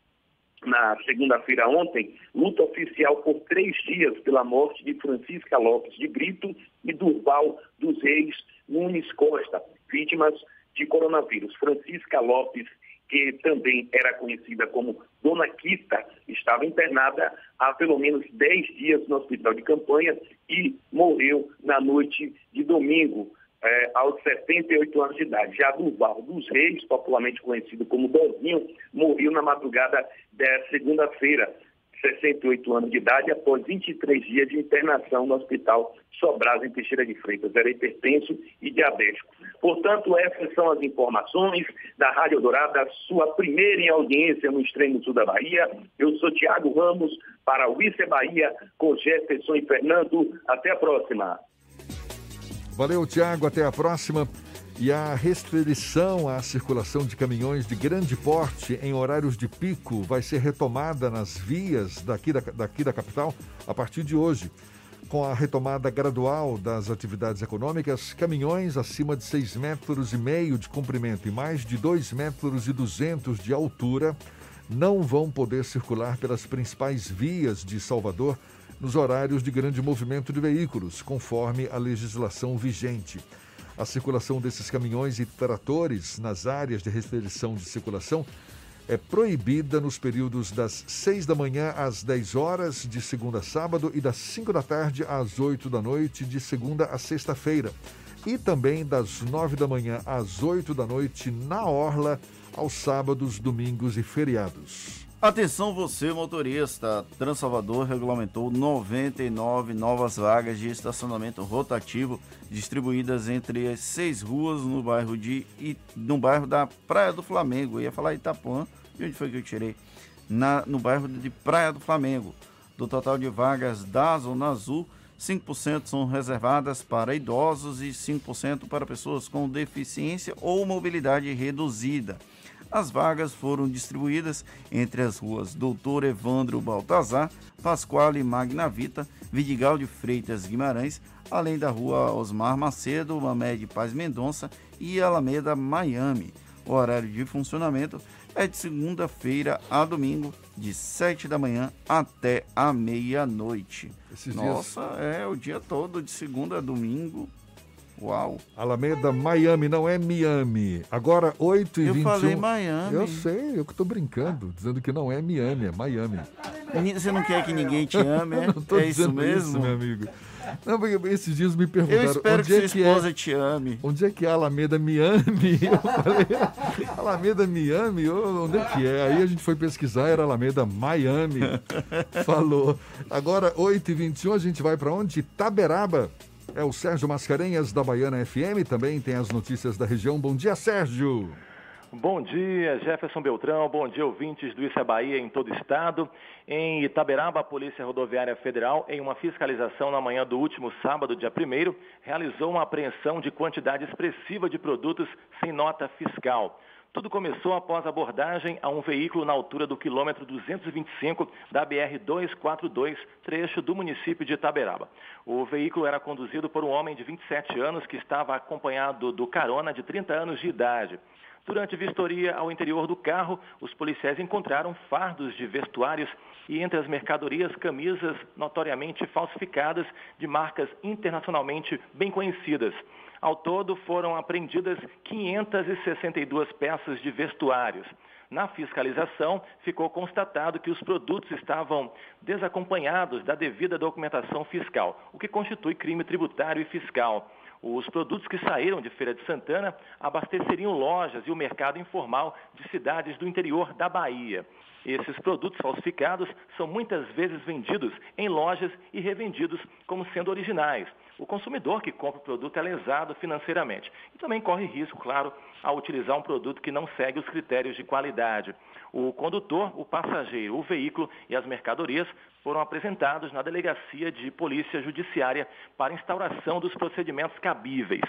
na segunda-feira ontem, luta oficial por três dias pela morte de Francisca Lopes de Brito e Durval dos Reis Nunes Costa, vítimas de coronavírus. Francisca Lopes que também era conhecida como Dona Quita, estava internada há pelo menos 10 dias no hospital de campanha e morreu na noite de domingo, eh, aos 78 anos de idade. Já Durval dos Reis, popularmente conhecido como Dozinho, morreu na madrugada da segunda-feira, 68 anos de idade, após 23 dias de internação no Hospital Sobras, em Teixeira de Freitas. Era hipertenso e diabético. Portanto, essas são as informações da Rádio Dourada, sua primeira em audiência no extremo sul da Bahia. Eu sou Tiago Ramos, para o é Bahia, com Jefferson e Fernando. Até a próxima. Valeu, Tiago. Até a próxima. E a restrição à circulação de caminhões de grande porte em horários de pico vai ser retomada nas vias daqui da, daqui da capital a partir de hoje. Com a retomada gradual das atividades econômicas, caminhões acima de 6 metros e meio de comprimento e mais de 2 metros e 200 de altura não vão poder circular pelas principais vias de Salvador nos horários de grande movimento de veículos, conforme a legislação vigente. A circulação desses caminhões e tratores nas áreas de restrição de circulação é proibida nos períodos das 6 da manhã às 10 horas, de segunda a sábado, e das 5 da tarde às 8 da noite, de segunda a sexta-feira. E também das 9 da manhã às 8 da noite, na Orla, aos sábados, domingos e feriados. Atenção você motorista, Transalvador regulamentou 99 novas vagas de estacionamento rotativo distribuídas entre as seis ruas no bairro de no bairro da Praia do Flamengo. Eu ia falar Itapuã, de onde foi que eu tirei? Na, no bairro de Praia do Flamengo. Do total de vagas da Zona Azul, 5% são reservadas para idosos e 5% para pessoas com deficiência ou mobilidade reduzida. As vagas foram distribuídas entre as ruas Doutor Evandro Baltazar, Pasquale Magnavita, Vidigal de Freitas Guimarães, além da rua Osmar Macedo, Mamed Paz Mendonça e Alameda Miami. O horário de funcionamento é de segunda-feira a domingo, de 7 da manhã até a meia-noite. Nossa, dias... é o dia todo, de segunda a domingo. Uau. Alameda, Miami, não é Miami. Agora, 8 e eu 21 Eu falei Miami. Eu sei, eu que tô brincando, dizendo que não é Miami, é Miami. Você não quer que ninguém te ame, *laughs* é? não tô é isso mesmo? Isso, meu amigo. Não, porque esses dias me perguntaram. Eu espero onde que é sua que esposa é, te ame. Onde é que é Alameda Miami? *laughs* Eu falei, Alameda Miami? Onde é que é? Aí a gente foi pesquisar, era Alameda Miami. *laughs* Falou. Agora, 8h21, a gente vai para onde? Taberaba. É o Sérgio Mascarenhas da Baiana FM, também tem as notícias da região. Bom dia, Sérgio. Bom dia, Jefferson Beltrão. Bom dia, ouvintes do Isso é Bahia em todo o estado. Em Itaberaba, a Polícia Rodoviária Federal, em uma fiscalização na manhã do último sábado, dia 1 realizou uma apreensão de quantidade expressiva de produtos sem nota fiscal. Tudo começou após abordagem a um veículo na altura do quilômetro 225 da BR-242, trecho do município de Itaberaba. O veículo era conduzido por um homem de 27 anos que estava acompanhado do carona de 30 anos de idade. Durante vistoria ao interior do carro, os policiais encontraram fardos de vestuários e entre as mercadorias camisas notoriamente falsificadas de marcas internacionalmente bem conhecidas. Ao todo, foram apreendidas 562 peças de vestuários. Na fiscalização, ficou constatado que os produtos estavam desacompanhados da devida documentação fiscal, o que constitui crime tributário e fiscal. Os produtos que saíram de Feira de Santana abasteceriam lojas e o mercado informal de cidades do interior da Bahia. Esses produtos falsificados são muitas vezes vendidos em lojas e revendidos como sendo originais. O consumidor que compra o produto é lesado financeiramente e também corre risco, claro, ao utilizar um produto que não segue os critérios de qualidade. O condutor, o passageiro, o veículo e as mercadorias foram apresentados na Delegacia de Polícia Judiciária para instauração dos procedimentos cabíveis.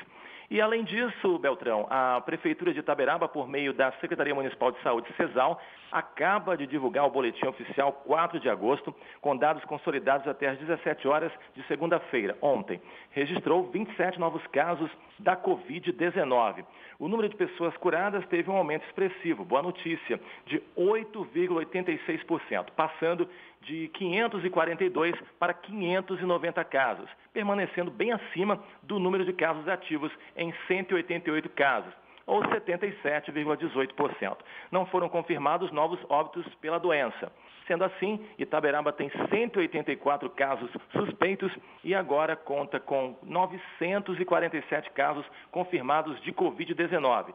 E além disso, Beltrão, a Prefeitura de Itaberaba, por meio da Secretaria Municipal de Saúde, CESAL, acaba de divulgar o boletim oficial 4 de agosto, com dados consolidados até às 17 horas de segunda-feira, ontem. Registrou 27 novos casos da Covid-19. O número de pessoas curadas teve um aumento expressivo, boa notícia, de 8,86%, passando de 542 para 590 casos, permanecendo bem acima do número de casos ativos em 188 casos ou 77,18%. Não foram confirmados novos óbitos pela doença. Sendo assim, Itaberaba tem 184 casos suspeitos e agora conta com 947 casos confirmados de Covid-19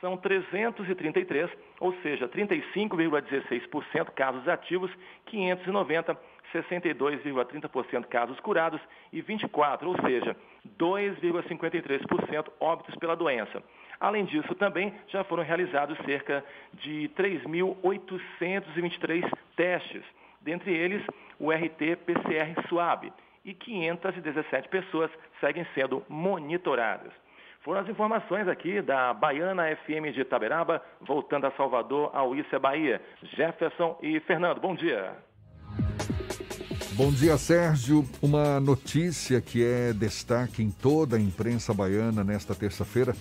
são 333, ou seja, 35,16% casos ativos, 590, 62,30% casos curados e 24, ou seja, 2,53% óbitos pela doença. Além disso, também já foram realizados cerca de 3.823 testes, dentre eles o RT-PCR SUAB, e 517 pessoas seguem sendo monitoradas. Foram as informações aqui da Baiana FM de Itaberaba, voltando a Salvador, ao Isso é Bahia. Jefferson e Fernando, bom dia. Bom dia, Sérgio. Uma notícia que é destaque em toda a imprensa baiana nesta terça-feira.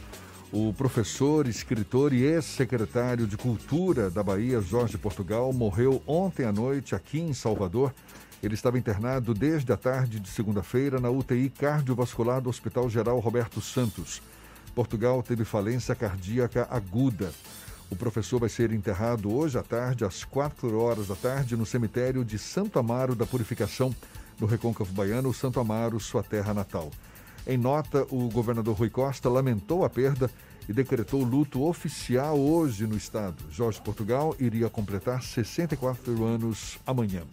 O professor, escritor e ex-secretário de Cultura da Bahia, Jorge Portugal, morreu ontem à noite aqui em Salvador Ele estava internado desde a tarde de segunda-feira na UTI cardiovascular do Hospital Geral Roberto Santos. Portugal teve falência cardíaca aguda. O professor vai ser enterrado hoje à tarde, às 4 horas da tarde, no cemitério de Santo Amaro da Purificação, no Recôncavo Baiano, Santo Amaro, sua terra natal. Em nota, o governador Rui Costa lamentou a perda e decretou luto oficial hoje no estado. Jorge Portugal iria completar 64 anos amanhã.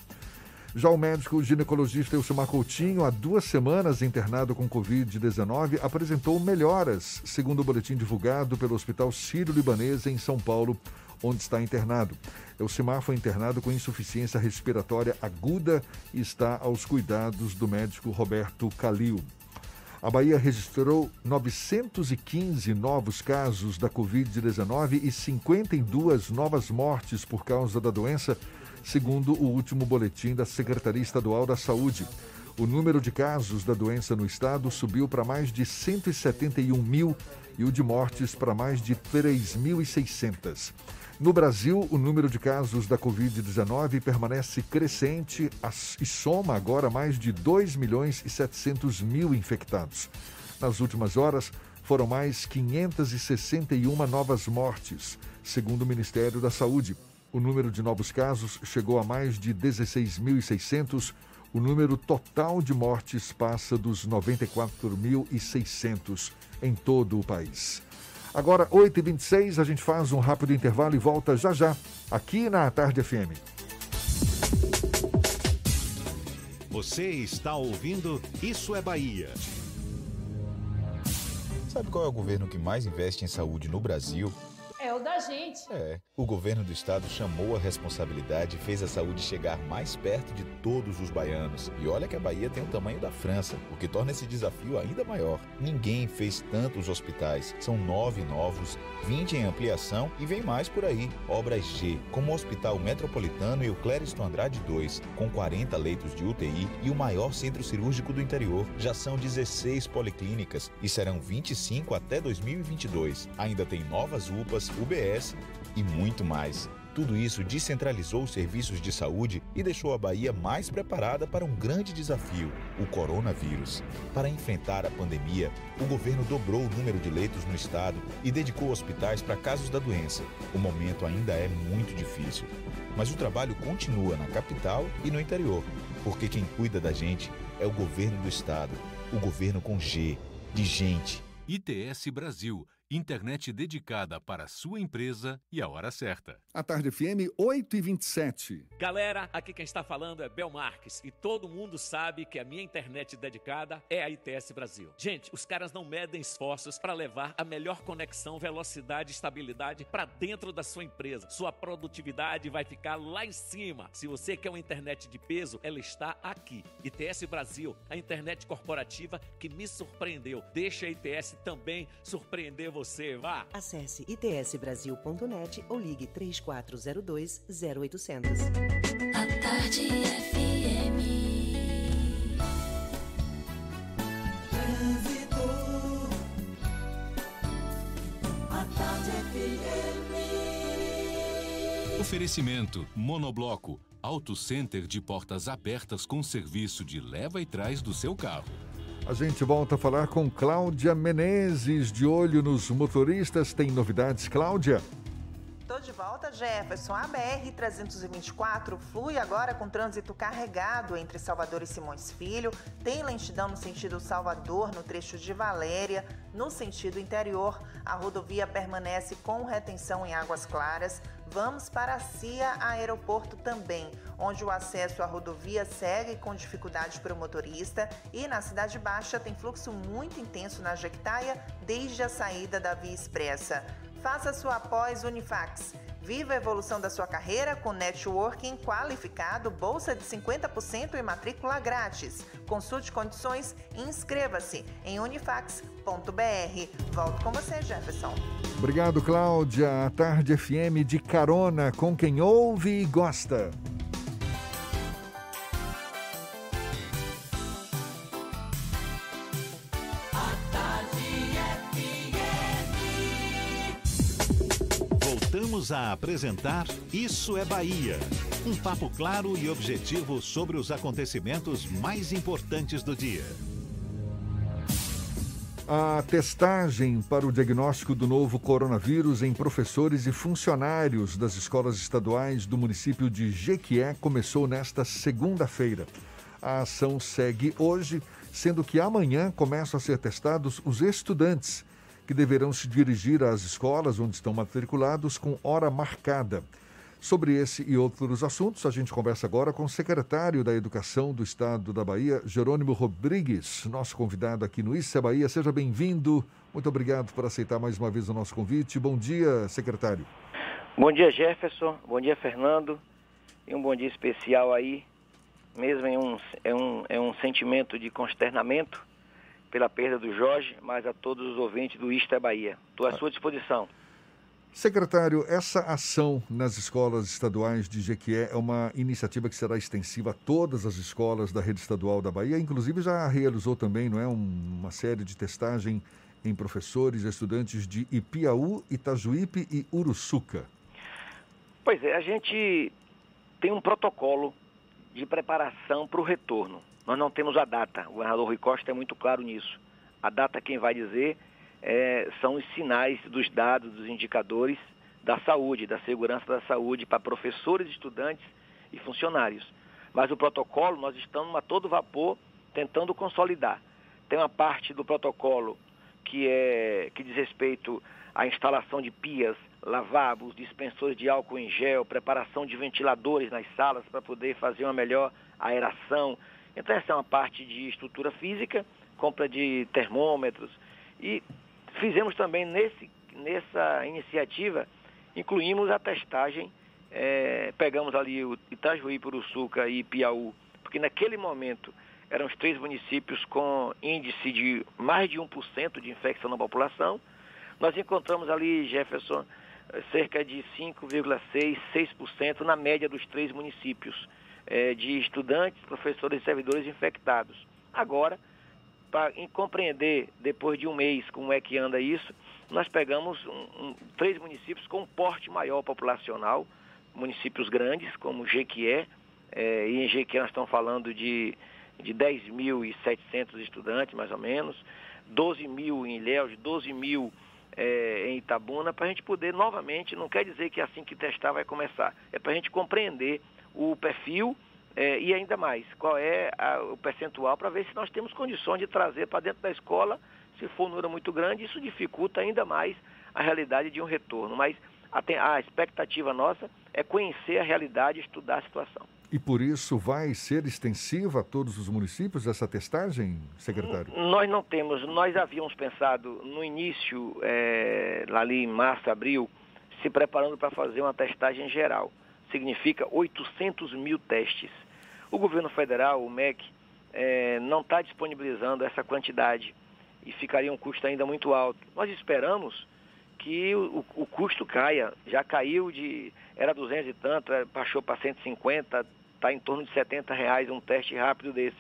Já o médico ginecologista Elcimar Coutinho, há duas semanas internado com Covid-19, apresentou melhoras, segundo o boletim divulgado pelo Hospital Sírio-Libanês em São Paulo, onde está internado. Elcimar foi internado com insuficiência respiratória aguda e está aos cuidados do médico Roberto Calil. A Bahia registrou 915 novos casos da Covid-19 e 52 novas mortes por causa da doença, segundo o último boletim da Secretaria Estadual da Saúde. O número de casos da doença no estado subiu para mais de 171 mil e o de mortes para mais de 3.600. No Brasil, o número de casos da Covid-19 permanece crescente e soma agora mais de 2 milhões e 700 mil infectados. Nas últimas horas, foram mais 561 novas mortes, segundo o Ministério da Saúde. O número de novos casos chegou a mais de 16.600. O número total de mortes passa dos 94.600 em todo o país. Agora, 8h26, a gente faz um rápido intervalo e volta já já, aqui na Tarde FM. Você está ouvindo Isso é Bahia. Sabe qual é o governo que mais investe em saúde no Brasil? É o da gente. É. O governo do estado chamou a responsabilidade e fez a saúde chegar mais perto de todos os baianos. E olha que a Bahia tem o tamanho da França, o que torna esse desafio ainda maior. Ninguém fez tantos hospitais. São nove novos, 20 em ampliação e vem mais por aí. Obras G, como o Hospital Metropolitano e o Clériston Andrade 2, com 40 leitos de UTI e o maior centro cirúrgico do interior. Já são 16 policlínicas e serão 25 até 2022. Ainda tem novas UPAs, UBS e muito mais. Tudo isso descentralizou os serviços de saúde e deixou a Bahia mais preparada para um grande desafio, o coronavírus. Para enfrentar a pandemia, o governo dobrou o número de leitos no estado e dedicou hospitais para casos da doença. O momento ainda é muito difícil, mas o trabalho continua na capital e no interior, porque quem cuida da gente é o governo do estado, o governo com G, de gente. ITS Brasil internet dedicada para a sua empresa e a hora certa. A Tarde FM 8 e 27. Galera, aqui quem está falando é Bel Marques e todo mundo sabe que a minha internet dedicada é a ITS Brasil. Gente, os caras não medem esforços para levar a melhor conexão, velocidade e estabilidade para dentro da sua empresa. Sua produtividade vai ficar lá em cima. Se você quer uma internet de peso, ela está aqui. ITS Brasil, a internet corporativa que me surpreendeu. Deixa a ITS também surpreender você, vá! Acesse itsbrasil.net ou ligue 3402 0800. A Tarde FM. Trânsito. A Tarde FM. Oferecimento Monobloco, Auto Center de portas abertas com serviço de leva e trás do seu carro. A gente volta a falar com Cláudia Menezes, de olho nos motoristas. Tem novidades, Cláudia? Tô de volta, Jefferson. A BR-324 flui agora com trânsito carregado entre Salvador e Simões Filho. Tem lentidão no sentido Salvador, no trecho de Valéria. No sentido interior, a rodovia permanece com retenção em Águas Claras. Vamos para CIA Aeroporto também, onde o acesso à rodovia segue com dificuldade para o motorista e na Cidade Baixa tem fluxo muito intenso na Jequitaia desde a saída da Via Expressa. Faça sua pós Unifax. Viva a evolução da sua carreira com networking qualificado, bolsa de 50% e matrícula grátis. Consulte condições e inscreva-se em unifax.br. Volto com você, Jefferson. Obrigado, Cláudia. A Tarde FM de carona com quem ouve e gosta. Voltamos a apresentar Isso é Bahia. Um papo claro e objetivo sobre os acontecimentos mais importantes do dia. A testagem para o diagnóstico do novo coronavírus em professores e funcionários das escolas estaduais do município de Jequié começou nesta segunda-feira. A ação segue hoje, sendo que amanhã começam a ser testados os estudantes, que deverão se dirigir às escolas onde estão matriculados com hora marcada. Sobre esse e outros assuntos, a gente conversa agora com o secretário da Educação do Estado da Bahia, Jerônimo Rodrigues, nosso convidado aqui no Isso é Bahia. Seja bem-vindo. Muito obrigado por aceitar mais uma vez o nosso convite. Bom dia, secretário. Bom dia, Jefferson. Bom dia, Fernando. E um bom dia especial aí, mesmo em um, é um, é um sentimento de consternamento pela perda do Jorge, mas a todos os ouvintes do Isto é Bahia. Estou à sua disposição. Secretário, essa ação nas escolas estaduais de Jequié é uma iniciativa que será extensiva a todas as escolas da rede estadual da Bahia, inclusive já realizou também, não é, uma série de testagem em professores e estudantes de Ipiaú, Itajuípe e Uruçuca. Pois é, a gente tem um protocolo de preparação para o retorno. Nós não temos a data, o governador Rui Costa é muito claro nisso. A data quem vai dizer é, são os sinais dos dados, dos indicadores da saúde, da segurança da saúde para professores, estudantes e funcionários. Mas o protocolo, nós estamos a todo vapor tentando consolidar. Tem uma parte do protocolo que, é, que diz respeito à instalação de pias, lavabos, dispensores de álcool em gel, preparação de ventiladores nas salas para poder fazer uma melhor aeração. Então essa é uma parte de estrutura física, compra de termômetros e Fizemos também nesse, nessa iniciativa, incluímos a testagem, é, pegamos ali o Itajuí, Puruçuca e Piauí, porque naquele momento eram os três municípios com índice de mais de 1% de infecção na população. Nós encontramos ali, Jefferson, cerca de 5,6%, 6% na média dos três municípios é, de estudantes, professores e servidores infectados. Agora, para compreender, depois de um mês, como é que anda isso, nós pegamos um, um, três municípios com um porte maior populacional, municípios grandes, como Jequié, é, e em Jequié nós estamos falando de, de 10.700 estudantes, mais ou menos, 12 mil em Ilhéus, 12 mil é, em Itabuna, para a gente poder novamente, não quer dizer que assim que testar vai começar, é para a gente compreender o perfil é, e ainda mais, qual é a, o percentual para ver se nós temos condições de trazer para dentro da escola, se for um número muito grande, isso dificulta ainda mais a realidade de um retorno. Mas a, a expectativa nossa é conhecer a realidade e estudar a situação. E por isso vai ser extensiva a todos os municípios essa testagem, secretário? Nós não temos, nós havíamos pensado no início, é, ali em março, abril, se preparando para fazer uma testagem geral. Significa 800 mil testes. O governo federal, o MEC, é, não está disponibilizando essa quantidade e ficaria um custo ainda muito alto. Nós esperamos que o, o custo caia. Já caiu de. Era 200 e tanto, baixou para 150, está em torno de 70 reais um teste rápido desse.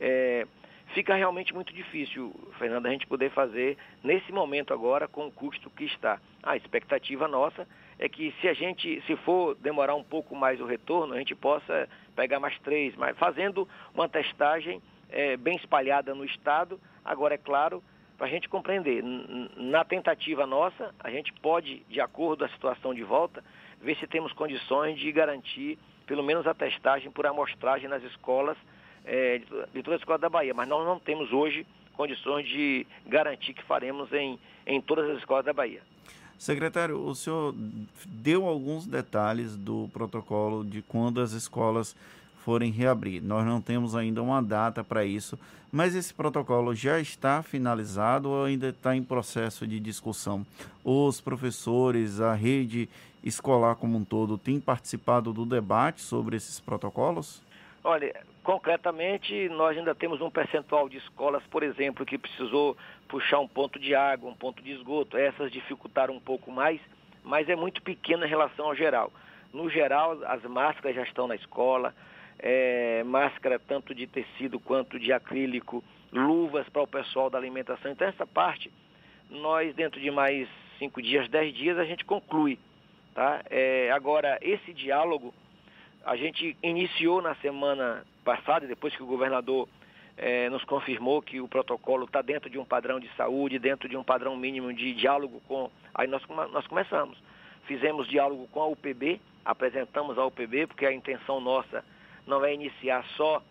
É, fica realmente muito difícil, Fernando, a gente poder fazer nesse momento agora com o custo que está. A expectativa nossa é que se a gente, se for demorar um pouco mais o retorno, a gente possa pegar mais três, mas fazendo uma testagem é, bem espalhada no estado. Agora, é claro, para a gente compreender, na tentativa nossa, a gente pode, de acordo com a situação de volta, ver se temos condições de garantir pelo menos a testagem por amostragem nas escolas, é, de toda a escola da Bahia. Mas nós não temos hoje condições de garantir que faremos em, em todas as escolas da Bahia. Secretário, o senhor deu alguns detalhes do protocolo de quando as escolas forem reabrir. Nós não temos ainda uma data para isso, mas esse protocolo já está finalizado ou ainda está em processo de discussão? Os professores, a rede escolar como um todo, têm participado do debate sobre esses protocolos? Olha, concretamente, nós ainda temos um percentual de escolas, por exemplo, que precisou puxar um ponto de água, um ponto de esgoto. Essas dificultaram um pouco mais, mas é muito pequeno em relação ao geral. No geral, as máscaras já estão na escola, é, máscara tanto de tecido quanto de acrílico, luvas para o pessoal da alimentação. Então, essa parte, nós, dentro de mais cinco dias, dez dias, a gente conclui Tá? É, agora, esse diálogo a gente iniciou na semana passada, depois que o governador é, nos confirmou que o protocolo está dentro de um padrão de saúde, dentro de um padrão mínimo de diálogo com. Aí nós, nós começamos. Fizemos diálogo com a UPB, apresentamos a UPB, porque a intenção nossa não é iniciar só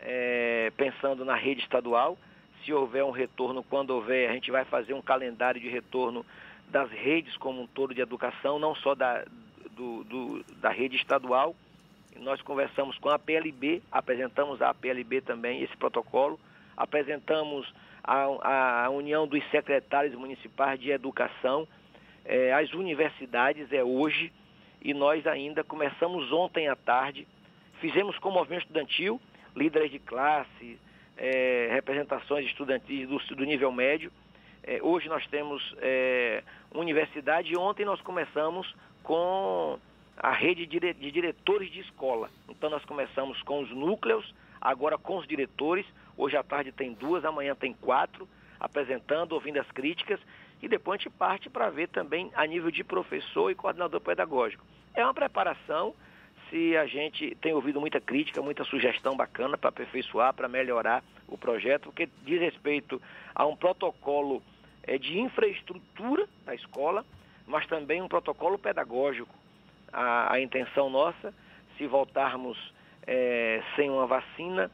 é, pensando na rede estadual. Se houver um retorno, quando houver, a gente vai fazer um calendário de retorno das redes como um todo de educação, não só da, do, do, da rede estadual. Nós conversamos com a PLB, apresentamos à PLB também esse protocolo, apresentamos a, a União dos Secretários Municipais de Educação, é, as universidades é hoje, e nós ainda começamos ontem à tarde, fizemos com o movimento estudantil, líderes de classe, é, representações estudantis do, do nível médio, é, hoje nós temos é, universidade e ontem nós começamos com a rede de diretores de escola. Então nós começamos com os núcleos, agora com os diretores. Hoje à tarde tem duas, amanhã tem quatro, apresentando, ouvindo as críticas. E depois a gente parte para ver também a nível de professor e coordenador pedagógico. É uma preparação se a gente tem ouvido muita crítica, muita sugestão bacana para aperfeiçoar, para melhorar o projeto, porque diz respeito a um protocolo é, de infraestrutura da escola, mas também um protocolo pedagógico. A, a intenção nossa, se voltarmos é, sem uma vacina,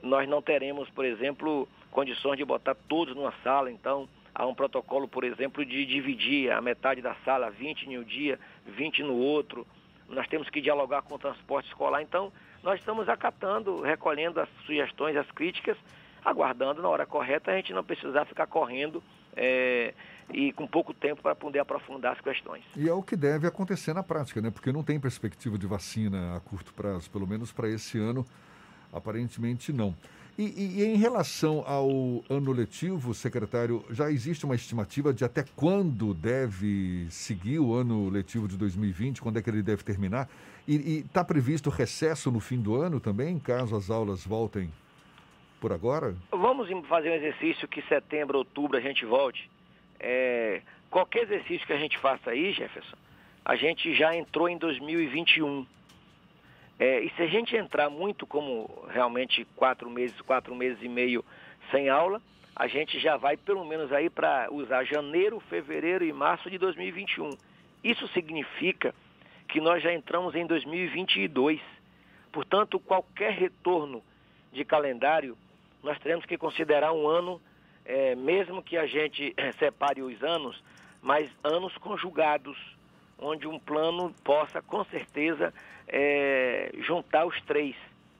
nós não teremos, por exemplo, condições de botar todos numa sala, então há um protocolo, por exemplo, de dividir a metade da sala, 20 em um dia, 20 no outro. Nós temos que dialogar com o transporte escolar, então nós estamos acatando, recolhendo as sugestões, as críticas, aguardando na hora correta a gente não precisar ficar correndo é, e com pouco tempo para poder aprofundar as questões. E é o que deve acontecer na prática, né? Porque não tem perspectiva de vacina a curto prazo, pelo menos para esse ano, aparentemente não. E, e, em relação ao ano letivo, secretário, já existe uma estimativa de até quando deve seguir o ano letivo de 2020, quando é que ele deve terminar? E está previsto recesso no fim do ano também, caso as aulas voltem por agora? Vamos fazer um exercício que setembro, outubro a gente volte. É, qualquer exercício que a gente faça aí, Jefferson, a gente já entrou em 2021. É, e se a gente entrar muito como realmente quatro meses, quatro meses e meio sem aula, a gente já vai pelo menos aí para usar janeiro, fevereiro e março de 2021. Isso significa que nós já entramos em 2022. Portanto, qualquer retorno de calendário nós teremos que considerar um ano, é, mesmo que a gente separe os anos, mas anos conjugados, onde um plano possa, com certeza, é, juntar os três,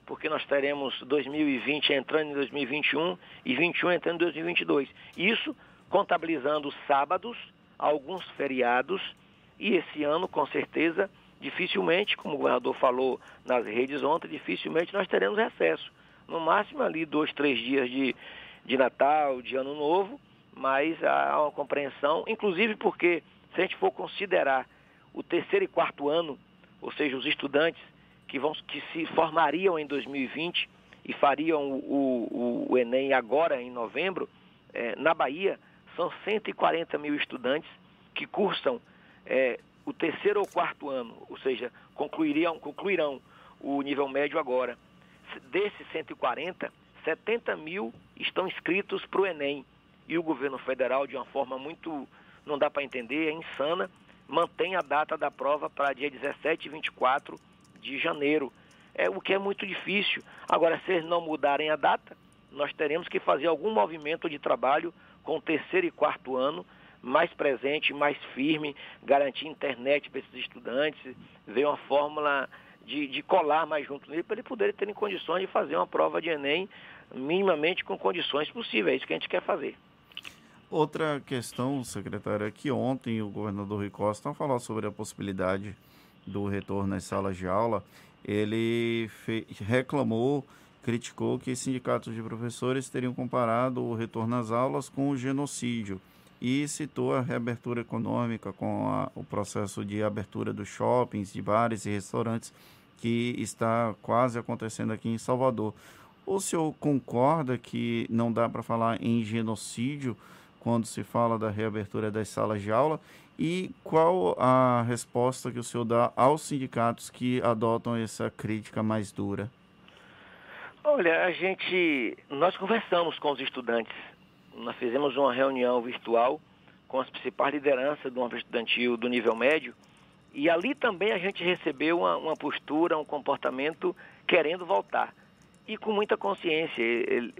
porque nós teremos 2020 entrando em 2021 e 21 entrando em 2022. Isso contabilizando sábados, alguns feriados, e esse ano, com certeza, dificilmente, como o governador falou nas redes ontem, dificilmente nós teremos recesso no máximo ali dois, três dias de, de Natal, de Ano Novo, mas há uma compreensão, inclusive porque se a gente for considerar o terceiro e quarto ano, ou seja, os estudantes que, vão, que se formariam em 2020 e fariam o, o, o Enem agora em novembro, é, na Bahia são 140 mil estudantes que cursam é, o terceiro ou quarto ano, ou seja, concluiriam, concluirão o nível médio agora desses 140, 70 mil estão inscritos para o Enem. E o governo federal, de uma forma muito, não dá para entender, é insana, mantém a data da prova para dia 17 e 24 de janeiro. É o que é muito difícil. Agora, se eles não mudarem a data, nós teremos que fazer algum movimento de trabalho com o terceiro e quarto ano, mais presente, mais firme, garantir internet para esses estudantes, ver uma fórmula de, de colar mais junto nele para ele poder ter condições de fazer uma prova de Enem minimamente com condições possíveis. É isso que a gente quer fazer. Outra questão, secretário, é que ontem o governador Rui Costa falou sobre a possibilidade do retorno às salas de aula. Ele reclamou, criticou que sindicatos de professores teriam comparado o retorno às aulas com o genocídio e citou a reabertura econômica com a, o processo de abertura dos shoppings, de bares e restaurantes que está quase acontecendo aqui em Salvador. O senhor concorda que não dá para falar em genocídio quando se fala da reabertura das salas de aula? E qual a resposta que o senhor dá aos sindicatos que adotam essa crítica mais dura? Olha, a gente, nós conversamos com os estudantes. Nós fizemos uma reunião virtual com as principais lideranças do âmbito estudantil do nível médio e ali também a gente recebeu uma, uma postura, um comportamento querendo voltar e com muita consciência,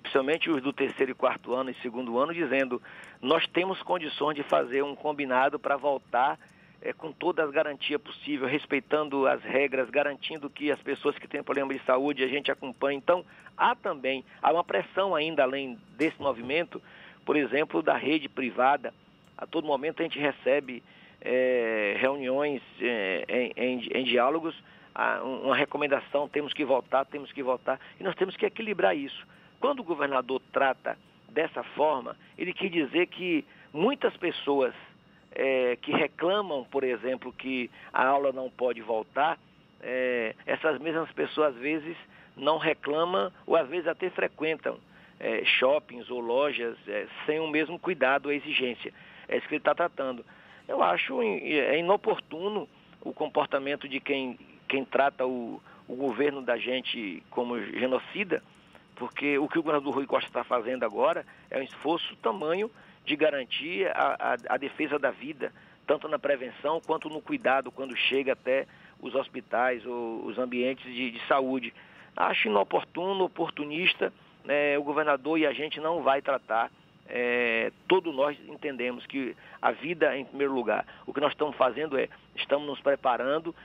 principalmente os do terceiro e quarto ano e segundo ano, dizendo nós temos condições de fazer um combinado para voltar é, com todas as garantias possíveis, respeitando as regras, garantindo que as pessoas que têm problema de saúde a gente acompanhe. Então, há também, há uma pressão ainda além desse movimento, por exemplo, da rede privada. A todo momento a gente recebe é, reuniões é, em, em, em diálogos uma recomendação, temos que votar, temos que votar, e nós temos que equilibrar isso. Quando o governador trata dessa forma, ele quer dizer que muitas pessoas é, que reclamam, por exemplo, que a aula não pode voltar, é, essas mesmas pessoas às vezes não reclamam ou às vezes até frequentam é, shoppings ou lojas é, sem o mesmo cuidado ou exigência. É isso que ele está tratando. Eu acho é inoportuno o comportamento de quem quem trata o, o governo da gente como genocida, porque o que o governador Rui Costa está fazendo agora é um esforço tamanho de garantir a, a, a, defesa da vida, tanto na prevenção quanto no cuidado quando chega até os hospitais ou os ambientes de, de saúde. Acho inoportuno, oportunista, né, o governador e a gente não vai tratar. É, todos nós entendemos que a vida é em primeiro lugar. O que nós estamos fazendo é, estamos nos preparando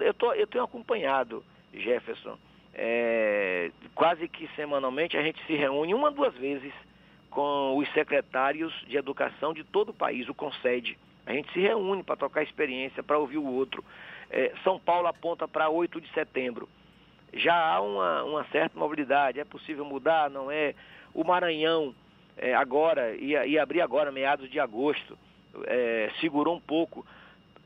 eu, tô, eu tenho acompanhado, Jefferson, é, quase que semanalmente a gente se reúne uma, duas vezes com os secretários de educação de todo o país, o CONSED. A gente se reúne para trocar experiência, para ouvir o outro. É, São Paulo aponta para 8 de setembro. Já há uma, uma, certa mobilidade, é possível mudar, não é? O Maranhão, é, agora, ia, ia abrir agora, meados de agosto, é, segurou um pouco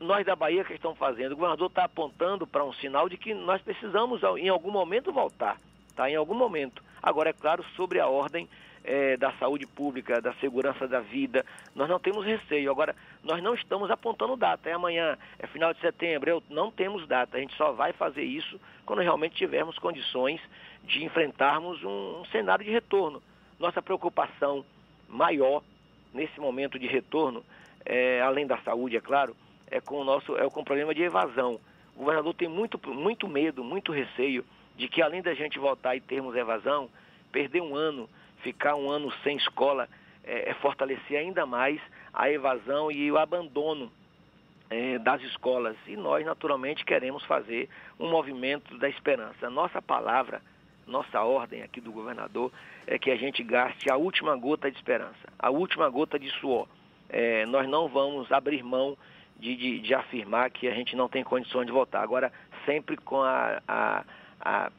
nós da Bahia que estamos fazendo, o governador está apontando para um sinal de que nós precisamos em algum momento voltar, tá? Em algum momento. Agora, é claro, sobre a ordem é, da saúde pública, da segurança da vida, nós não temos receio. Agora, nós não estamos apontando data. É amanhã, é final de setembro, eu, não temos data. A gente só vai fazer isso quando realmente tivermos condições de enfrentarmos um, um cenário de retorno. Nossa preocupação maior nesse momento de retorno, é, além da saúde, é claro, é com o nosso é com o problema de evasão. O governador tem muito, muito medo, muito receio de que além da gente voltar e termos evasão, perder um ano, ficar um ano sem escola, é, é fortalecer ainda mais a evasão e o abandono é, das escolas. E nós, naturalmente, queremos fazer um movimento da esperança. Nossa palavra, nossa ordem aqui do governador é que a gente gaste a última gota de esperança, a última gota de suor. É, nós não vamos abrir mão de, de, de, afirmar que a gente não tem condições de votar. Agora, sempre com a, a, a,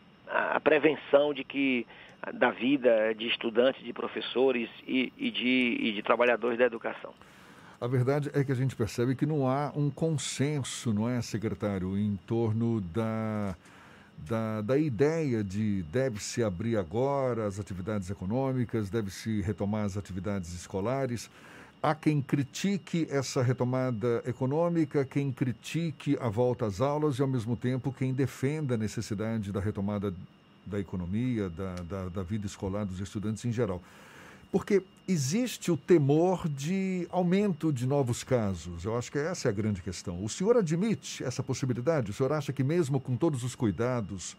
a prevenção de que da vida de estudantes, de professores e, e, de, e de trabalhadores da educação. A verdade é que a gente percebe que não há um consenso, não é, secretário, em torno da, da, da ideia de deve-se abrir agora as atividades econômicas, deve-se retomar as atividades escolares. Há quem critique essa retomada econômica, quem critique a volta às aulas e, ao mesmo tempo, quem defenda a necessidade da retomada da economia, da, da, da vida escolar dos estudantes em geral. Porque existe o temor de aumento de novos casos. Eu acho que essa é a grande questão. O senhor admite essa possibilidade? O senhor acha que, mesmo com todos os cuidados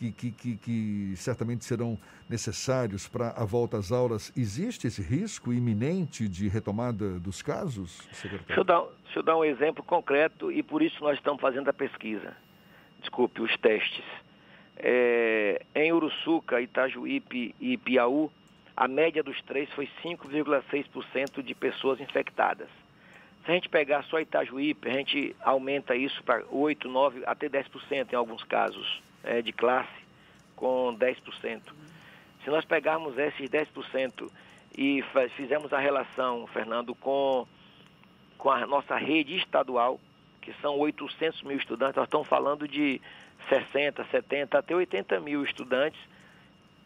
que, que, que, que certamente serão necessários para a volta às aulas, existe esse risco iminente de retomada dos casos, secretário? Deixa eu, dar, deixa eu dar um exemplo concreto e por isso nós estamos fazendo a pesquisa. Desculpe, os testes. É, em Uruçuca, Itajuípe e Piauí, a média dos três foi 5,6% de pessoas infectadas. Se a gente pegar só Itajuípe, a gente aumenta isso para 8, 9, até 10% em alguns casos é, de classe com 10%. Se nós pegarmos esses 10% e fizermos a relação, Fernando, com, com a nossa rede estadual, que são 800 mil estudantes, nós estamos falando de 60, 70, até 80 mil estudantes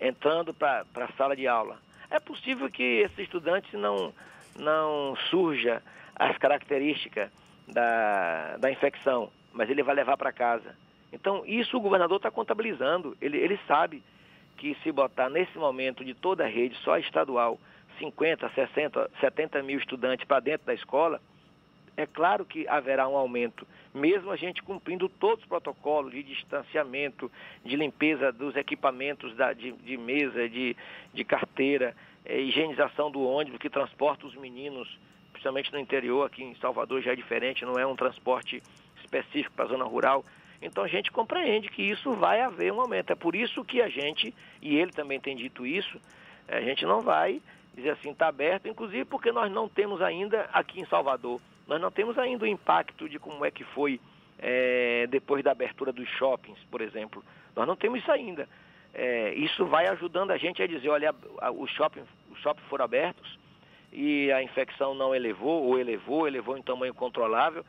entrando para a sala de aula. É possível que esses estudantes não, não surja as características da, da infecção, mas ele vai levar para casa. Então, isso o governador está contabilizando. Ele, ele sabe que se botar nesse momento de toda a rede, só estadual, 50, 60, 70 mil estudantes para dentro da escola, é claro que haverá um aumento, mesmo a gente cumprindo todos os protocolos de distanciamento, de limpeza dos equipamentos da, de, de, mesa, de, de carteira, é, higienização do ônibus que transporta os meninos, principalmente no interior, aqui em Salvador já é diferente, não é um transporte específico para a zona rural. Então a gente compreende que isso vai haver um aumento. É por isso que a gente, e ele também tem dito isso, a gente não vai dizer assim, está aberto, inclusive porque nós não temos ainda aqui em Salvador, nós não temos ainda o impacto de como é que foi é, depois da abertura dos shoppings, por exemplo. Nós não temos isso ainda. É, isso vai ajudando a gente a dizer, olha, os shoppings, os shoppings foram abertos e a infecção não elevou, ou elevou, elevou em tamanho controlável.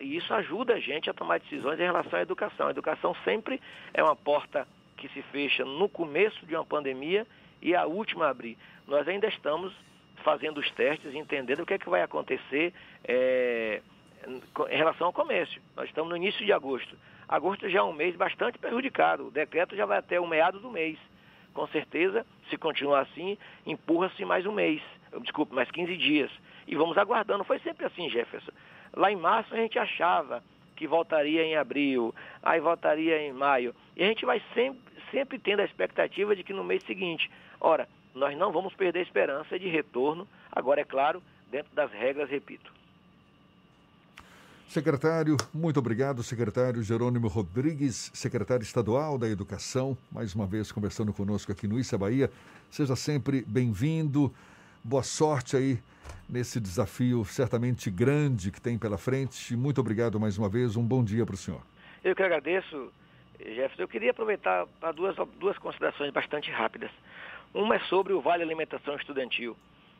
E isso ajuda a gente a tomar decisões em relação à educação. A educação sempre é uma porta que se fecha no começo de uma pandemia e a última a abrir. Nós ainda estamos fazendo os testes, entendendo o que é que vai acontecer é, em relação ao comércio. Nós estamos no início de agosto. Agosto já é um mês bastante prejudicado. O decreto já vai até o meado do mês. Com certeza, se continuar assim, empurra-se mais um mês. Desculpe, mais 15 dias. E vamos aguardando. Foi sempre assim, Jefferson. Lá em março a gente achava que voltaria em abril, aí voltaria em maio. E a gente vai sempre, sempre tendo a expectativa de que no mês seguinte. Ora, nós não vamos perder a esperança de retorno, agora é claro, dentro das regras, repito. Secretário, muito obrigado, secretário Jerônimo Rodrigues, secretário estadual da Educação, mais uma vez conversando conosco aqui no Issa Bahia. Seja sempre bem-vindo, boa sorte aí nesse desafio certamente grande que tem pela frente. Muito obrigado mais uma vez, um bom dia para o senhor. Eu que agradeço, Jefferson. Eu queria aproveitar para duas, duas considerações bastante rápidas. Uma é sobre o Vale Alimentação Estudantil.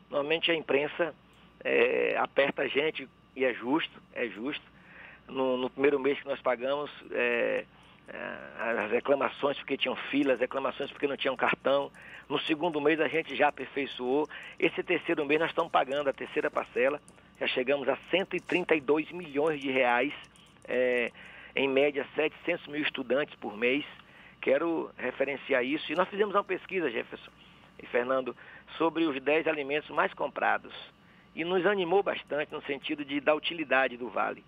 Normalmente a imprensa é, aperta a gente, e é justo, é justo. No, no primeiro mês que nós pagamos, é, é, as reclamações porque tinham filas, reclamações porque não tinham cartão. No segundo mês a gente já aperfeiçoou. Esse terceiro mês nós estamos pagando a terceira parcela. Já chegamos a 132 milhões de reais, é, em média 700 mil estudantes por mês. Quero referenciar isso. E nós fizemos uma pesquisa, Jefferson e Fernando, sobre os 10 alimentos mais comprados. E nos animou bastante no sentido de da utilidade do vale.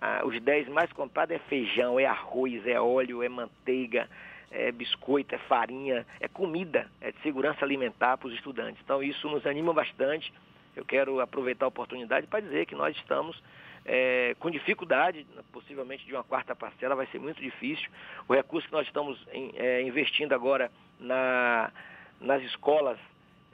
Ah, os 10 mais comprados é feijão, é arroz, é óleo, é manteiga, é biscoito, é farinha, é comida, é de segurança alimentar para os estudantes. Então isso nos anima bastante. Eu quero aproveitar a oportunidade para dizer que nós estamos é, com dificuldade, possivelmente de uma quarta parcela, vai ser muito difícil. O recurso que nós estamos em, é, investindo agora na, nas escolas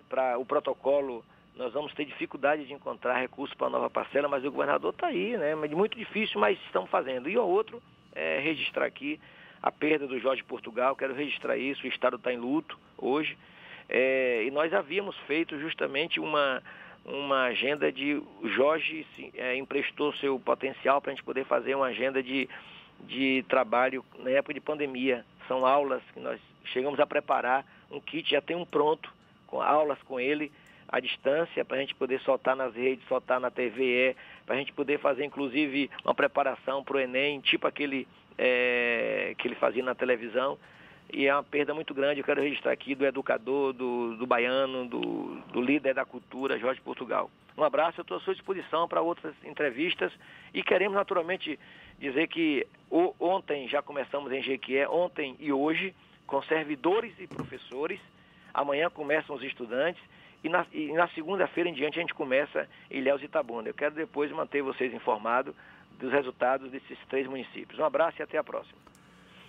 para o protocolo, nós vamos ter dificuldade de encontrar recursos para a nova parcela, mas o governador está aí, né? Muito difícil, mas estamos fazendo. E o outro é registrar aqui a perda do Jorge Portugal, quero registrar isso, o Estado está em luto hoje. É, e nós havíamos feito justamente uma, uma agenda de. O Jorge é, emprestou seu potencial para a gente poder fazer uma agenda de, de trabalho na época de pandemia. São aulas que nós chegamos a preparar um kit, já tem um pronto, com aulas com ele à distância, para a gente poder soltar nas redes, soltar na TVE, para a gente poder fazer inclusive uma preparação para o Enem, tipo aquele é, que ele fazia na televisão. E é uma perda muito grande, eu quero registrar aqui do educador, do, do baiano, do, do líder da cultura, Jorge Portugal. Um abraço, eu estou à sua disposição para outras entrevistas e queremos naturalmente dizer que o, ontem já começamos em Jequié, ontem e hoje, com servidores e professores. Amanhã começam os estudantes e na, na segunda-feira em diante a gente começa em Ilhéus Itabuna. Eu quero depois manter vocês informados dos resultados desses três municípios. Um abraço e até a próxima.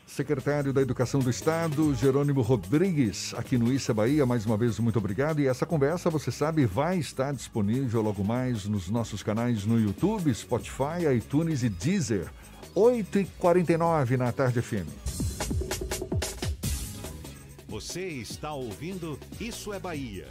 Secretário da Educação do Estado, Jerônimo Rodrigues, aqui no Issa Bahia, mais uma vez muito obrigado. E essa conversa, você sabe, vai estar disponível logo mais nos nossos canais no YouTube, Spotify, iTunes e Deezer. 8h49 na Tarde FM. Você está ouvindo Isso é Bahia.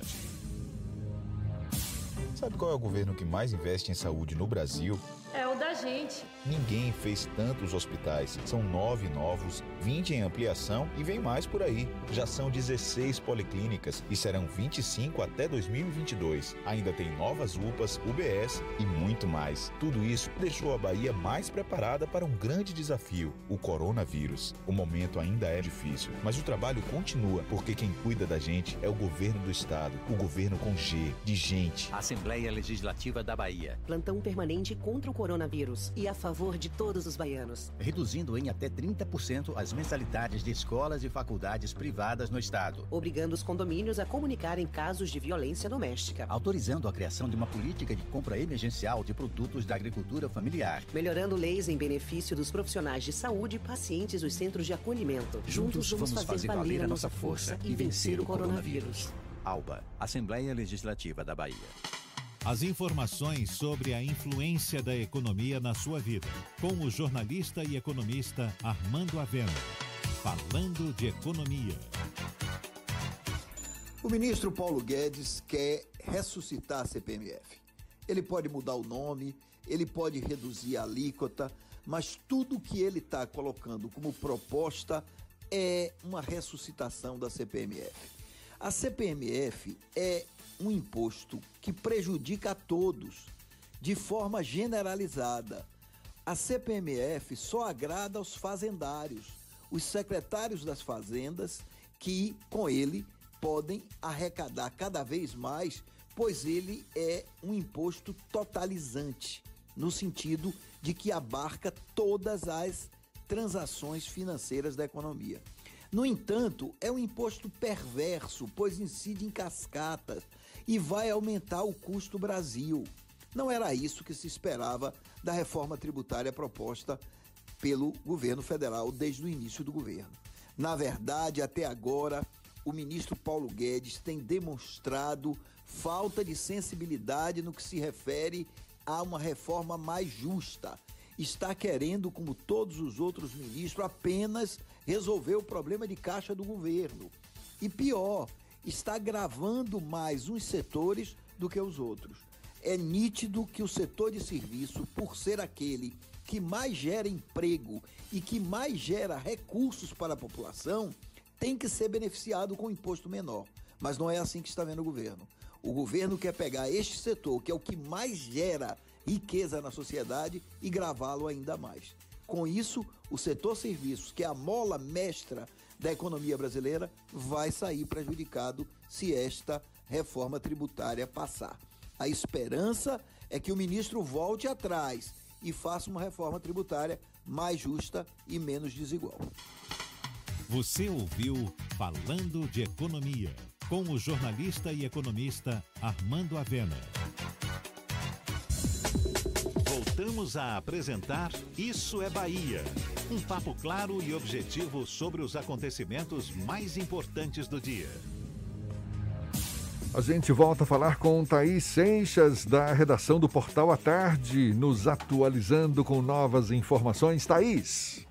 Sabe qual é o governo que mais investe em saúde no Brasil? É o da gente. Ninguém fez tantos hospitais. São nove novos, 20 em ampliação e vem mais por aí. Já são 16 policlínicas e serão 25 até 2022. Ainda tem novas UPAs, UBS e muito mais. Tudo isso deixou a Bahia mais preparada para um grande desafio: o coronavírus. O momento ainda é difícil, mas o trabalho continua porque quem cuida da gente é o governo do estado, o governo com G, de gente. Assembleia Legislativa da Bahia. Plantão permanente contra o coronavírus e a favor de todos os baianos. Reduzindo em até 30% as mensalidades de escolas e faculdades privadas no estado. Obrigando os condomínios a comunicarem casos de violência doméstica. Autorizando a criação de uma política de compra emergencial de produtos da agricultura familiar. Melhorando leis em benefício dos profissionais de saúde e pacientes dos centros de acolhimento. Juntos vamos fazer valer a nossa força e vencer o coronavírus. ALBA, Assembleia Legislativa da Bahia. As informações sobre a influência da economia na sua vida, com o jornalista e economista Armando Avena. Falando de economia. O ministro Paulo Guedes quer ressuscitar a CPMF. Ele pode mudar o nome, ele pode reduzir a alíquota, mas tudo que ele está colocando como proposta é uma ressuscitação da CPMF. A CPMF é um imposto que prejudica a todos de forma generalizada. A CPMF só agrada aos fazendários, os secretários das fazendas, que com ele podem arrecadar cada vez mais, pois ele é um imposto totalizante, no sentido de que abarca todas as transações financeiras da economia. No entanto, é um imposto perverso, pois incide em cascatas e vai aumentar o custo Brasil. Não era isso que se esperava da reforma tributária proposta pelo governo federal desde o início do governo. Na verdade, até agora, o ministro Paulo Guedes tem demonstrado falta de sensibilidade no que se refere a uma reforma mais justa. Está querendo, como todos os outros ministros, apenas resolver o problema de caixa do governo. E pior, está gravando mais uns setores do que os outros. É nítido que o setor de serviço, por ser aquele que mais gera emprego e que mais gera recursos para a população, tem que ser beneficiado com um imposto menor. Mas não é assim que está vendo o governo. O governo quer pegar este setor, que é o que mais gera riqueza na sociedade, e gravá-lo ainda mais. Com isso, o setor serviços, que é a mola mestra da economia brasileira, vai sair prejudicado se esta reforma tributária passar. A esperança é que o ministro volte atrás e faça uma reforma tributária mais justa e menos desigual. Você ouviu Falando de Economia, com o jornalista e economista Armando Avena. Voltamos a apresentar Isso é Bahia. Um papo claro e objetivo sobre os acontecimentos mais importantes do dia. A gente volta a falar com Thaís Seixas, da redação do Portal à Tarde, nos atualizando com novas informações. Thaís.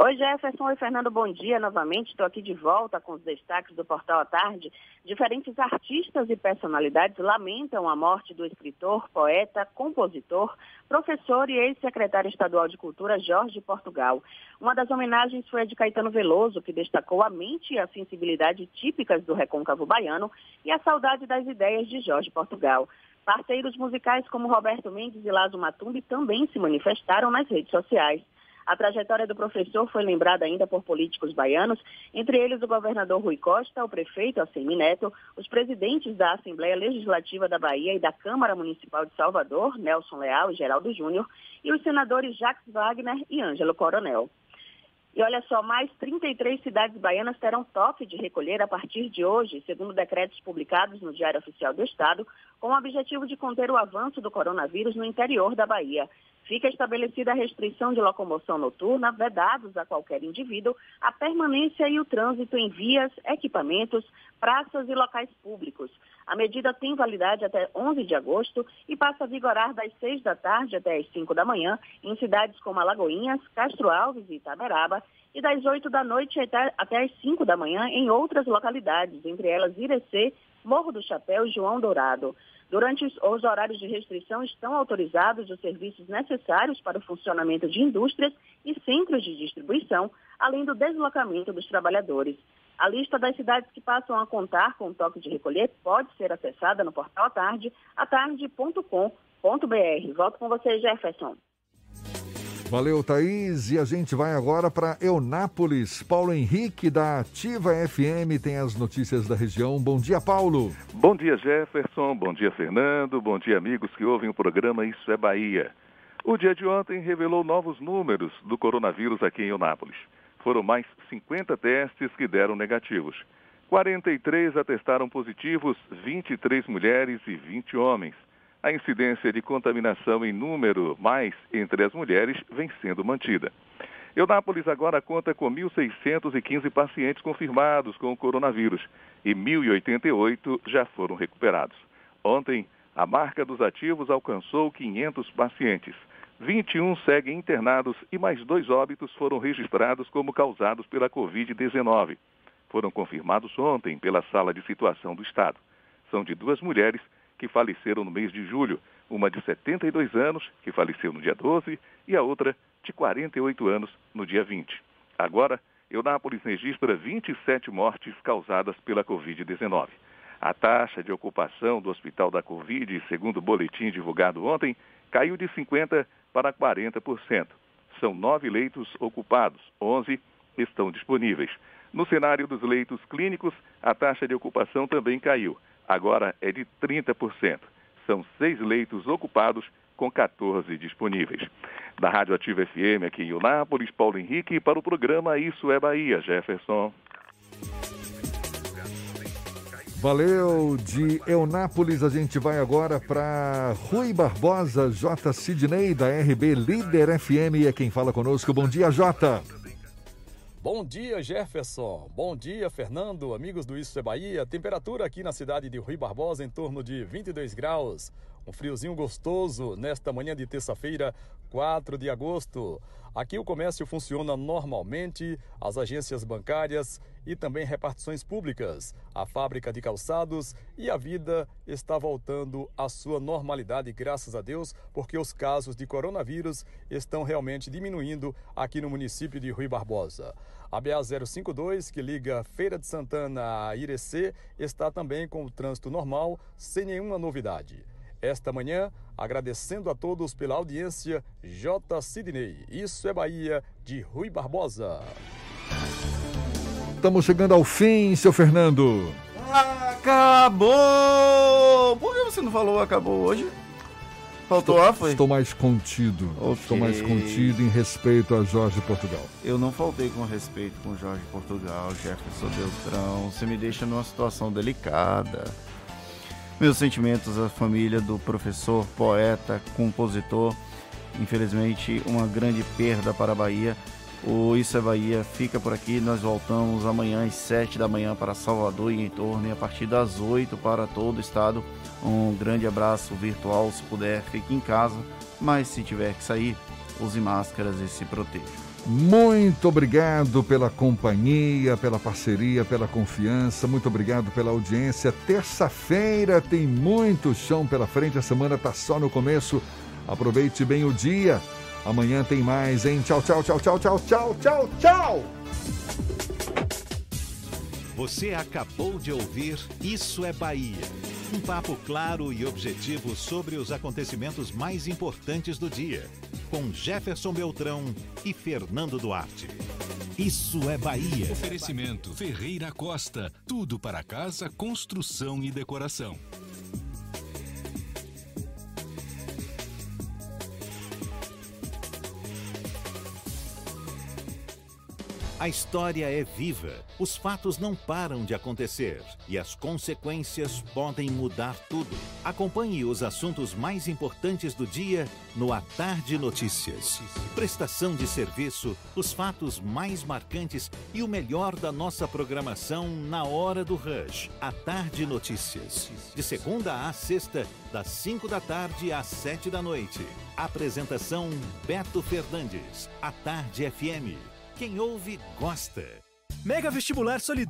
Oi, Jefferson. Oi, Fernando. Bom dia novamente. Estou aqui de volta com os destaques do Portal à Tarde. Diferentes artistas e personalidades lamentam a morte do escritor, poeta, compositor, professor e ex-secretário estadual de Cultura, Jorge Portugal. Uma das homenagens foi a de Caetano Veloso, que destacou a mente e a sensibilidade típicas do recôncavo baiano e a saudade das ideias de Jorge Portugal. Parceiros musicais como Roberto Mendes e Lazo Matumbi também se manifestaram nas redes sociais. A trajetória do professor foi lembrada ainda por políticos baianos, entre eles o governador Rui Costa, o prefeito Assemi Neto, os presidentes da Assembleia Legislativa da Bahia e da Câmara Municipal de Salvador, Nelson Leal e Geraldo Júnior, e os senadores Jacques Wagner e Ângelo Coronel. E olha só, mais 33 cidades baianas terão toque de recolher a partir de hoje, segundo decretos publicados no Diário Oficial do Estado, com o objetivo de conter o avanço do coronavírus no interior da Bahia. Fica estabelecida a restrição de locomoção noturna, vedados a qualquer indivíduo a permanência e o trânsito em vias, equipamentos, praças e locais públicos. A medida tem validade até 11 de agosto e passa a vigorar das 6 da tarde até as 5 da manhã em cidades como Alagoinhas, Castro Alves e Itaberaba e das 8 da noite até, as 5 da manhã em outras localidades, entre elas Irecê, Morro do Chapéu e João Dourado. Durante os, os horários de restrição estão autorizados os serviços necessários para o funcionamento de indústrias e centros de distribuição, além do deslocamento dos trabalhadores. A lista das cidades que passam a contar com o toque de recolher pode ser acessada no portal Atarde, atarde.com.br. Volto com você, Jefferson. Valeu, Thaís. E a gente vai agora para Eunápolis. Paulo Henrique, da Ativa FM, tem as notícias da região. Bom dia, Paulo. Bom dia, Jefferson. Bom dia, Fernando. Bom dia, amigos que ouvem o programa Isso é Bahia. O dia de ontem revelou novos números do coronavírus aqui em Eunápolis. Foram mais 50 testes que deram negativos. 43 atestaram positivos, 23 mulheres e 20 homens. A incidência de contaminação em número mais entre as mulheres vem sendo mantida. Eunápolis agora conta com 1.615 pacientes confirmados com o coronavírus e 1.088 já foram recuperados. Ontem, a marca dos ativos alcançou 500 pacientes. 21 seguem internados e mais dois óbitos foram registrados como causados pela Covid-19. Foram confirmados ontem pela Sala de Situação do Estado. São de duas mulheres que faleceram no mês de julho, uma de 72 anos, que faleceu no dia 12, e a outra de 48 anos, no dia 20. Agora, Eunápolis registra 27 mortes causadas pela Covid-19. A taxa de ocupação do Hospital da Covid, segundo o boletim divulgado ontem, caiu de 50% para 40%. São nove leitos ocupados, 11 estão disponíveis. No cenário dos leitos clínicos, a taxa de ocupação também caiu agora é de 30%. São seis leitos ocupados com 14 disponíveis. Da Rádio Ativa FM aqui em Unápolis, Paulo Henrique, para o programa Isso é Bahia, Jefferson. Valeu, de Eunápolis a gente vai agora para Rui Barbosa, J. Sidney, da RB Líder FM, é quem fala conosco. Bom dia, Jota. Bom dia, Jefferson. Bom dia, Fernando. Amigos do Isso é Bahia. Temperatura aqui na cidade de Rui Barbosa em torno de 22 graus. Um friozinho gostoso nesta manhã de terça-feira, 4 de agosto. Aqui o comércio funciona normalmente, as agências bancárias e também repartições públicas, a fábrica de calçados e a vida está voltando à sua normalidade, graças a Deus, porque os casos de coronavírus estão realmente diminuindo aqui no município de Rui Barbosa. A BA 052, que liga Feira de Santana a Irecê, está também com o trânsito normal, sem nenhuma novidade. Esta manhã, agradecendo a todos pela audiência, J. Sidney. Isso é Bahia, de Rui Barbosa. Estamos chegando ao fim, seu Fernando. Acabou! Por que você não falou acabou hoje? Faltou estou, A, foi? Estou mais contido. Okay. Estou mais contido em respeito a Jorge Portugal. Eu não faltei com respeito com Jorge Portugal, Jefferson Beltrão. Você me deixa numa situação delicada. Meus sentimentos à família do professor, poeta, compositor. Infelizmente, uma grande perda para a Bahia. O Isso é Bahia fica por aqui. Nós voltamos amanhã às 7 da manhã para Salvador e em torno, e a partir das 8 para todo o estado. Um grande abraço virtual. Se puder, fique em casa. Mas se tiver que sair, use máscaras e se proteja. Muito obrigado pela companhia, pela parceria, pela confiança. Muito obrigado pela audiência. Terça-feira tem muito chão pela frente. A semana está só no começo. Aproveite bem o dia. Amanhã tem mais, hein? Tchau, tchau, tchau, tchau, tchau, tchau, tchau, tchau. Você acabou de ouvir Isso é Bahia. Um papo claro e objetivo sobre os acontecimentos mais importantes do dia. Com Jefferson Beltrão e Fernando Duarte. Isso é Bahia. Oferecimento Ferreira Costa. Tudo para casa, construção e decoração. A história é viva, os fatos não param de acontecer e as consequências podem mudar tudo. Acompanhe os assuntos mais importantes do dia no A Tarde Notícias. Prestação de serviço, os fatos mais marcantes e o melhor da nossa programação na hora do rush. A Tarde Notícias. De segunda a sexta, das 5 da tarde às 7 da noite. Apresentação Beto Fernandes. A Tarde FM Quem ouve, gosta. Mega Vestibular Solidário